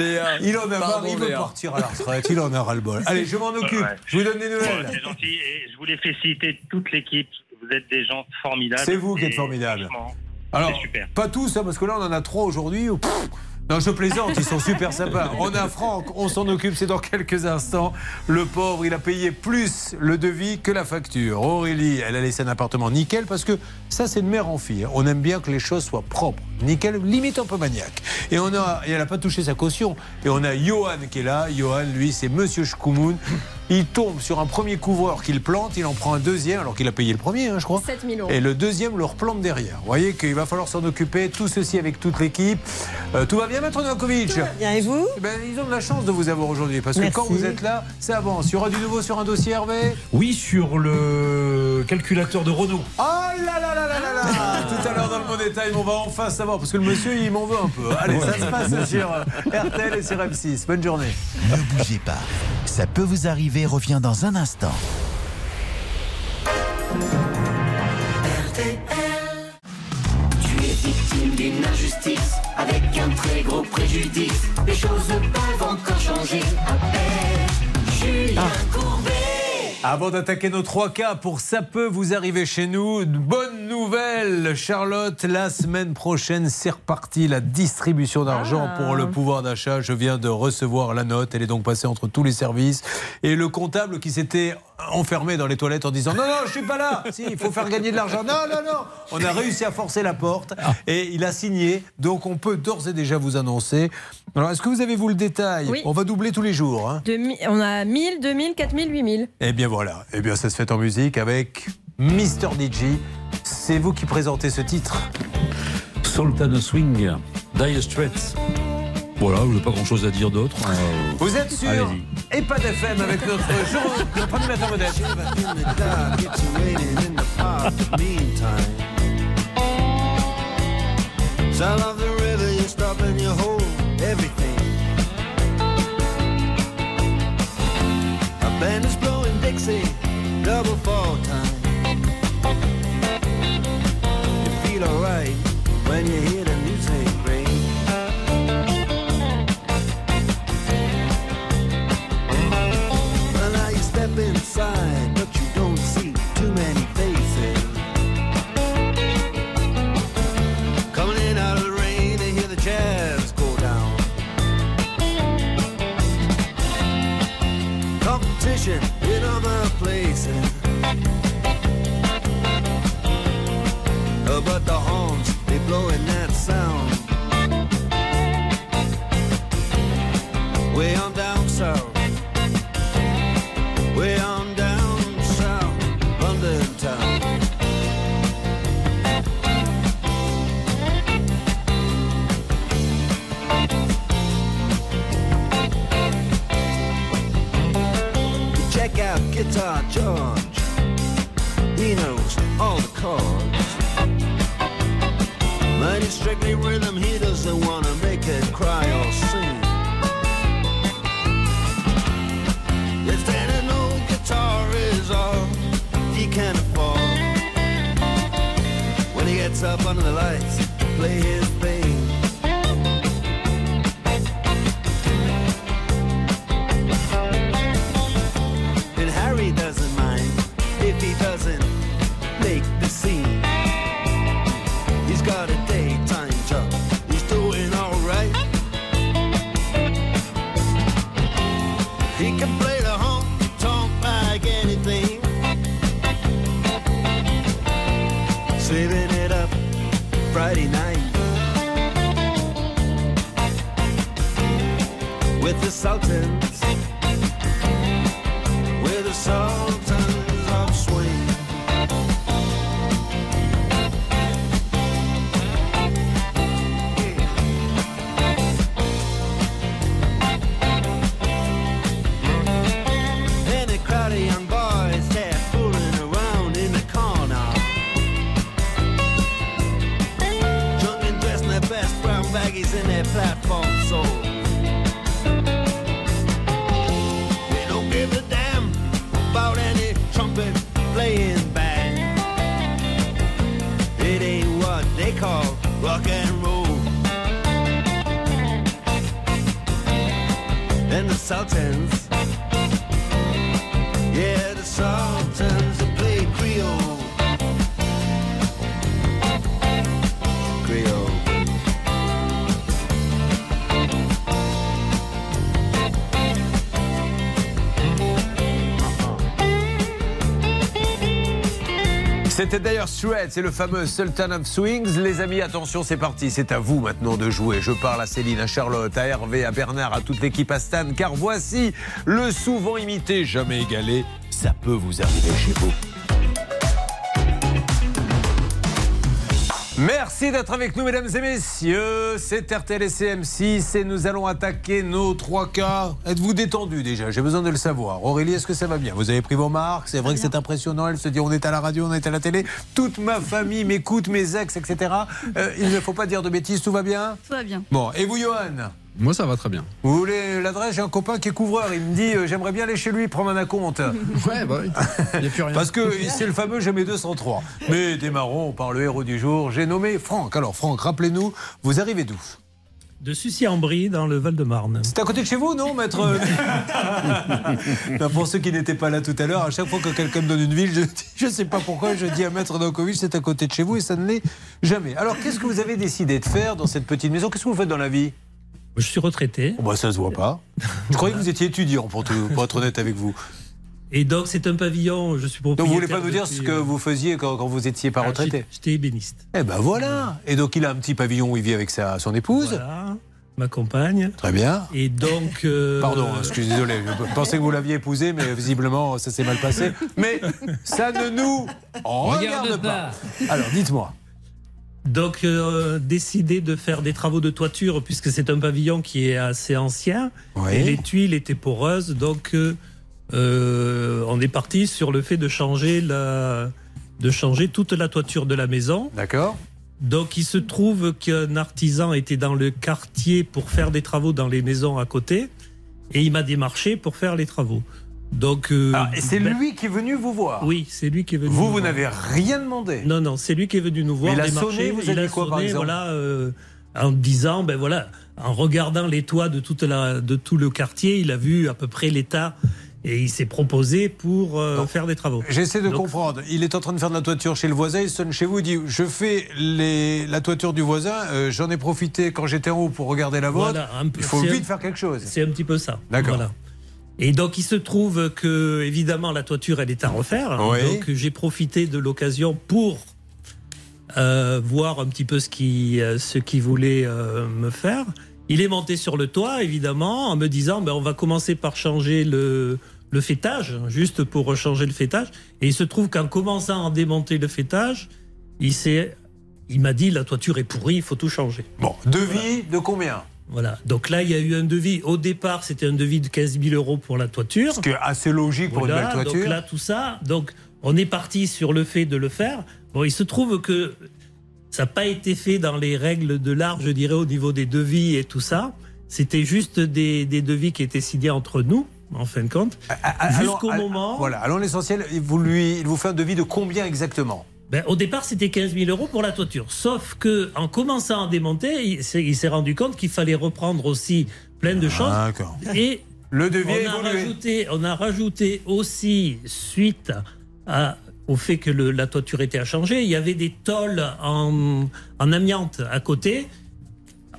il en a marre, il veut Léa. partir à la retraite, il en a ras-le-bol. Allez, je m'en occupe. Ouais. Je vous donne des nouvelles. C'est gentil et je voulais féliciter toute l'équipe. Vous êtes des gens formidables. C'est vous qui êtes Et formidable. franchement, Alors, c'est super. pas tous, hein, parce que là, on en a trois aujourd'hui. Non, je plaisante, ils sont super sympas. [laughs] On a Franck, on s'en occupe, c'est dans quelques instants. Le pauvre, il a payé plus le devis que la facture. Aurélie, elle a laissé un appartement nickel parce que ça, c'est de mère en fille. On aime bien que les choses soient propres. Nickel, limite un peu maniaque. Et, on a, elle n'a pas touché sa caution. Et on a Johan qui est là. Johan, lui, c'est Monsieur Schkoumoun. Il tombe sur un premier couvreur qu'il plante, il en prend un deuxième, alors qu'il a payé le premier, hein, je crois. 7 000 euros. Et le deuxième le replante derrière. Vous voyez qu'il va falloir s'en occuper, tout ceci avec toute l'équipe. Euh, tout va bien, Maître Novakovic Bien, et vous? Eh ben, Ils ont de la chance de vous avoir aujourd'hui, parce que quand vous êtes là, ça avance. Il y aura du nouveau sur un dossier, Hervé? Oui, sur le calculateur de Renault. Oh là là là là là là [laughs] Tout à l'heure dans le mot détail, on va enfin savoir, parce que le monsieur, il m'en veut un peu. Allez, ça se passe sur euh, RTL et sur M6. Bonne journée. Ne bougez pas. Ça peut vous arriver, revient dans un instant. Tu es victime d'une injustice avec un très gros préjudice. Les choses peuvent encore changer. Avant d'attaquer nos trois cas pour ça peut vous arriver chez nous, une bonne nouvelle, Charlotte. La semaine prochaine, c'est reparti la distribution d'argent Ah. pour le pouvoir d'achat. Je viens de recevoir la note. Elle est donc passée entre tous les services. Et le comptable qui s'était enfermé dans les toilettes en disant non, non, je suis pas là. [laughs] Si, il faut faire gagner de l'argent. Non, non, non. On a réussi à forcer la porte et il a signé. Donc on peut d'ores et déjà vous annoncer. Alors, est-ce que vous avez vous le détail Oui. On va doubler tous les jours. hein. On a 1000, 2000, 4000, 8000. Eh bien voilà, eh bien ça se fait en musique avec Mr. DJ. C'est vous qui présentez ce titre. Sultana Swing, Dire Straits. Voilà, je n'ai pas grand chose à dire d'autre. Euh, Vous êtes sur allez-y. EHPAD FM avec notre, jour, notre animateur modeste. Sound of the river, everything. A band is blowing Dixie, double fall time. You feel alright Guitar George. He knows all the chords. But it's strictly rhythm, he doesn't wanna make it cry or sing. If then an old guitar is all he can afford. When he gets up under the lights play his thing. C'était d'ailleurs Shred, c'est le fameux Sultan of Swings. Les amis, attention, c'est parti. C'est à vous maintenant de jouer. Je parle à Céline, à Charlotte, à Hervé, à Bernard, à toute l'équipe à Stan, car voici le souvent imité, jamais égalé. Ça peut vous arriver chez vous. Merci d'être avec nous, mesdames et messieurs. C'est RTL et CM6 et nous allons attaquer nos trois cas. Êtes-vous détendu déjà? J'ai besoin de le savoir. Aurélie, est-ce que ça va bien? Vous avez pris vos marques? C'est vrai que c'est impressionnant. Elle se dit on est à la radio, on est à la télé. Toute ma famille m'écoute, mes ex, etc. Euh, il ne faut pas dire de bêtises, tout va bien? Tout va bien. Bon, et vous, Johan? Moi, ça va très bien. Vous voulez l'adresse J'ai un copain qui est couvreur. Il me dit euh, j'aimerais bien aller chez lui prendre un compte. Ouais, bah oui. Il n'y a plus rien. Parce que c'est le fameux Jamais 203. Mais démarrons par le héros du jour. J'ai nommé Franck. Alors, Franck, rappelez-nous, vous arrivez d'où? De Sucy-en-Brie, dans le Val-de-Marne. C'est à côté de chez vous, non, maître? [laughs] Non, Pour ceux qui n'étaient pas là tout à l'heure, à chaque fois que quelqu'un me donne une ville, je ne sais pas pourquoi, je dis à maître Dankovic, c'est à côté de chez vous et ça ne l'est jamais. Alors, qu'est-ce que vous avez décidé de faire dans cette petite maison? Qu'est-ce que vous faites dans la vie? Je suis retraité. Oh, bah, ça se voit pas. [laughs] Je croyais que vous étiez étudiant, pour, tout- pour être honnête avec vous. Et donc, c'est un pavillon, je suis Donc, propriétaire. vous voulez pas nous dire ce que euh, vous faisiez quand, quand vous étiez pas ah, retraité? j'étais- ébéniste. Eh ben voilà Et donc, il a un petit pavillon où il vit avec sa, son épouse Voilà, ma compagne. Très bien. Et donc. euh, Pardon, hein, je suis désolé. Je pensais que vous l'aviez épousé, mais visiblement, ça s'est mal passé. Mais ça ne nous regarde, Regarde pas. pas. Alors, dites-moi. Donc, euh, décidé de faire des travaux de toiture, puisque c'est un pavillon qui est assez ancien. Oui. Et les tuiles étaient poreuses. Donc, euh, euh, on est parti sur le fait de changer, la, de changer toute la toiture de la maison. D'accord. Donc, il se trouve qu'un artisan était dans le quartier pour faire des travaux dans les maisons à côté. Et il m'a démarché pour faire les travaux. Donc, euh, Ah, c'est ben- lui qui est venu vous voir Oui, c'est lui qui est venu. Vous, nous vous n'avez rien demandé Non, non, c'est lui qui est venu nous voir. Mais il a sonné, vous a Il dit quoi, par sonné, exemple voilà, euh, En disant, ben voilà, en regardant les toits de, toute la, de tout le quartier, il a vu à peu près l'état et il s'est proposé pour euh, faire des travaux. J'essaie de Donc, comprendre. Il est en train de faire de la toiture chez le voisin, il sonne chez vous, il dit Je fais les, la toiture du voisin, euh, j'en ai profité quand j'étais en haut pour regarder la vôtre. Voilà, il faut vite un- faire quelque chose. C'est un petit peu ça. D'accord. Voilà. Et donc il se trouve que évidemment la toiture elle est à refaire. Oui. Donc j'ai profité de l'occasion pour euh, voir un petit peu ce qu'il euh, ce qu'il voulait euh, me faire. Il est monté sur le toit évidemment en me disant ben, on va commencer par changer le le fêtage juste pour changer le fêtage. Et il se trouve qu'en commençant à démonter le fêtage, il s'est il m'a dit la toiture est pourrie, il faut tout changer. Bon, devis de combien? Voilà. Donc là, il y a eu un devis. Au départ, c'était un devis de 15 000 euros pour la toiture. Ce qui est assez logique pour une belle toiture. Donc là, tout ça. Donc, on est parti sur le fait de le faire. Bon, il se trouve que ça n'a pas été fait dans les règles de l'art, je dirais, au niveau des devis et tout ça. C'était juste des, des devis qui étaient signés entre nous, en fin de compte. Jusqu'au moment. Voilà, allons l'essentiel. Il vous, lui, il vous fait un devis de combien exactement? Ben, au départ, c'était 15 000 euros pour la toiture. Sauf que, en commençant à démonter, il s'est rendu compte qu'il fallait reprendre aussi plein de choses. D'accord. Et Le devis on a, rajouté, on a rajouté aussi, suite à- au fait que le- la toiture était à changer, il y avait des tôles en, en amiante à côté.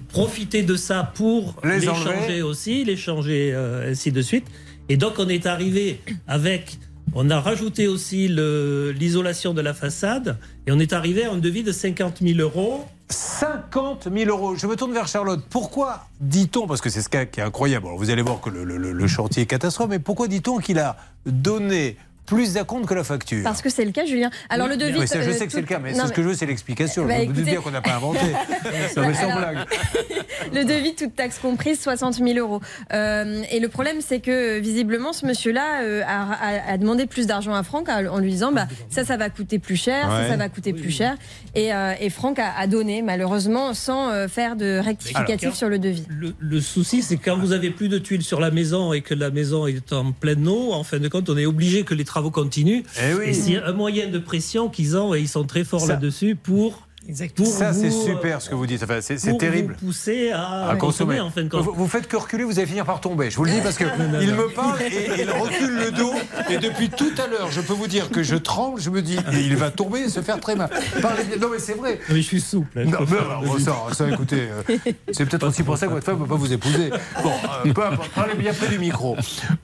Profiter de ça pour Les changer aussi, les changer euh, ainsi de suite. Et donc on est arrivé avec, on a rajouté aussi l'isolation de la façade et on est arrivé à un devis de 50 000 euros. 50 000 euros. Je me tourne vers Charlotte. Pourquoi dit-on, parce que c'est ce cas qui est incroyable, vous allez voir que le, le- le chantier est catastrophe, mais pourquoi dit-on qu'il a donné plus d'acompte que la facture Parce que c'est le cas, Julien. Alors le devis. Oui, ça, je euh, sais que c'est le cas, mais c'est ce que je veux, c'est l'explication. Bah, je veux vous écoutez- dire qu'on n'a pas inventé. [laughs] non, mais sans Alors- blague. [laughs] Le devis, toute taxe comprise, 60 000 euros. Euh, et le problème, c'est que visiblement, ce monsieur-là euh, a, a- a demandé plus d'argent à Franck en lui disant bah, ça, ça va coûter plus cher, ça, Ouais. ça va coûter plus cher. Et, euh, et Franck a, a donné, malheureusement, sans euh, faire de rectificatif Alors, sur le devis. Le, le souci, c'est que quand vous avez plus de tuiles sur la maison et que la maison est en pleine eau, en fin de compte, on est obligé que les travaux continuent. Eh oui. Et c'est un moyen de pression qu'ils ont et ils sont très forts là-dessus pour. Pour Ça, c'est vous, euh, super ce que vous dites. Enfin, c'est terrible. vous pousser à, à consommer. en fin de compte. Vous, vous faites que reculer, vous allez finir par tomber. Je vous le dis parce que [laughs] non, il non. me parle et [laughs] il recule le dos. Et depuis tout à l'heure, je peux vous dire que je tremble. Je me dis, il va tomber et se faire très mal. Parlez bien. Non, mais c'est vrai. Mais je suis souple. hein, Non, mais bon, ça, ça, écoutez, euh, c'est peut-être aussi pour ça que votre femme ne peut pas vous épouser. Bon, euh, peu importe, parlez bien près du micro.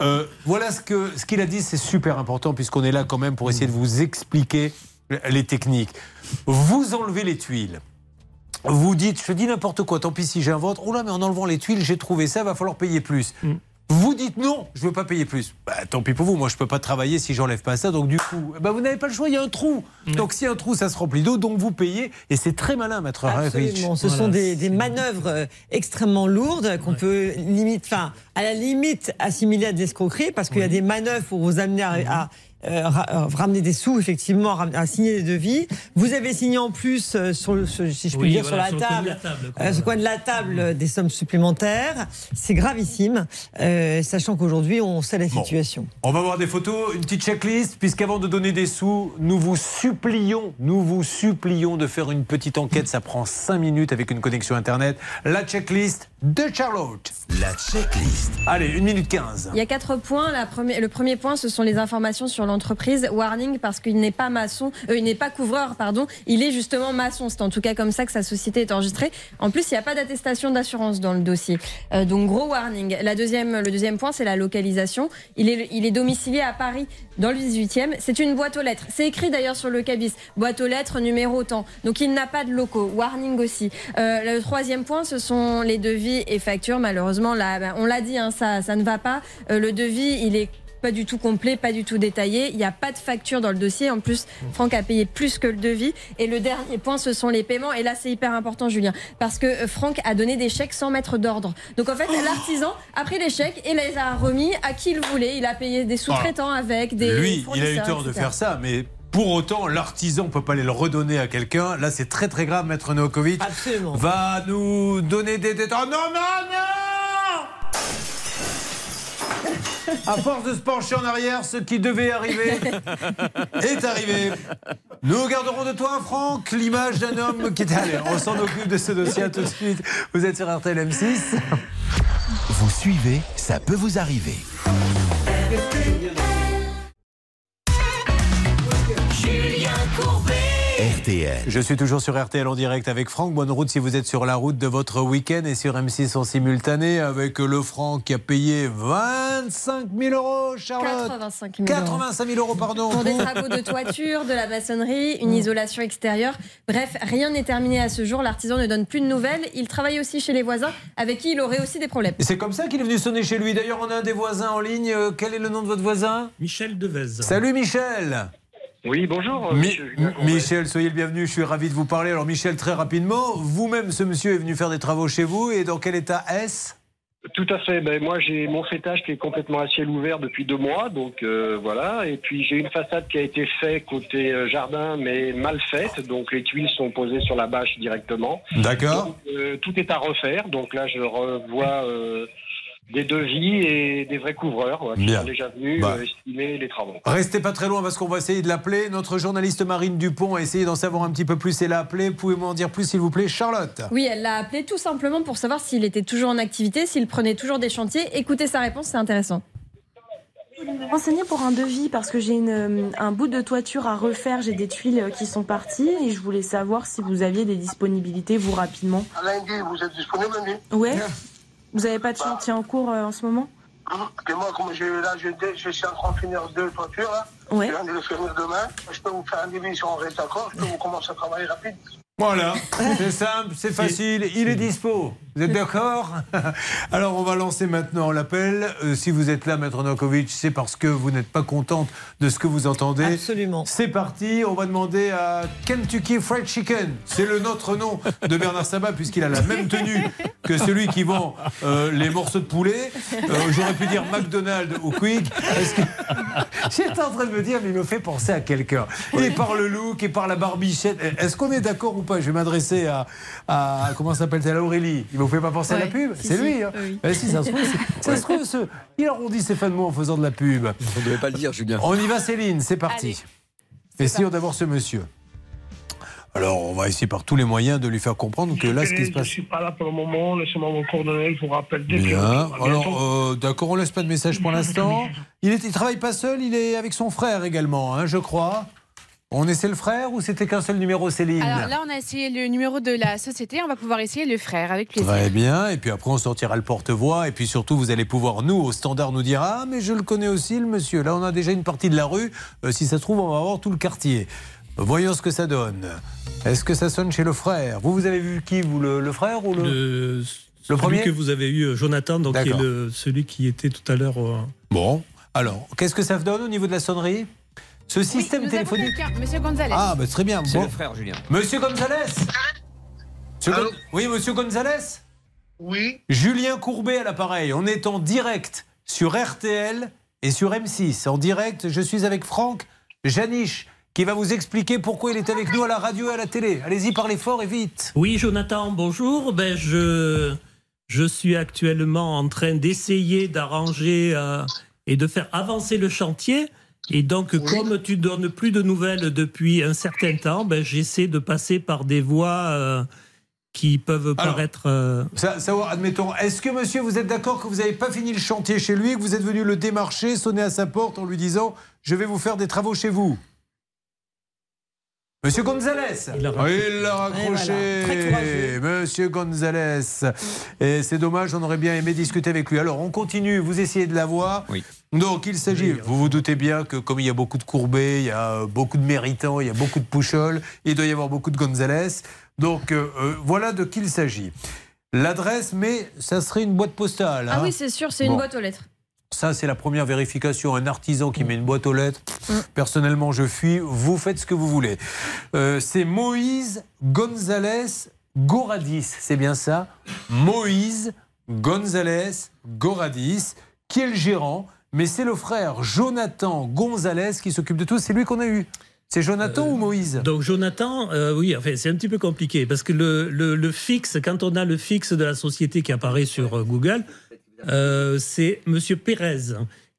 Euh, voilà ce qu'il a dit, c'est super important puisqu'on est là quand même pour essayer de vous expliquer les techniques. Vous enlevez les tuiles. Vous dites, je dis n'importe quoi, tant pis si j'invente. Oh là, mais en enlevant les tuiles, j'ai trouvé ça, va falloir payer plus. Vous dites non, je veux pas payer plus. Bah, tant pis pour vous, moi je peux pas travailler si j'enlève pas ça, donc du coup, bah, vous n'avez pas le choix, il y a un trou. Donc si un trou, ça se remplit d'eau, donc vous payez, et c'est très malin, maître Rich. Absolument. Ce sont des, des manœuvres euh, extrêmement lourdes qu'on peut limite, enfin, à la limite assimiler à des escroqueries parce qu'il y a des manœuvres pour vous amener à, à, euh, ra- euh, ramener des sous, effectivement, à, signer des devis. Vous avez signé en plus, euh, sur le, sur- si je puis Oui, dire, voilà, sur la le coin de table, la table, quoi. euh, sur le coin de la table, euh, des sommes supplémentaires. C'est gravissime, euh, sachant qu'aujourd'hui, on sait la situation. On va voir des photos, une petite checklist, puisqu'avant de donner des sous, nous vous supplions, nous vous supplions de faire une petite enquête. Ça prend 5 minutes avec une connexion Internet. La checklist de Charlotte. La checklist. Allez, 1 minute 15. Il y a quatre points. La première- le premier point, ce sont les informations sur l'entreprise. Warning, parce qu'il n'est pas maçon, euh, il n'est pas couvreur, pardon. Il est justement maçon. C'est en tout cas comme ça que sa société est enregistrée. En plus, il n'y a pas d'attestation d'assurance dans le dossier. Euh, donc, gros warning. La deuxième, le deuxième point, c'est la localisation. Il est, il est domicilié à Paris, dans le 18e. C'est une boîte aux lettres. C'est écrit d'ailleurs sur le cabis. Boîte aux lettres, numéro tant. Donc, il n'a pas de locaux. Warning aussi. Euh, le troisième point, ce sont les devis et factures. Malheureusement, là, ben, on l'a dit, hein, ça, ça ne va pas. Euh, le devis, il est pas du tout complet, pas du tout détaillé. Il n'y a pas de facture dans le dossier. En plus, Franck a payé plus que le devis. Et le dernier point, ce sont les paiements. Et là, c'est hyper important, Julien, parce que euh, Franck a donné des chèques sans mettre d'ordre. Donc en fait, l'artisan a pris les chèques et les a remis à qui il voulait. Il a payé des sous-traitants avec des Lui, il a eu tort de faire ça, mais pour autant, l'artisan ne peut pas aller le redonner à quelqu'un. Là, c'est très très grave, Maître Novakovic. Absolument. Va nous donner des détails. Oh, non, non, non À force de se pencher en arrière, ce qui devait arriver [laughs] est arrivé. Nous garderons de toi, Franck, l'image d'un homme qui était allé. On s'en occupe de ce dossier à tout de suite. Vous êtes sur RTL M6. Vous suivez, ça peut vous arriver. RTL. Je suis toujours sur RTL en direct avec Franck. Bonne route si vous êtes sur la route de votre week-end et sur M6 en simultané avec le Franck qui a payé 25 000 euros, Charlotte. 85 000 euros. 85 000 euros, pardon. Pour des travaux de toiture, de la maçonnerie, une isolation extérieure. Bref, rien n'est terminé à ce jour. L'artisan ne donne plus de nouvelles. Il travaille aussi chez les voisins avec qui il aurait aussi des problèmes. Et c'est comme ça qu'il est venu sonner chez lui. D'ailleurs, on a un des voisins en ligne. Euh, Quel est le nom de votre voisin? Michel Devez. Salut Michel. Oui, bonjour. euh, Mi-. Michel, soyez le bienvenu. Je suis ravi de vous parler. Alors, Michel, très rapidement, vous-même, ce monsieur est venu faire des travaux chez vous. Et dans quel état est-ce? Tout à fait. Ben, moi, j'ai mon fêtage qui est complètement à ciel ouvert depuis deux mois, donc euh, voilà. Et puis j'ai une façade qui a été faite côté euh, jardin, mais mal faite, donc les tuiles sont posées sur la bâche directement. D'accord. Euh, tout est à refaire. Donc là, je revois des devis et des vrais couvreurs ouais, qui Bien. sont déjà venus Bah. euh, estimer les travaux. Restez pas très loin parce qu'on va essayer de l'appeler. Notre journaliste Marine Dupont a essayé d'en savoir un petit peu plus et l'a appelé. Pouvez-vous en dire plus, s'il vous plaît, Charlotte? Oui, elle l'a appelé tout simplement pour savoir s'il était toujours en activité, s'il prenait toujours des chantiers. Écoutez sa réponse, c'est intéressant. renseigner pour un devis parce que j'ai euh, un bout de toiture à refaire, j'ai des tuiles euh, qui sont parties et je voulais savoir si vous aviez des disponibilités, vous, rapidement. Lundi, vous êtes disponible lundi Ouais Vous avez pas de chantier en cours euh, en ce moment? Et moi, comme je, là, je, je suis en train de finir deux toitures, là. Ouais. Je viens de le finir demain. Je peux vous faire un devis si on reste d'accord? Je peux vous commencer à travailler rapide. Voilà, c'est simple, c'est facile, il est dispo. Vous êtes d'accord? [laughs] Alors on va lancer maintenant l'appel. Euh, si vous êtes là, Maître Novakovic, c'est parce que vous n'êtes pas contente de ce que vous entendez. Absolument. C'est parti, on va demander à Kentucky Fried Chicken. C'est le notre nom de Bernard Sabat puisqu'il a la même tenue que celui qui vend euh, les morceaux de poulet. Euh, J'aurais pu dire McDonald's ou Quick. [laughs] J'étais en train de me dire, mais il me fait penser à quelqu'un. Et par le look et par la barbichette. Est-ce qu'on est d'accord ou pas? Je vais m'adresser à, à. Comment s'appelle-t-elle Aurélie. Il vous fait pas penser à la pub si, C'est si, lui. Hein oui. Eh si, ça se trouve, ça se trouve, ce- il arrondit ses fins de mots en faisant de la pub. On ne devait pas le dire, Julien. On y va, Céline, c'est parti. Essayons d'abord ce monsieur. Alors, on va essayer par tous les moyens de lui faire comprendre que là, ce qui se Je passe. suis pas là pour le moment. Laissez-moi mon coordonnée. Je vous rappelle dès. Bien. Alors, euh, d'accord, on laisse pas de message pour l'instant. Il ne travaille pas seul, il est avec son frère également, hein, je crois. On essaie le frère ou c'était qu'un seul numéro, Céline? Alors là, on a essayé le numéro de la société, on va pouvoir essayer le frère avec plaisir. Très bien. Et puis après, on sortira le porte-voix. Et puis surtout, vous allez pouvoir, nous, au standard, nous dire Ah, mais je le connais aussi, le monsieur. Là, on a déjà une partie de la rue. Euh, si ça se trouve, on va avoir tout le quartier. Voyons ce que ça donne. Est-ce que ça sonne chez le frère? Vous, vous avez vu qui Vous, le, le frère ou le. Le, celui premier? que vous avez eu, euh, Jonathan, donc qui est le- celui qui était tout à l'heure. au- Bon. Alors, qu'est-ce que ça donne au niveau de la sonnerie? Ce système téléphonique. Monsieur Gonzalez. Ah, bah, très bien. C'est Bon. le frère Julien. Monsieur Gonzalez Monsieur Gon- Oui, monsieur Gonzalez Oui. Julien Courbet à l'appareil. On est en direct sur RTL et sur M6. En direct, je suis avec Franck Janiche qui va vous expliquer pourquoi il est avec nous à la radio et à la télé. Allez-y, parlez fort et vite. Oui, Jonathan, bonjour. Ben, je, je suis actuellement en train d'essayer d'arranger euh, et de faire avancer le chantier. Et donc, comme tu donnes plus de nouvelles depuis un certain temps, ben, j'essaie de passer par des voies euh, qui peuvent paraître. euh, Ça, ça, admettons, est-ce que monsieur, vous êtes d'accord que vous n'avez pas fini le chantier chez lui, que vous êtes venu le démarcher, sonner à sa porte en lui disant Je vais vous faire des travaux chez vous? Monsieur Gonzalez Il l'a Il l'a raccroché. Monsieur Gonzalez Et c'est dommage, on aurait bien aimé discuter avec lui. Alors, on continue, vous essayez de l'avoir. Oui. Donc, il s'agit, vous vous doutez bien que comme il y a beaucoup de courbés, il y a euh, beaucoup de méritants, il y a beaucoup de pouchols, il doit y avoir beaucoup de Gonzalez. Donc, euh, euh, voilà de qui il s'agit. L'adresse, mais ça serait une boîte postale. Ah hein. oui, c'est sûr, c'est une boîte aux lettres. Ça, c'est la première vérification. Un artisan qui met une boîte aux lettres. Mm. Personnellement, je fuis. Vous faites ce que vous voulez. Euh, c'est Moïse González Goradis. C'est bien ça Moïse González Goradis, qui est le gérant. Mais c'est le frère Jonathan González qui s'occupe de tout. C'est lui qu'on a eu. C'est Jonathan ou Moïse? Donc Jonathan, euh, oui, enfin, c'est un petit peu compliqué parce que le, le- le fixe, quand on a le fixe de la société qui apparaît sur euh, Google, euh, c'est Monsieur Pérez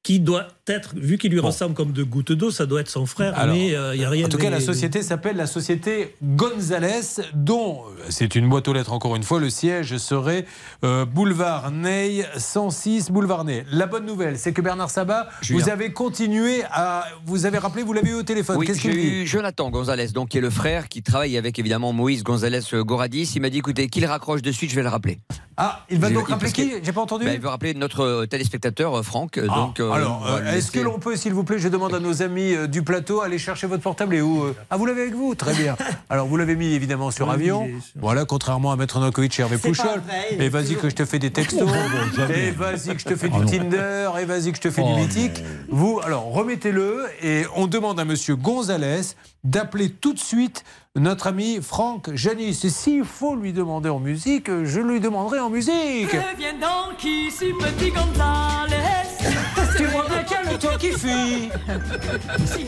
qui doit être, vu qu'il lui ressemble comme de gouttes d'eau, ça doit être son frère, Alors, mais euh, il n'y a rien En tout cas, la société s'appelle la société González, dont euh, c'est une boîte aux lettres encore une fois. Le siège serait euh, boulevard Ney, 106 boulevard Ney. La bonne nouvelle, c'est que Bernard Sabat, Julien. vous avez continué à, vous avez rappelé, vous l'avez eu au téléphone. Oui, Qu'est-ce qu'il dit Jonathan Gonzalez, donc qui est le frère qui travaille avec évidemment Moïse Gonzalez Goradis. Il m'a dit écoutez, qu'il raccroche de suite, je vais le rappeler. Ah, il va donc rappeler qui J'ai pas entendu. Ben, il veut rappeler notre euh, téléspectateur euh, Franck. euh, Ah, donc, euh, alors, va euh, est-ce que l'on peut, s'il vous plaît, je demande à nos amis euh, du plateau, aller chercher votre portable et où euh Ah, vous l'avez avec vous? Très bien. [laughs] Alors, vous l'avez mis évidemment sur Oui, avion. sur- Voilà, contrairement à Maître Novakovic et Hervé Pouchol. Et vas-y que je te fais des [laughs] textos. jamais. et vas-y que je te fais du non. Tinder. Et vas-y que je te fais Oh, du mythique. Vous, alors, remettez-le et on demande à monsieur Gonzalez d'appeler tout de suite notre ami Franck Janis. Et s'il faut lui demander en musique, je lui demanderai en musique. Viens donc ici, petit Gonzalez. [laughs] Tu vois bien qu'il y a le temps qui fuit.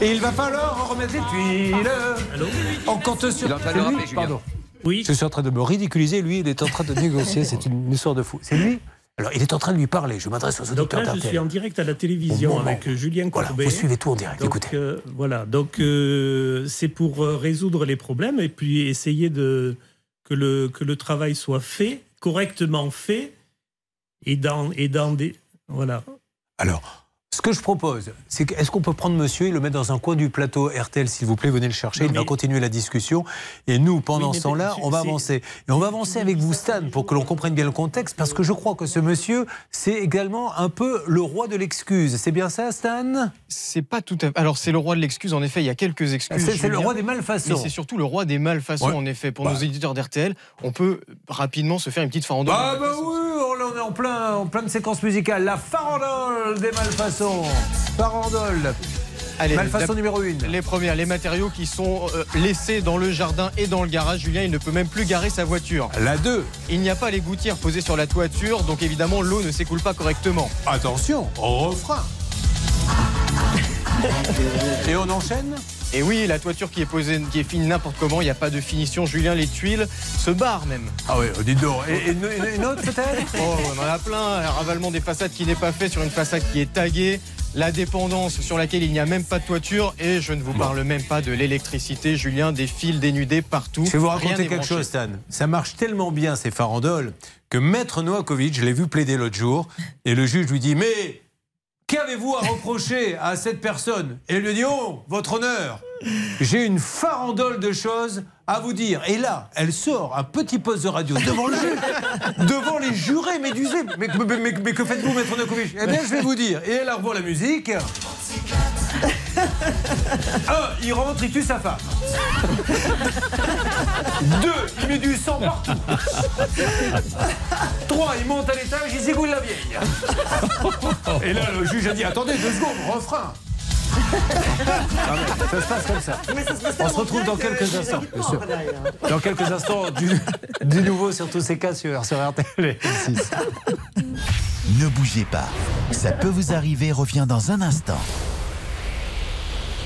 Et il va falloir en remettre les tuiles. Allô On compte sur. Il est en train de C'est le lui. Pardon. Oui. Je suis en train de me ridiculiser. Lui, il est en train de négocier. C'est une histoire de fou. C'est lui Alors, il est en train de lui parler. Je m'adresse aux auditeurs là, je d'RTL. suis en direct à la télévision avec euh, Julien Voilà, Courbet. vous suivez tout en direct. Donc, Écoutez. euh, voilà, donc euh, c'est pour résoudre les problèmes et puis essayer de que le que le travail soit fait correctement fait et dans et dans des voilà. Alors, ce que je propose, c'est que, est-ce qu'on peut prendre monsieur et le mettre dans un coin du plateau RTL, s'il vous plaît, venez le chercher, Non, il va continuer la discussion. Et nous, pendant Oui, ce temps-là, on va avancer. Et on va avancer avec vous, Stan, pour que l'on comprenne bien le contexte, parce que je crois que ce monsieur, c'est également un peu le roi de l'excuse. C'est bien ça, Stan? C'est pas tout à fait. Alors, c'est le roi de l'excuse, en effet, il y a quelques excuses. C'est le roi des malfaçons. Mais c'est surtout le roi des malfaçons, Ouais. en effet. Pour Bah. nos éditeurs d'RTL, on peut rapidement se faire une petite farandole. Ah bah oui, on est en plein, en pleine séquence musicale. La farandole des malfaçons. Farandole. Allez, Malfaçon numéro une. Les premières, les matériaux qui sont euh, laissés dans le jardin et dans le garage. Julien, il ne peut même plus garer sa voiture. La 2. Il n'y a pas les gouttières posées sur la toiture, donc évidemment, l'eau ne s'écoule pas correctement. Attention, refrain. Et on enchaîne Et oui, la toiture qui est posée, qui est finie n'importe comment, il n'y a pas de finition. Julien, les tuiles se barrent même. Ah oui, dites donc. Et, et une, une- autre peut-être Oh, on en a plein. Un ravalement des façades qui n'est pas fait sur une façade qui est taguée. La dépendance sur laquelle il n'y a même pas de toiture. Et je ne vous parle même pas de l'électricité, Julien, des fils dénudés partout. Je vais vous raconter quelque branché. chose, Stan. Ça marche tellement bien, ces farandoles, que Maître Noakovic, je l'ai vu plaider l'autre jour, et le juge lui dit Mais qu'avez-vous à reprocher à cette personne? Et lui dit Oh, votre honneur, j'ai une farandole de choses à vous dire. Et là, elle sort un petit poste de radio devant le juge, [laughs] devant les jurés médusés. Mais, mais- mais- mais que faites-vous, Maître Noakovic Eh bien, je vais vous dire. Et elle revoit la musique. [laughs] Un, il rentre, il tue sa femme. [laughs] Deux, il met du sang partout. [laughs] Trois, il monte à l'étage, il zigouille la vieille. Et là, le juge a dit Attendez, deux secondes, refrain. Ah, mais ça se passe comme ça. On se retrouve dans quelques instants. Bien sûr. Dans quelques instants, du, du nouveau sur tous ces cas sur, sur RTL. Ne bougez pas. Ça peut vous arriver revient dans un instant.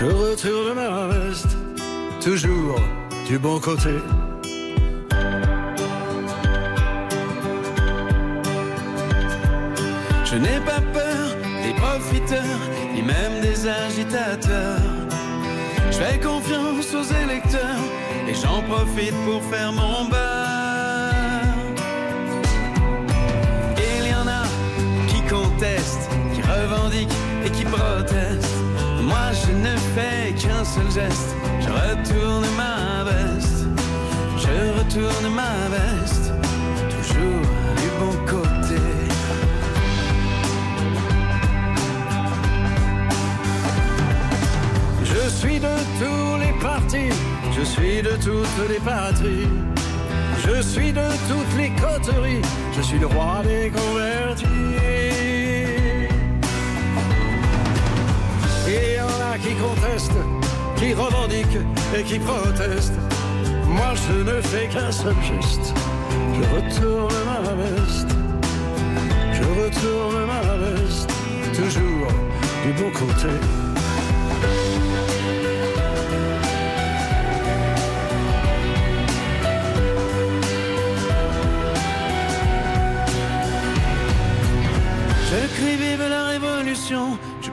Je retourne ma veste, toujours du bon côté. Je n'ai pas peur des profiteurs, ni même des agitateurs. Je fais confiance aux électeurs et j'en profite pour faire mon beurre. Il y en a qui contestent, qui revendiquent et qui protestent. Je ne fais qu'un seul geste, je retourne ma veste. Je retourne ma veste, toujours du bon côté. Je suis de tous les partis, je suis de toutes les patries. Je suis de toutes les coteries, je suis le roi des convertis. Qui contestent, qui revendiquent et qui protestent. Moi je ne fais qu'un seul geste, je retourne ma veste. Je retourne ma veste, toujours du bon côté. Je crie vive la révolution,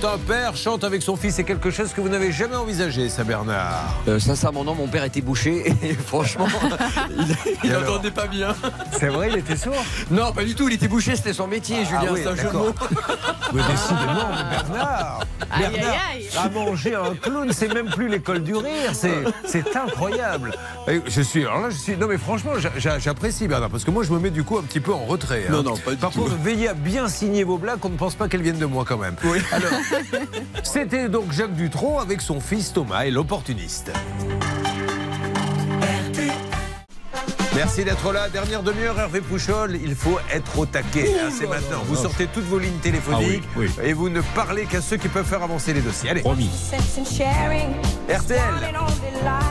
Quand un père chante avec son fils, c'est quelque chose que vous n'avez jamais envisagé, ça, Bernard. Euh, sincèrement, non, mon père était bouché [laughs] et franchement, [laughs] il, n'entendait pas bien. C'est vrai, il était sourd Non, pas du tout, il était bouché, c'était son métier, Ah Julien, oui, c'est un jeu de mots. Mais décidément, mais Bernard, Aïe, Bernard aïe, aïe. a mangé un clown, c'est même plus l'école du rire, c'est, incroyable. Et je suis, alors là, je suis, non mais franchement, j'a- j'a- j'apprécie Bernard, parce que moi je me mets du coup un petit peu en retrait. hein. Non, non, pas du Par tout. contre, veillez à bien signer vos blagues, qu'on ne pense pas qu'elles viennent de moi quand même. Oui. Alors, c'était donc Jacques Dutronc avec son fils Thomas et l'opportuniste. Merci d'être là. Dernière demi-heure, Hervé Pouchol. Il faut être au taquet. hein, c'est maintenant. Vous sortez toutes vos lignes téléphoniques Ah oui, et vous ne parlez qu'à ceux qui peuvent faire avancer les dossiers. Allez. Promis. RTL.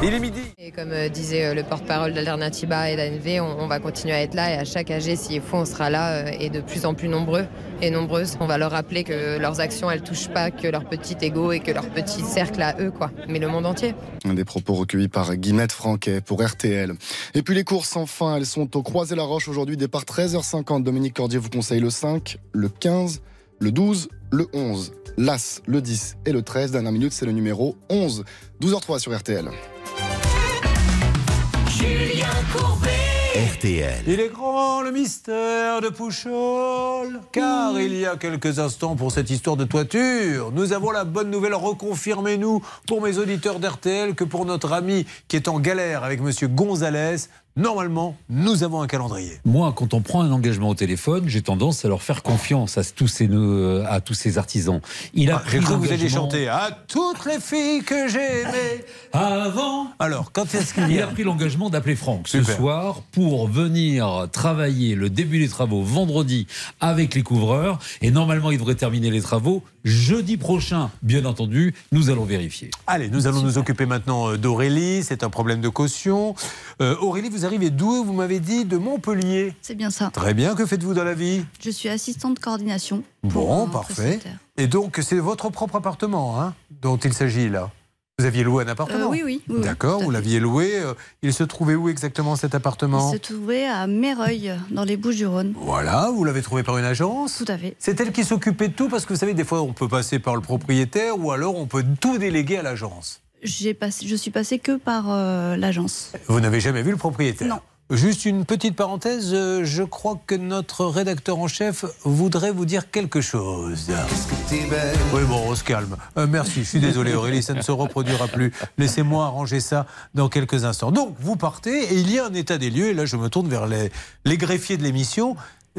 Il est midi. Et comme euh, disait euh, le porte-parole d'Alternativa et d'ANV, on, on va continuer à être là et à chaque AG, s'il faut, on sera là euh, et de plus en plus nombreux et nombreuses. On va leur rappeler que leurs actions, elles touchent pas que leur petit ego et que leur petit cercle à eux, quoi, mais le monde entier. Des propos recueillis par Guillemette Franquet pour RTL. Et puis les courses, enfin, elles sont au Croisé-la-Roche aujourd'hui. Départ 13h50. Dominique Cordier vous conseille le 5, le 15, le 12, le 11. L'As, le 10 et le 13. Dernière minute, c'est le numéro 11. 12h03 sur RTL. Julien Courbet. RTL. Il est grand le mystère de Pouchol, car il y a quelques instants pour cette histoire de toiture, nous avons la bonne nouvelle, reconfirmez-nous pour mes auditeurs d'RTL que pour notre ami qui est en galère avec Monsieur Gonzalez, normalement, nous avons un calendrier. Moi, quand on prend un engagement au téléphone, j'ai tendance à leur faire confiance à tous ces, à tous ces artisans. Il a Ah, J'ai pris cru que vous l'engagement- chanter à toutes les filles que j'aimais avant. Alors, quand est-ce qu'il Il vient a pris l'engagement d'appeler Franck ce soir pour venir travailler le début des travaux vendredi avec les couvreurs. Et normalement, il devrait terminer les travaux jeudi prochain, bien entendu, nous allons vérifier. Allez, nous allons nous occuper maintenant euh, d'Aurélie. C'est un problème de caution. Euh, Aurélie, vous arrivez d'où Vous m'avez dit de Montpellier. C'est bien ça. Très bien. Que faites-vous dans la vie? Je suis assistante de coordination. Bon, parfait. Et donc, c'est votre propre appartement hein, dont il s'agit là? Vous aviez loué un appartement? Euh, oui, oui, oui, oui, D'accord, à vous l'aviez loué. euh, Il se trouvait où exactement cet Il appartement se trouvait à Méreuil, dans les Bouches-du-Rhône. Voilà, vous l'avez trouvé par une agence? Tout à fait. C'est elle qui s'occupait de tout parce que vous savez, des fois, on peut passer par le propriétaire ou alors on peut tout déléguer à l'agence. Passé, je suis passée que par euh, l'agence. Vous n'avez jamais vu le propriétaire Non. Juste une petite parenthèse, euh, je crois que notre rédacteur en chef voudrait vous dire quelque chose. Oui, bon, on se calme. Euh, merci, je suis désolé Aurélie, ça ne se reproduira plus. Laissez-moi arranger ça dans quelques instants. Donc, vous partez et il y a un état des lieux, et là je me tourne vers les, les greffiers de l'émission.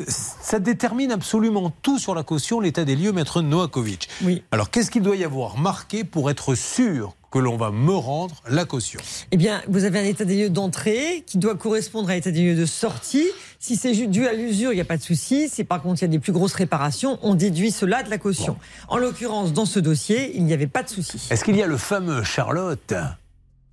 Ça détermine absolument tout sur la caution, l'état des lieux, maître Noakovic. Oui. Alors, qu'est-ce qu'il doit y avoir marqué pour être sûr que l'on va me rendre la caution? Eh bien, vous avez un état des lieux d'entrée qui doit correspondre à l'état des lieux de sortie. Si c'est dû à l'usure, il n'y a pas de souci. Si par contre il y a des plus grosses réparations, on déduit cela de la caution. En l'occurrence, dans ce dossier, il n'y avait pas de souci. Est-ce qu'il y a le fameux Charlotte?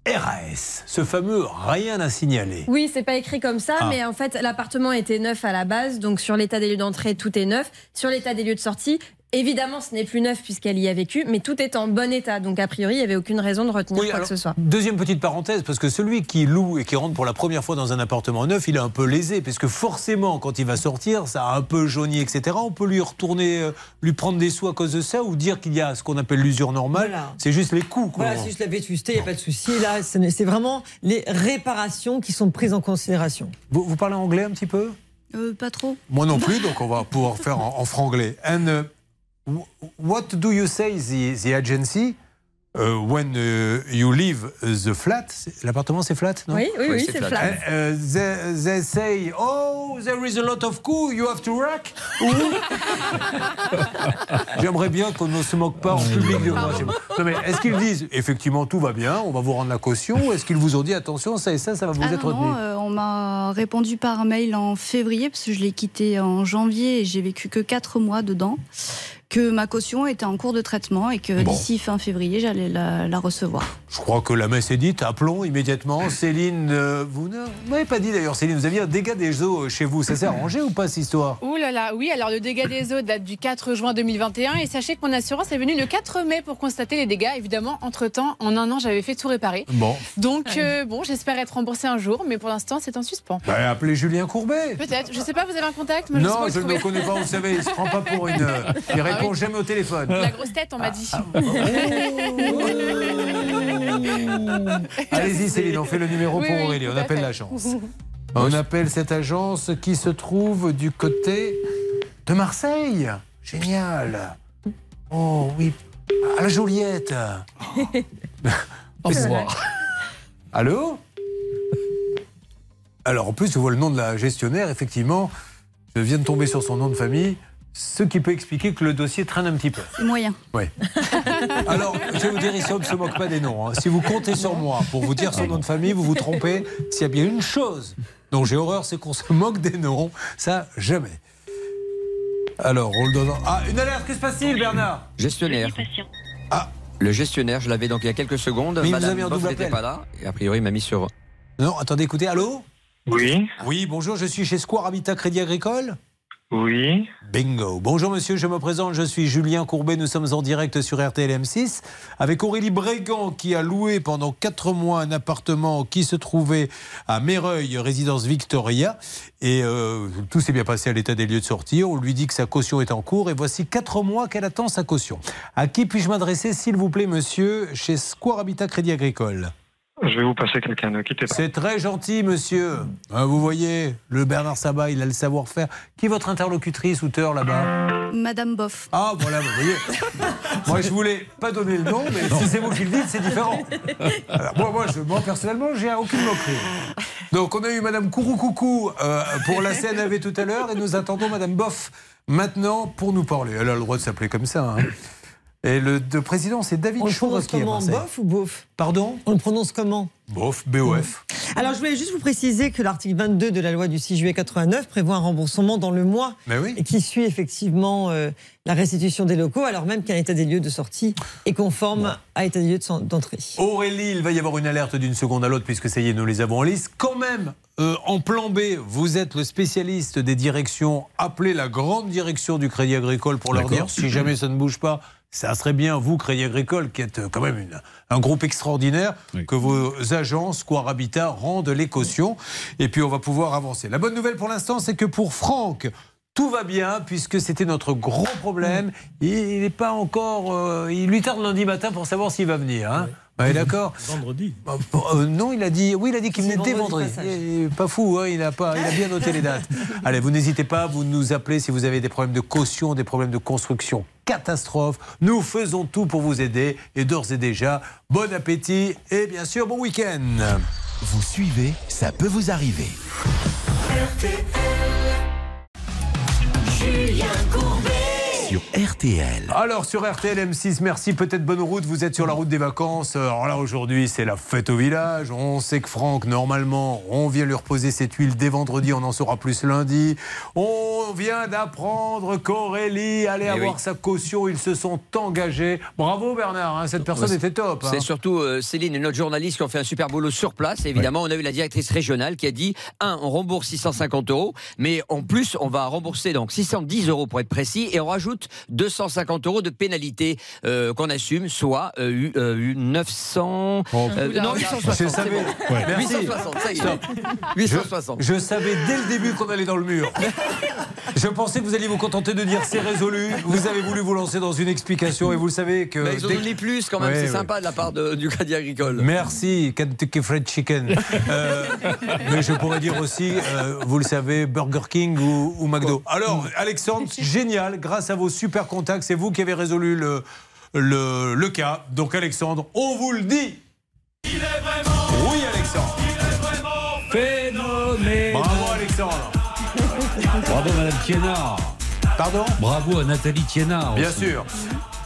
RAS, ce fameux rien à signaler Oui, c'est pas écrit comme ça, Ah. mais en fait, l'appartement était neuf à la base, donc sur l'état des lieux d'entrée, tout est neuf. Sur l'état des lieux de sortie, évidemment, ce n'est plus neuf puisqu'elle y a vécu, mais tout est en bon état. Donc, a priori, il n'y avait aucune raison de retenir quoi alors, que ce soit. Deuxième petite parenthèse, parce que celui qui loue et qui rentre pour la première fois dans un appartement neuf, il est un peu lésé, parce que forcément, quand il va sortir, ça a un peu jauni, etc. On peut lui retourner, euh, lui prendre des sous à cause de ça, ou dire qu'il y a ce qu'on appelle l'usure normale. Voilà. C'est juste les coûts. quoi. Voilà, c'est juste la vétusté, il n'y a pas de souci. Là, c'est vraiment les réparations qui sont prises en considération. Vous, vous parlez anglais un petit peu? Euh, pas trop. Moi non plus, donc on va pouvoir faire en, en franglais. What do you say the, the agency? Uh, when uh, you leave the flat L'appartement c'est flat, non? Oui, oui, Oui, oui, c'est flat. flat. Uh, they, they say, oh, there is a lot of coup, you have to rack. [laughs] J'aimerais bien qu'on ne se moque pas en public de moi. Non, mais est-ce qu'ils disent, effectivement, tout va bien, on va vous rendre la caution, ou est-ce qu'ils vous ont dit, attention, ça et ça, ça va vous Ah être non, retenu? non, euh, on m'a répondu par mail en février, parce que je l'ai quitté en janvier et j'ai vécu que 4 mois dedans, que ma caution était en cours de traitement et que Bon. d'ici fin février, j'allais la, la recevoir. Je crois que la messe est dite. Appelons immédiatement Céline. euh, vous ne m'avez pas dit d'ailleurs, Céline, vous aviez un dégât des eaux chez vous. Ça s'est arrangé ou pas cette histoire? Ouh là là, oui, alors le dégât des eaux date du 4 juin 2021 et sachez que mon assurance est venue le 4 mai pour constater les dégâts. Évidemment, entre-temps, en un an, j'avais fait tout réparer. Bon. Donc, euh, bon, j'espère être remboursé un jour, mais pour l'instant, c'est en suspens. Bah, appelez Julien Courbet. Peut-être, je sais pas, vous avez un contact Moi, sais non, pas je ne le connais pas, vous savez, il se prend pas pour une. euh, [laughs] Il répond jamais au téléphone. La grosse tête, on m'a dit. Allez-y, Céline, on fait le numéro Oui, pour oui, Aurélie. On appelle l'agence. On appelle cette agence qui se trouve du côté de Marseille. Génial. Oh oui. À la Joliette. [laughs] Au revoir. [laughs] Allô Alors en plus, je vois le nom de la gestionnaire, effectivement. Je viens de tomber sur son nom de famille, ce qui peut expliquer que le dossier traîne un petit peu. C'est moyen. Oui. [laughs] Alors, je vais vous dire ici, on ne se moque pas des noms. hein. Si vous comptez sur moi pour vous dire son nom de famille, vous vous trompez. S'il y a bien une chose dont j'ai horreur, c'est qu'on se moque des noms. Ça, jamais. Alors, on le donne. Ah, une alerte, que se passe-t-il, Bernard? Gestionnaire. Ah. Le gestionnaire, je l'avais donc il y a quelques secondes. Mais il vous Madame Boff double n'était pas là. Et a priori, il m'a mis sur. Non, attendez, écoutez, allô? Oui. Oui, bonjour, je suis chez Square Habitat Crédit Agricole. Oui. Bingo. Bonjour monsieur, je me présente, je suis Julien Courbet, nous sommes en direct sur RTL M6 avec Aurélie Brégan qui a loué pendant 4 mois un appartement qui se trouvait à Méreuil, résidence Victoria. Et euh, tout s'est bien passé à l'état des lieux de sortie. On lui dit que sa caution est en cours et voici 4 mois qu'elle attend sa caution. À qui puis-je m'adresser, s'il vous plaît, monsieur, chez Square Habitat Crédit Agricole? Je vais vous passer quelqu'un, ne quittez pas. C'est très gentil, monsieur. Hein, vous voyez, le Bernard Sabat, il a le savoir-faire. Qui est votre interlocutrice, auteur là-bas Madame Boff. Ah, voilà, vous voyez. [laughs] moi, je voulais pas donner le nom, mais si c'est vous qui le dites, c'est différent. Alors, moi, moi, je- moi, personnellement, j'ai aucune moquerie. Donc, on a eu Madame Kouroucoucou euh, pour la CNAV tout à l'heure, et nous attendons Madame Boff maintenant pour nous parler. Elle a le droit de s'appeler comme ça. hein. Et le de président, c'est David On comment Marseille. Bof ou bof Pardon On le prononce comment Bof, BOF. Alors, je voulais juste vous préciser que l'article 22 de la loi du 6 juillet 89 prévoit un remboursement dans le mois oui. et qui suit effectivement euh, la restitution des locaux, alors même qu'un état des lieux de sortie est conforme à état des lieux de d'entrée. Aurélie, il va y avoir une alerte d'une seconde à l'autre puisque ça y est, nous les avons en liste. Quand même, euh, en plan B, vous êtes le spécialiste des directions. Appelez la grande direction du Crédit Agricole pour leur dire si jamais ça ne bouge pas. Ça serait bien, vous, Crédit Agricole, qui êtes euh, quand même une- un groupe extraordinaire, que vos agences, Square Habitat, rendent les cautions. Et puis, on va pouvoir avancer. La bonne nouvelle pour l'instant, c'est que pour Franck, tout va bien, puisque c'était notre gros problème. Il n'est pas encore. euh, il lui tarde lundi matin pour savoir s'il va venir. Hein Ouais, d'accord. Vendredi. Euh, non, il a dit, oui, il a dit qu'il venait dès vendredi pas fou, hein, il, a pas, il a bien noté les dates. [laughs] Allez, vous n'hésitez pas, vous nous appelez si vous avez des problèmes de caution, des problèmes de construction. Catastrophe. Nous faisons tout pour vous aider. Et d'ores et déjà, bon appétit et bien sûr, bon week-end. Vous suivez, ça peut vous arriver. Julien Courbet. Sur RTL. Alors sur RTL M6, merci, peut-être bonne route, vous êtes sur la route des vacances. Alors là aujourd'hui c'est la fête au village. On sait que Franck, normalement, on vient lui reposer cette huile dès vendredi, on en saura plus lundi. On vient d'apprendre qu'Aurélie allait Eh avoir oui. sa caution, ils se sont engagés. Bravo Bernard, hein, cette personne Ouais, était top. hein. C'est surtout euh, Céline et notre journaliste qui ont fait un super boulot sur place. Et évidemment, on a eu la directrice régionale qui a dit un, on rembourse 650 euros, mais en plus, on va rembourser donc 610 euros pour être précis, et on rajoute 250 euros de pénalité euh, qu'on assume, soit euh, eu- euh, eu 900. euh, non, 860. Je c'est savais. bon. Ouais. Merci. 860, ça y est. Stop. 860. Je savais dès le début qu'on allait dans le mur. [laughs] Je pensais que vous alliez vous contenter de dire c'est résolu. Vous avez voulu vous lancer dans une explication et vous le savez que. Mais ils ont dès- donné plus quand même, Ouais, c'est ouais. sympa de la part de- du Crédit Agricole. Merci, Kentucky Fried Chicken. Euh, mais je pourrais dire aussi, euh, vous le savez, Burger King ou, ou McDo. Alors, Alexandre, génial, grâce à vos super contacts, c'est vous qui avez résolu le, le, le cas. Donc, Alexandre, on vous le dit. Oui, Alexandre. Phénoménal. Bravo, Alexandre. Bravo, Madame Thiénard. Pardon Bravo à Nathalie Thiénard. Bien aussi. sûr.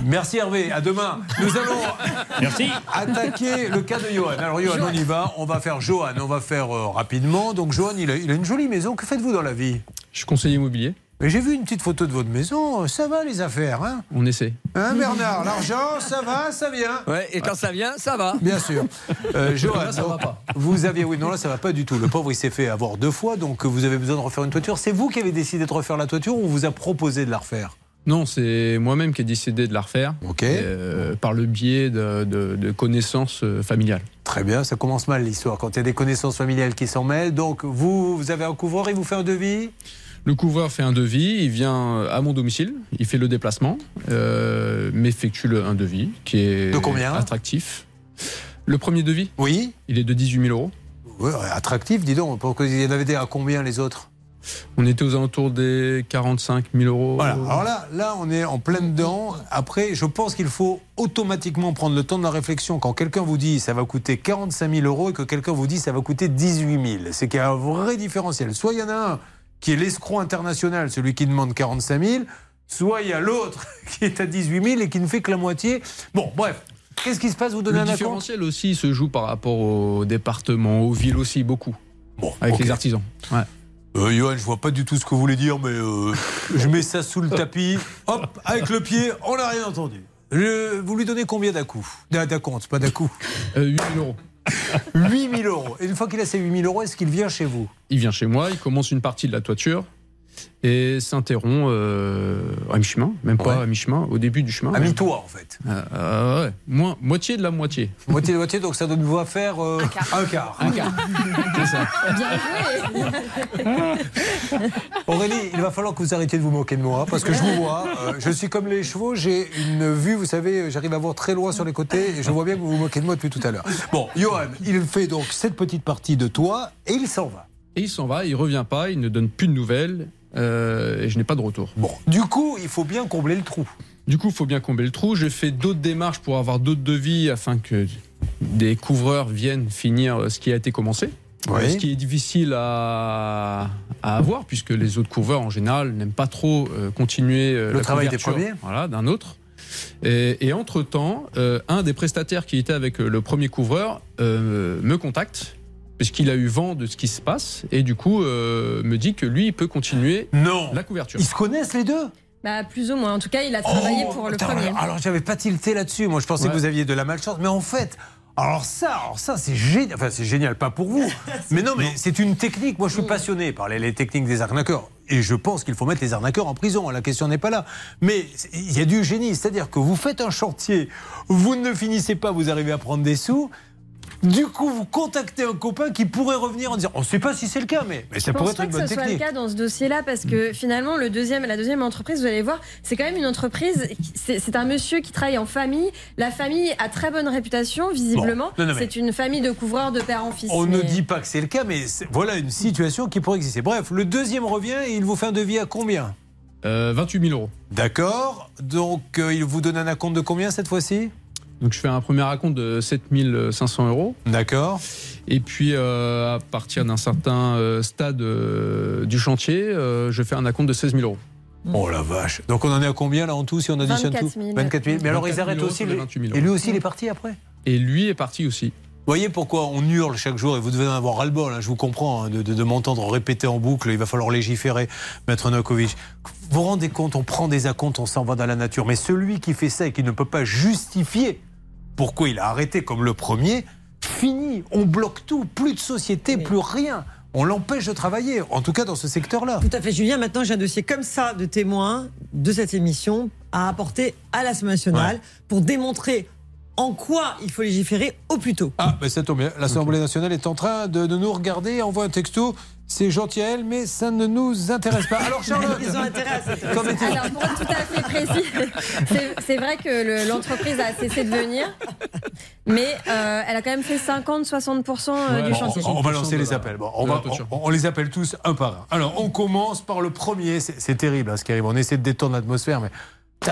Merci Hervé, à demain. Nous allons [laughs] Merci. attaquer le cas de Johan. Alors Johan, on y va. On va faire Johan, on va faire euh, rapidement. Donc Johan, il a, il a une jolie maison. Que faites-vous dans la vie? Je suis conseiller immobilier. Mais j'ai vu une petite photo de votre maison. Ça va les affaires, hein On essaie. Hein Bernard, l'argent, ça va, ça vient. Ouais, et quand ça vient, ça va. Bien sûr. Euh, Johan, Là, ça va donc, pas. vous aviez, oui, non là ça va pas du tout. Le pauvre il s'est fait avoir deux fois, donc vous avez besoin de refaire une toiture. C'est vous qui avez décidé de refaire la toiture ou on vous a proposé de la refaire Non, c'est moi-même qui ai décidé de la refaire. Ok. euh, par le biais de, de- de connaissances euh, familiales. Très bien, ça commence mal l'histoire quand il y a des connaissances familiales qui s'en mêlent. Donc vous, vous avez un couvreur, il vous fait un devis? Le couvreur fait un devis, il vient à mon domicile, il fait le déplacement, euh, m'effectue le- un devis qui est De combien attractif. Le premier devis Oui. Il est de 18 000 euros. Ouais, attractif, dis donc. Il y en avait des à combien les autres? On était aux alentours des 45 000 euros. Voilà. Alors là, là, on est en pleine dedans. Après, je pense qu'il faut automatiquement prendre le temps de la réflexion. Quand quelqu'un vous dit ça va coûter 45 000 euros et que quelqu'un vous dit ça va coûter 18 000, c'est qu'il y a un vrai différentiel. Soit il y en a un qui est l'escroc international, celui qui demande 45 000, soit il y a l'autre [laughs] qui est à 18 000 et qui ne fait que la moitié. Bon, bref. Qu'est-ce qui se passe Vous donnez Le un différentiel aussi se joue par rapport au département, aux villes aussi, beaucoup. Bon, avec les artisans. Ouais. Euh, Johan, je vois pas du tout ce que vous voulez dire, mais euh, [laughs] je mets ça sous le tapis. Hop, avec le pied, on n'a rien entendu. Je- vous lui donnez combien d'à-coups? D'acompte, pas d'à-coups. Euh, 8 000 euros. 8 000 euros. Et une fois qu'il a ses 8 000 euros, est-ce qu'il vient chez vous? Il vient chez moi, il commence une partie de la toiture et s'interrompt euh, à mi-chemin, même pas Ouais. à mi-chemin, au début du chemin. À mi-toit, en fait. Euh, euh, ouais. Moins- moitié de la moitié. [laughs] Moitié de moitié, donc ça donne vous à faire euh, un quart. Un quart. [laughs] C'est ça. [laughs] Aurélie, il va falloir que vous arrêtiez de vous moquer de moi, parce que je vous vois. euh, je suis comme les chevaux, j'ai une vue, vous savez, j'arrive à voir très loin sur les côtés, et je vois bien que vous vous moquez de moi depuis tout à l'heure. Bon, Johan, il fait donc cette petite partie de toi, et il s'en va. Et il s'en va, il revient pas, il ne donne plus de nouvelles euh, et je n'ai pas de retour. Bon, du coup, il faut bien combler le trou. Du coup, il faut bien combler le trou. J'ai fait d'autres démarches pour avoir d'autres devis afin que des couvreurs viennent finir ce qui a été commencé. Oui. Ce qui est difficile à, à avoir puisque les autres couvreurs en général n'aiment pas trop euh, continuer euh, Le la travail des premiers. Voilà, d'un autre. Et, et entre-temps, euh, un des prestataires qui était avec le premier couvreur me contacte puisqu'il a eu vent de ce qui se passe et du coup euh, me dit que lui il peut continuer non. la couverture. Ils se connaissent les deux? Bah, plus ou moins. En tout cas, il a travaillé Oh, pour le attends, premier. Alors, alors, j'avais pas tilté là-dessus. Moi, je pensais Ouais. que vous aviez de la malchance. Mais en fait, alors ça, alors ça, c'est génial. Enfin, c'est génial, pas pour vous. [laughs] mais non, mais c'est une technique. Moi, je suis passionné par les, les techniques des arnaqueurs. Et je pense qu'il faut mettre les arnaqueurs en prison. La question n'est pas là. Mais il y a du génie. C'est-à-dire que vous faites un chantier, vous ne finissez pas, vous arrivez à prendre des sous. Du coup, vous contactez un copain qui pourrait revenir en disant On ne sait pas si c'est le cas, mais, mais ça Je pourrait pense être pas une que bonne ce soit le technique. cas dans ce dossier-là parce que finalement le deuxième, la deuxième entreprise, vous allez voir, c'est quand même une entreprise. C'est un monsieur qui travaille en famille. La famille a très bonne réputation visiblement. Bon, C'est une famille de couvreurs de père en fils. On ne dit pas que c'est le cas, mais voilà une situation qui pourrait exister. Bref, le deuxième revient et il vous fait un devis à combien? Euh, 28 000 euros. D'accord. Donc, euh, il vous donne un acompte de combien cette fois-ci? Donc je fais un premier acompte de 7 500 euros. D'accord. Et puis euh, à partir d'un certain euh, stade euh, du chantier, euh, je fais un acompte de 16 000 euros. Oh la vache. Donc, on en est à combien là en tout si on additionne 24 tout 000. 24 000. Mais alors, 24 ils 000 arrêtent euros aussi. sur les les- 28 000 Et lui aussi, il est parti après? Et lui est parti aussi. Vous voyez pourquoi on hurle chaque jour et vous devez en avoir ras-le-bol, hein, je vous comprends, hein, de, de- de m'entendre répéter en boucle, il va falloir légiférer, Maître Novakovic. Vous vous rendez compte, on prend des acomptes, on s'en va dans la nature. Mais celui qui fait ça et qui ne peut pas justifier pourquoi il a arrêté comme le premier, fini, on bloque tout, plus de société, plus rien. On l'empêche de travailler, en tout cas dans ce secteur-là. Tout à fait, Julien. Maintenant, j'ai un dossier comme ça de témoins de cette émission à apporter à l'Assemblée nationale Ouais. pour démontrer en quoi il faut légiférer au plus tôt. Ah, ben ça tombe bien. L'Assemblée nationale est en train de, de nous regarder, envoie un texto. C'est gentil à elle, mais ça ne nous intéresse pas. Alors, Charlotte, [laughs] Ils ont intérêt à est-il Alors, pour être tout à fait précis, [laughs] c'est- vrai que le- l'entreprise a cessé de venir, mais euh, elle a quand même fait 50-60% euh, du Bon, chantier. on, on va lancer les appels. Bon, on, va- les appelle tous un par un. Alors, on commence par le premier. C'est terrible hein, ce qui arrive. On essaie de détendre l'atmosphère, mais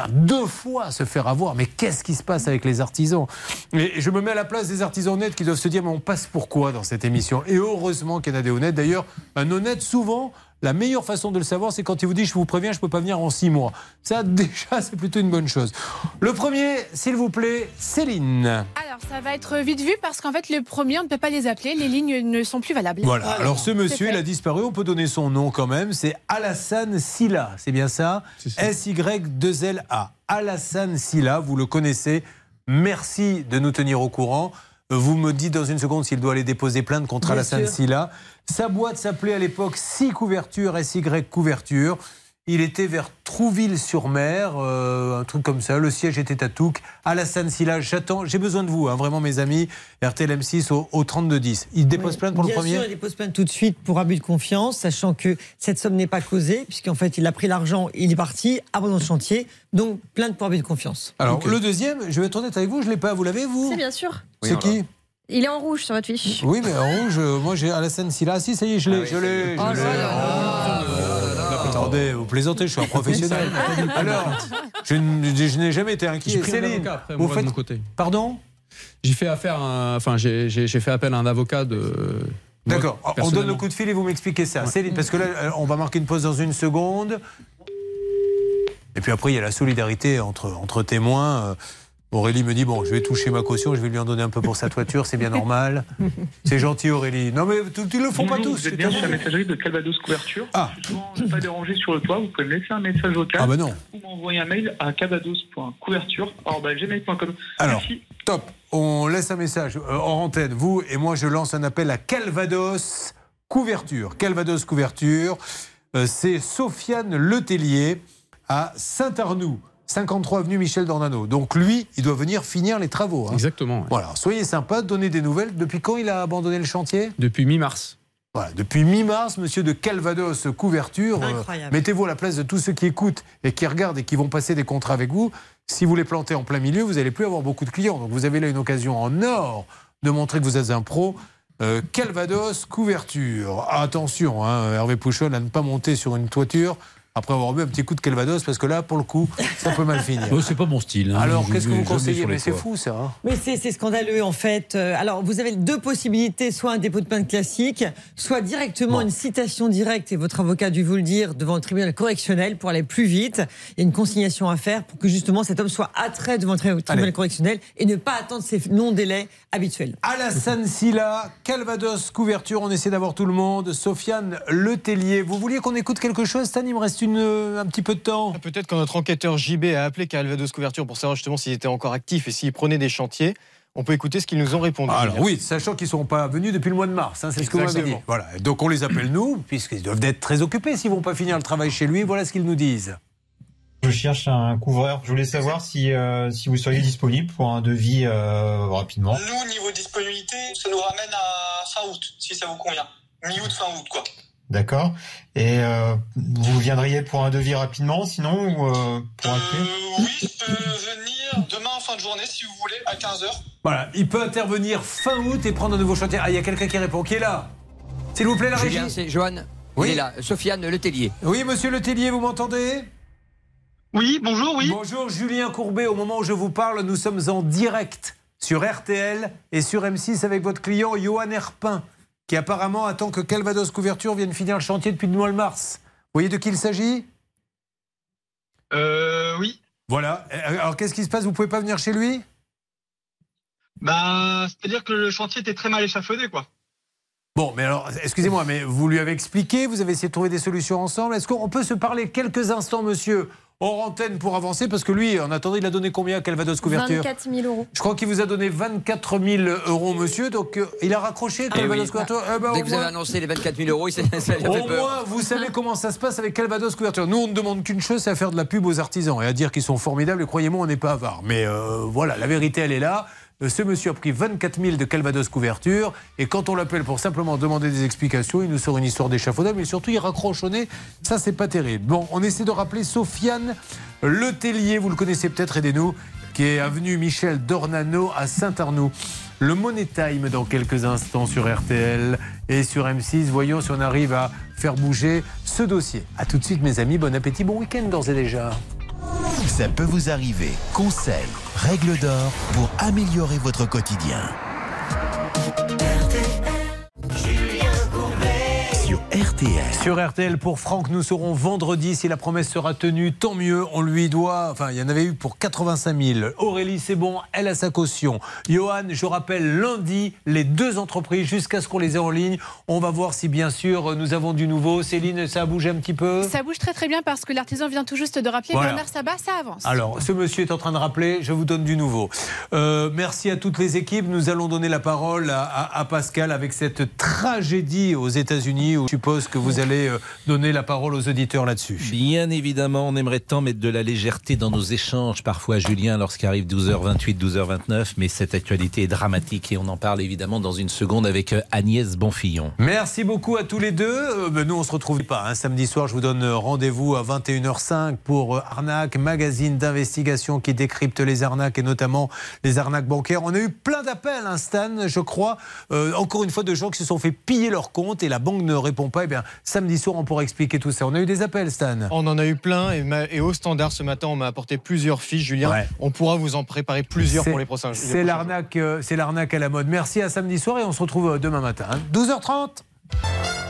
deux fois se faire avoir. Mais qu'est-ce qui se passe avec les artisans? Je me mets à la place des artisans honnêtes qui doivent se dire mais on passe pourquoi dans cette émission? Et heureusement qu'il y en a des honnêtes. D'ailleurs, un honnête, souvent, la meilleure façon de le savoir, c'est quand il vous dit je vous préviens, je ne peux pas venir en six mois. Ça, [laughs] déjà, c'est plutôt une bonne chose. Le premier, s'il vous plaît, Céline. Alors, ça va être vite vu parce qu'en fait, le premier, on ne peut pas les appeler. Les lignes ne sont plus valables. Voilà. Alors ce monsieur, il a disparu. On peut donner son nom quand même. C'est Alassane Silla. C'est bien ça S-Y-2-L-A. Alassane Silla. Vous le connaissez. Merci de nous tenir au courant. Vous me dites dans une seconde s'il doit aller déposer plainte contre Bien Alassane sûr. Silla. Sa boîte s'appelait à l'époque Si Couverture, SY Couverture. Il était vers Trouville-sur-Mer, euh, un truc comme ça. Le siège était à Touques. Alassane Silla, j'attends, j'ai besoin de vous, hein, vraiment mes amis. RTL M6 au, au 3210. Il dépose plainte pour Bien le premier sûr, il dépose plainte tout de suite pour abus de confiance, sachant que cette somme n'est pas causée, puisqu'en fait, il a pris l'argent, il est parti, abandon de chantier, donc plainte pour abus de confiance. Alors, le deuxième, je vais être honnête avec vous, je ne l'ai pas. Vous l'avez, vous C'est bien sûr. C'est qui Il est en rouge sur votre fiche. Oui, mais en rouge, euh, moi j'ai Alassane Silla. Ah, si, ça y est, je l'ai. je l'ai. Oh l'ai. là Attendez, vous plaisantez, je suis un professionnel. [laughs] Alors, je, n'ai jamais été J'ai inquiet. pris un Céline, avocat après, vous moi, de faites. mon côté. Pardon J'ai fait affaire, à enfin j'ai j'ai- j'ai fait appel à un avocat de. D'accord, moi, on donne le coup de fil et vous m'expliquez ça. Céline, parce que là, euh, on va marquer une pause dans une seconde. Et puis après, il y a la solidarité entre, entre témoins. Euh, Aurélie me dit Bon, je vais toucher ma caution, je vais lui en donner un peu pour sa toiture, c'est bien normal. C'est gentil, Aurélie. Non, mais ils le font pas tous. Vous êtes bien sur la messagerie de Calvados Couverture. Ah. Je suis souvent pas dérangé sur le toit. Vous pouvez me laisser un message vocal. Ah bah non. Ou m'envoyer un mail à calvados.couverture.gmail.com. Alors, Merci. top. On laisse un message euh, hors antenne, vous et moi, je lance un appel à Calvados Couverture. Calvados Couverture, euh, c'est Sofiane Letellier à Saint-Arnoux. 53 avenue Michel Dornano. Donc lui, il doit venir finir les travaux. hein. Exactement. ouais. Voilà, soyez sympa, donnez des nouvelles. Depuis quand il a abandonné le chantier? Depuis mi-mars. Voilà, depuis mi-mars, monsieur de Calvados Couverture, euh, Incroyable. mettez-vous à la place de tous ceux qui écoutent et qui regardent et qui vont passer des contrats avec vous. Si vous les plantez en plein milieu, vous n'allez plus avoir beaucoup de clients. Donc vous avez là une occasion en or de montrer que vous êtes un pro. Euh, Calvados Couverture. Attention, hein, Hervé Pouchon, à ne pas monter sur une toiture après avoir bu un petit coup de Calvados, parce que là, pour le coup, ça peut mal finir. [laughs] Oh, c'est pas mon style. hein. Alors, qu'est-ce que vous conseillez Mais c'est fou, ça. hein. Mais c'est scandaleux en fait. Euh, Alors vous avez deux possibilités, soit un dépôt de plainte classique, soit directement une citation directe, et votre avocat a dû vous le dire, devant le tribunal correctionnel pour aller plus vite. Il y a une consignation à faire pour que justement cet homme soit attrait devant le tri- tribunal Allez. correctionnel et ne pas attendre ces non-délais habituels. Alassane Silla, Calvados, couverture, on essaie d'avoir tout le monde. Sofiane Letellier, vous vouliez qu'on écoute quelque chose, Stan? Il me reste une, un petit peu de temps. Peut-être quand notre enquêteur JB a appelé Calvados Couverture pour savoir justement s'il était encore actif et s'il prenait des chantiers, on peut écouter ce qu'ils nous ont répondu. Alors oui, sachant qu'ils ne sont pas venus depuis le mois de mars, hein, c'est ce que vous m'avez dit. Voilà. Donc on les appelle nous, puisqu'ils doivent être très occupés s'ils ne vont pas finir le travail chez lui. Voilà ce qu'ils nous disent. Je cherche un couvreur. Je voulais savoir si, euh, si vous seriez disponible pour un devis euh, rapidement. Nous, niveau disponibilité, ça nous ramène à fin août, si ça vous convient. Mi-août, fin août, quoi. D'accord. Et euh, vous viendriez pour un devis rapidement, sinon ou euh, pour un prix Oui, je peux venir demain en fin de journée, si vous voulez, à 15h. Voilà, il peut intervenir fin août et prendre un nouveau chantier. Ah, il y a quelqu'un qui répond, qui est là S'il vous plaît, la Julien, régie c'est Johan. Oui. Il est là. Sofiane Letellier. Oui, monsieur Letellier, vous m'entendez? Oui, bonjour, oui. Bonjour, Julien Courbet. Au moment où je vous parle, nous sommes en direct sur RTL et sur M6 avec votre client Johan Herpin, qui apparemment attend que Calvados Couverture vienne finir le chantier depuis le mois de mars. Vous voyez de qui il s'agit? Euh, oui. Voilà. Alors, qu'est-ce qui se passe? Vous pouvez pas venir chez lui? Bah, c'est-à-dire que le chantier était très mal échafaudé, quoi. Bon, mais alors, excusez-moi, mais vous lui avez expliqué, vous avez essayé de trouver des solutions ensemble. Est-ce qu'on peut se parler quelques instants, monsieur, hors antenne pour avancer Parce que lui, en attendant, il a donné combien à Calvados Couverture? 24 000 euros. Je crois qu'il vous a donné 24 000 euros, monsieur. Donc, euh, il a raccroché Eh Calvados oui. Couverture? Eh ben, Dès au que vous avez moins- annoncé les 24 000 euros, il s'est- [laughs] Au peur. moins, vous savez comment ça se passe avec Calvados Couverture. Nous, on ne demande qu'une chose, c'est à faire de la pub aux artisans et à dire qu'ils sont formidables. Et croyez-moi, on n'est pas avare. Mais euh, voilà, la vérité, elle est là. Euh, Ce monsieur a pris 24 000 de Calvados Couverture. Et quand on l'appelle pour simplement demander des explications, il nous sort une histoire d'échafaudage. Mais surtout, il raccroche au nez. Ça, c'est pas terrible. Bon, on essaie de rappeler Sofiane Letellier. Vous le connaissez peut-être, aidez-nous. Qui est avenue Michel Dornano à Saint-Arnoux. Le Money Time dans quelques instants sur RTL et sur M6. Voyons si on arrive à faire bouger ce dossier. A tout de suite, mes amis. Bon appétit, bon week-end d'ores et déjà. Ça peut vous arriver. Conseils, règles d'or pour améliorer votre quotidien. RTL. Sur RTL pour Franck, nous serons vendredi. Si la promesse sera tenue, tant mieux. On lui doit. Enfin, il y en avait eu pour 85 000. Aurélie, c'est bon, elle a sa caution. Johan, je rappelle, lundi, les deux entreprises, jusqu'à ce qu'on les ait en ligne. On va voir si, bien sûr, nous avons du nouveau. Céline, ça a bougé un petit peu? Ça bouge très très bien parce que l'artisan vient tout juste de rappeler Voilà. Bernard Sabat, ça avance. Alors, ce monsieur est en train de rappeler, je vous donne du nouveau. Euh, merci à toutes les équipes. Nous allons donner la parole à, à- à Pascal avec cette tragédie aux États-Unis. où Je suppose que vous allez euh, donner la parole aux auditeurs là-dessus. Bien évidemment, on aimerait tant mettre de la légèreté dans nos échanges, parfois Julien, lorsqu'arrive 12h28, 12h29, mais cette actualité est dramatique et on en parle évidemment dans une seconde avec euh, Agnès Bonfillon. Merci beaucoup à tous les deux. Euh, ben, nous, on se retrouve pas. hein. Samedi soir, je vous donne rendez-vous à 21h05 pour Arnaque, magazine d'investigation qui décrypte les arnaques et notamment les arnaques bancaires. On a eu plein d'appels, hein, Stan, je crois. Euh, encore une fois, de gens qui se sont fait piller leur compte et la banque ne répond pas. Eh bien, samedi soir, on pourra expliquer tout ça. On a eu des appels, Stan. On en a eu plein et, ma- et au standard ce matin, on m'a apporté plusieurs fiches, Julien. Ouais. On pourra vous en préparer plusieurs pour les prochains. C'est l'arnaque, euh, c'est l'arnaque à la mode. Merci à samedi soir et on se retrouve euh, demain matin. hein. 12h30.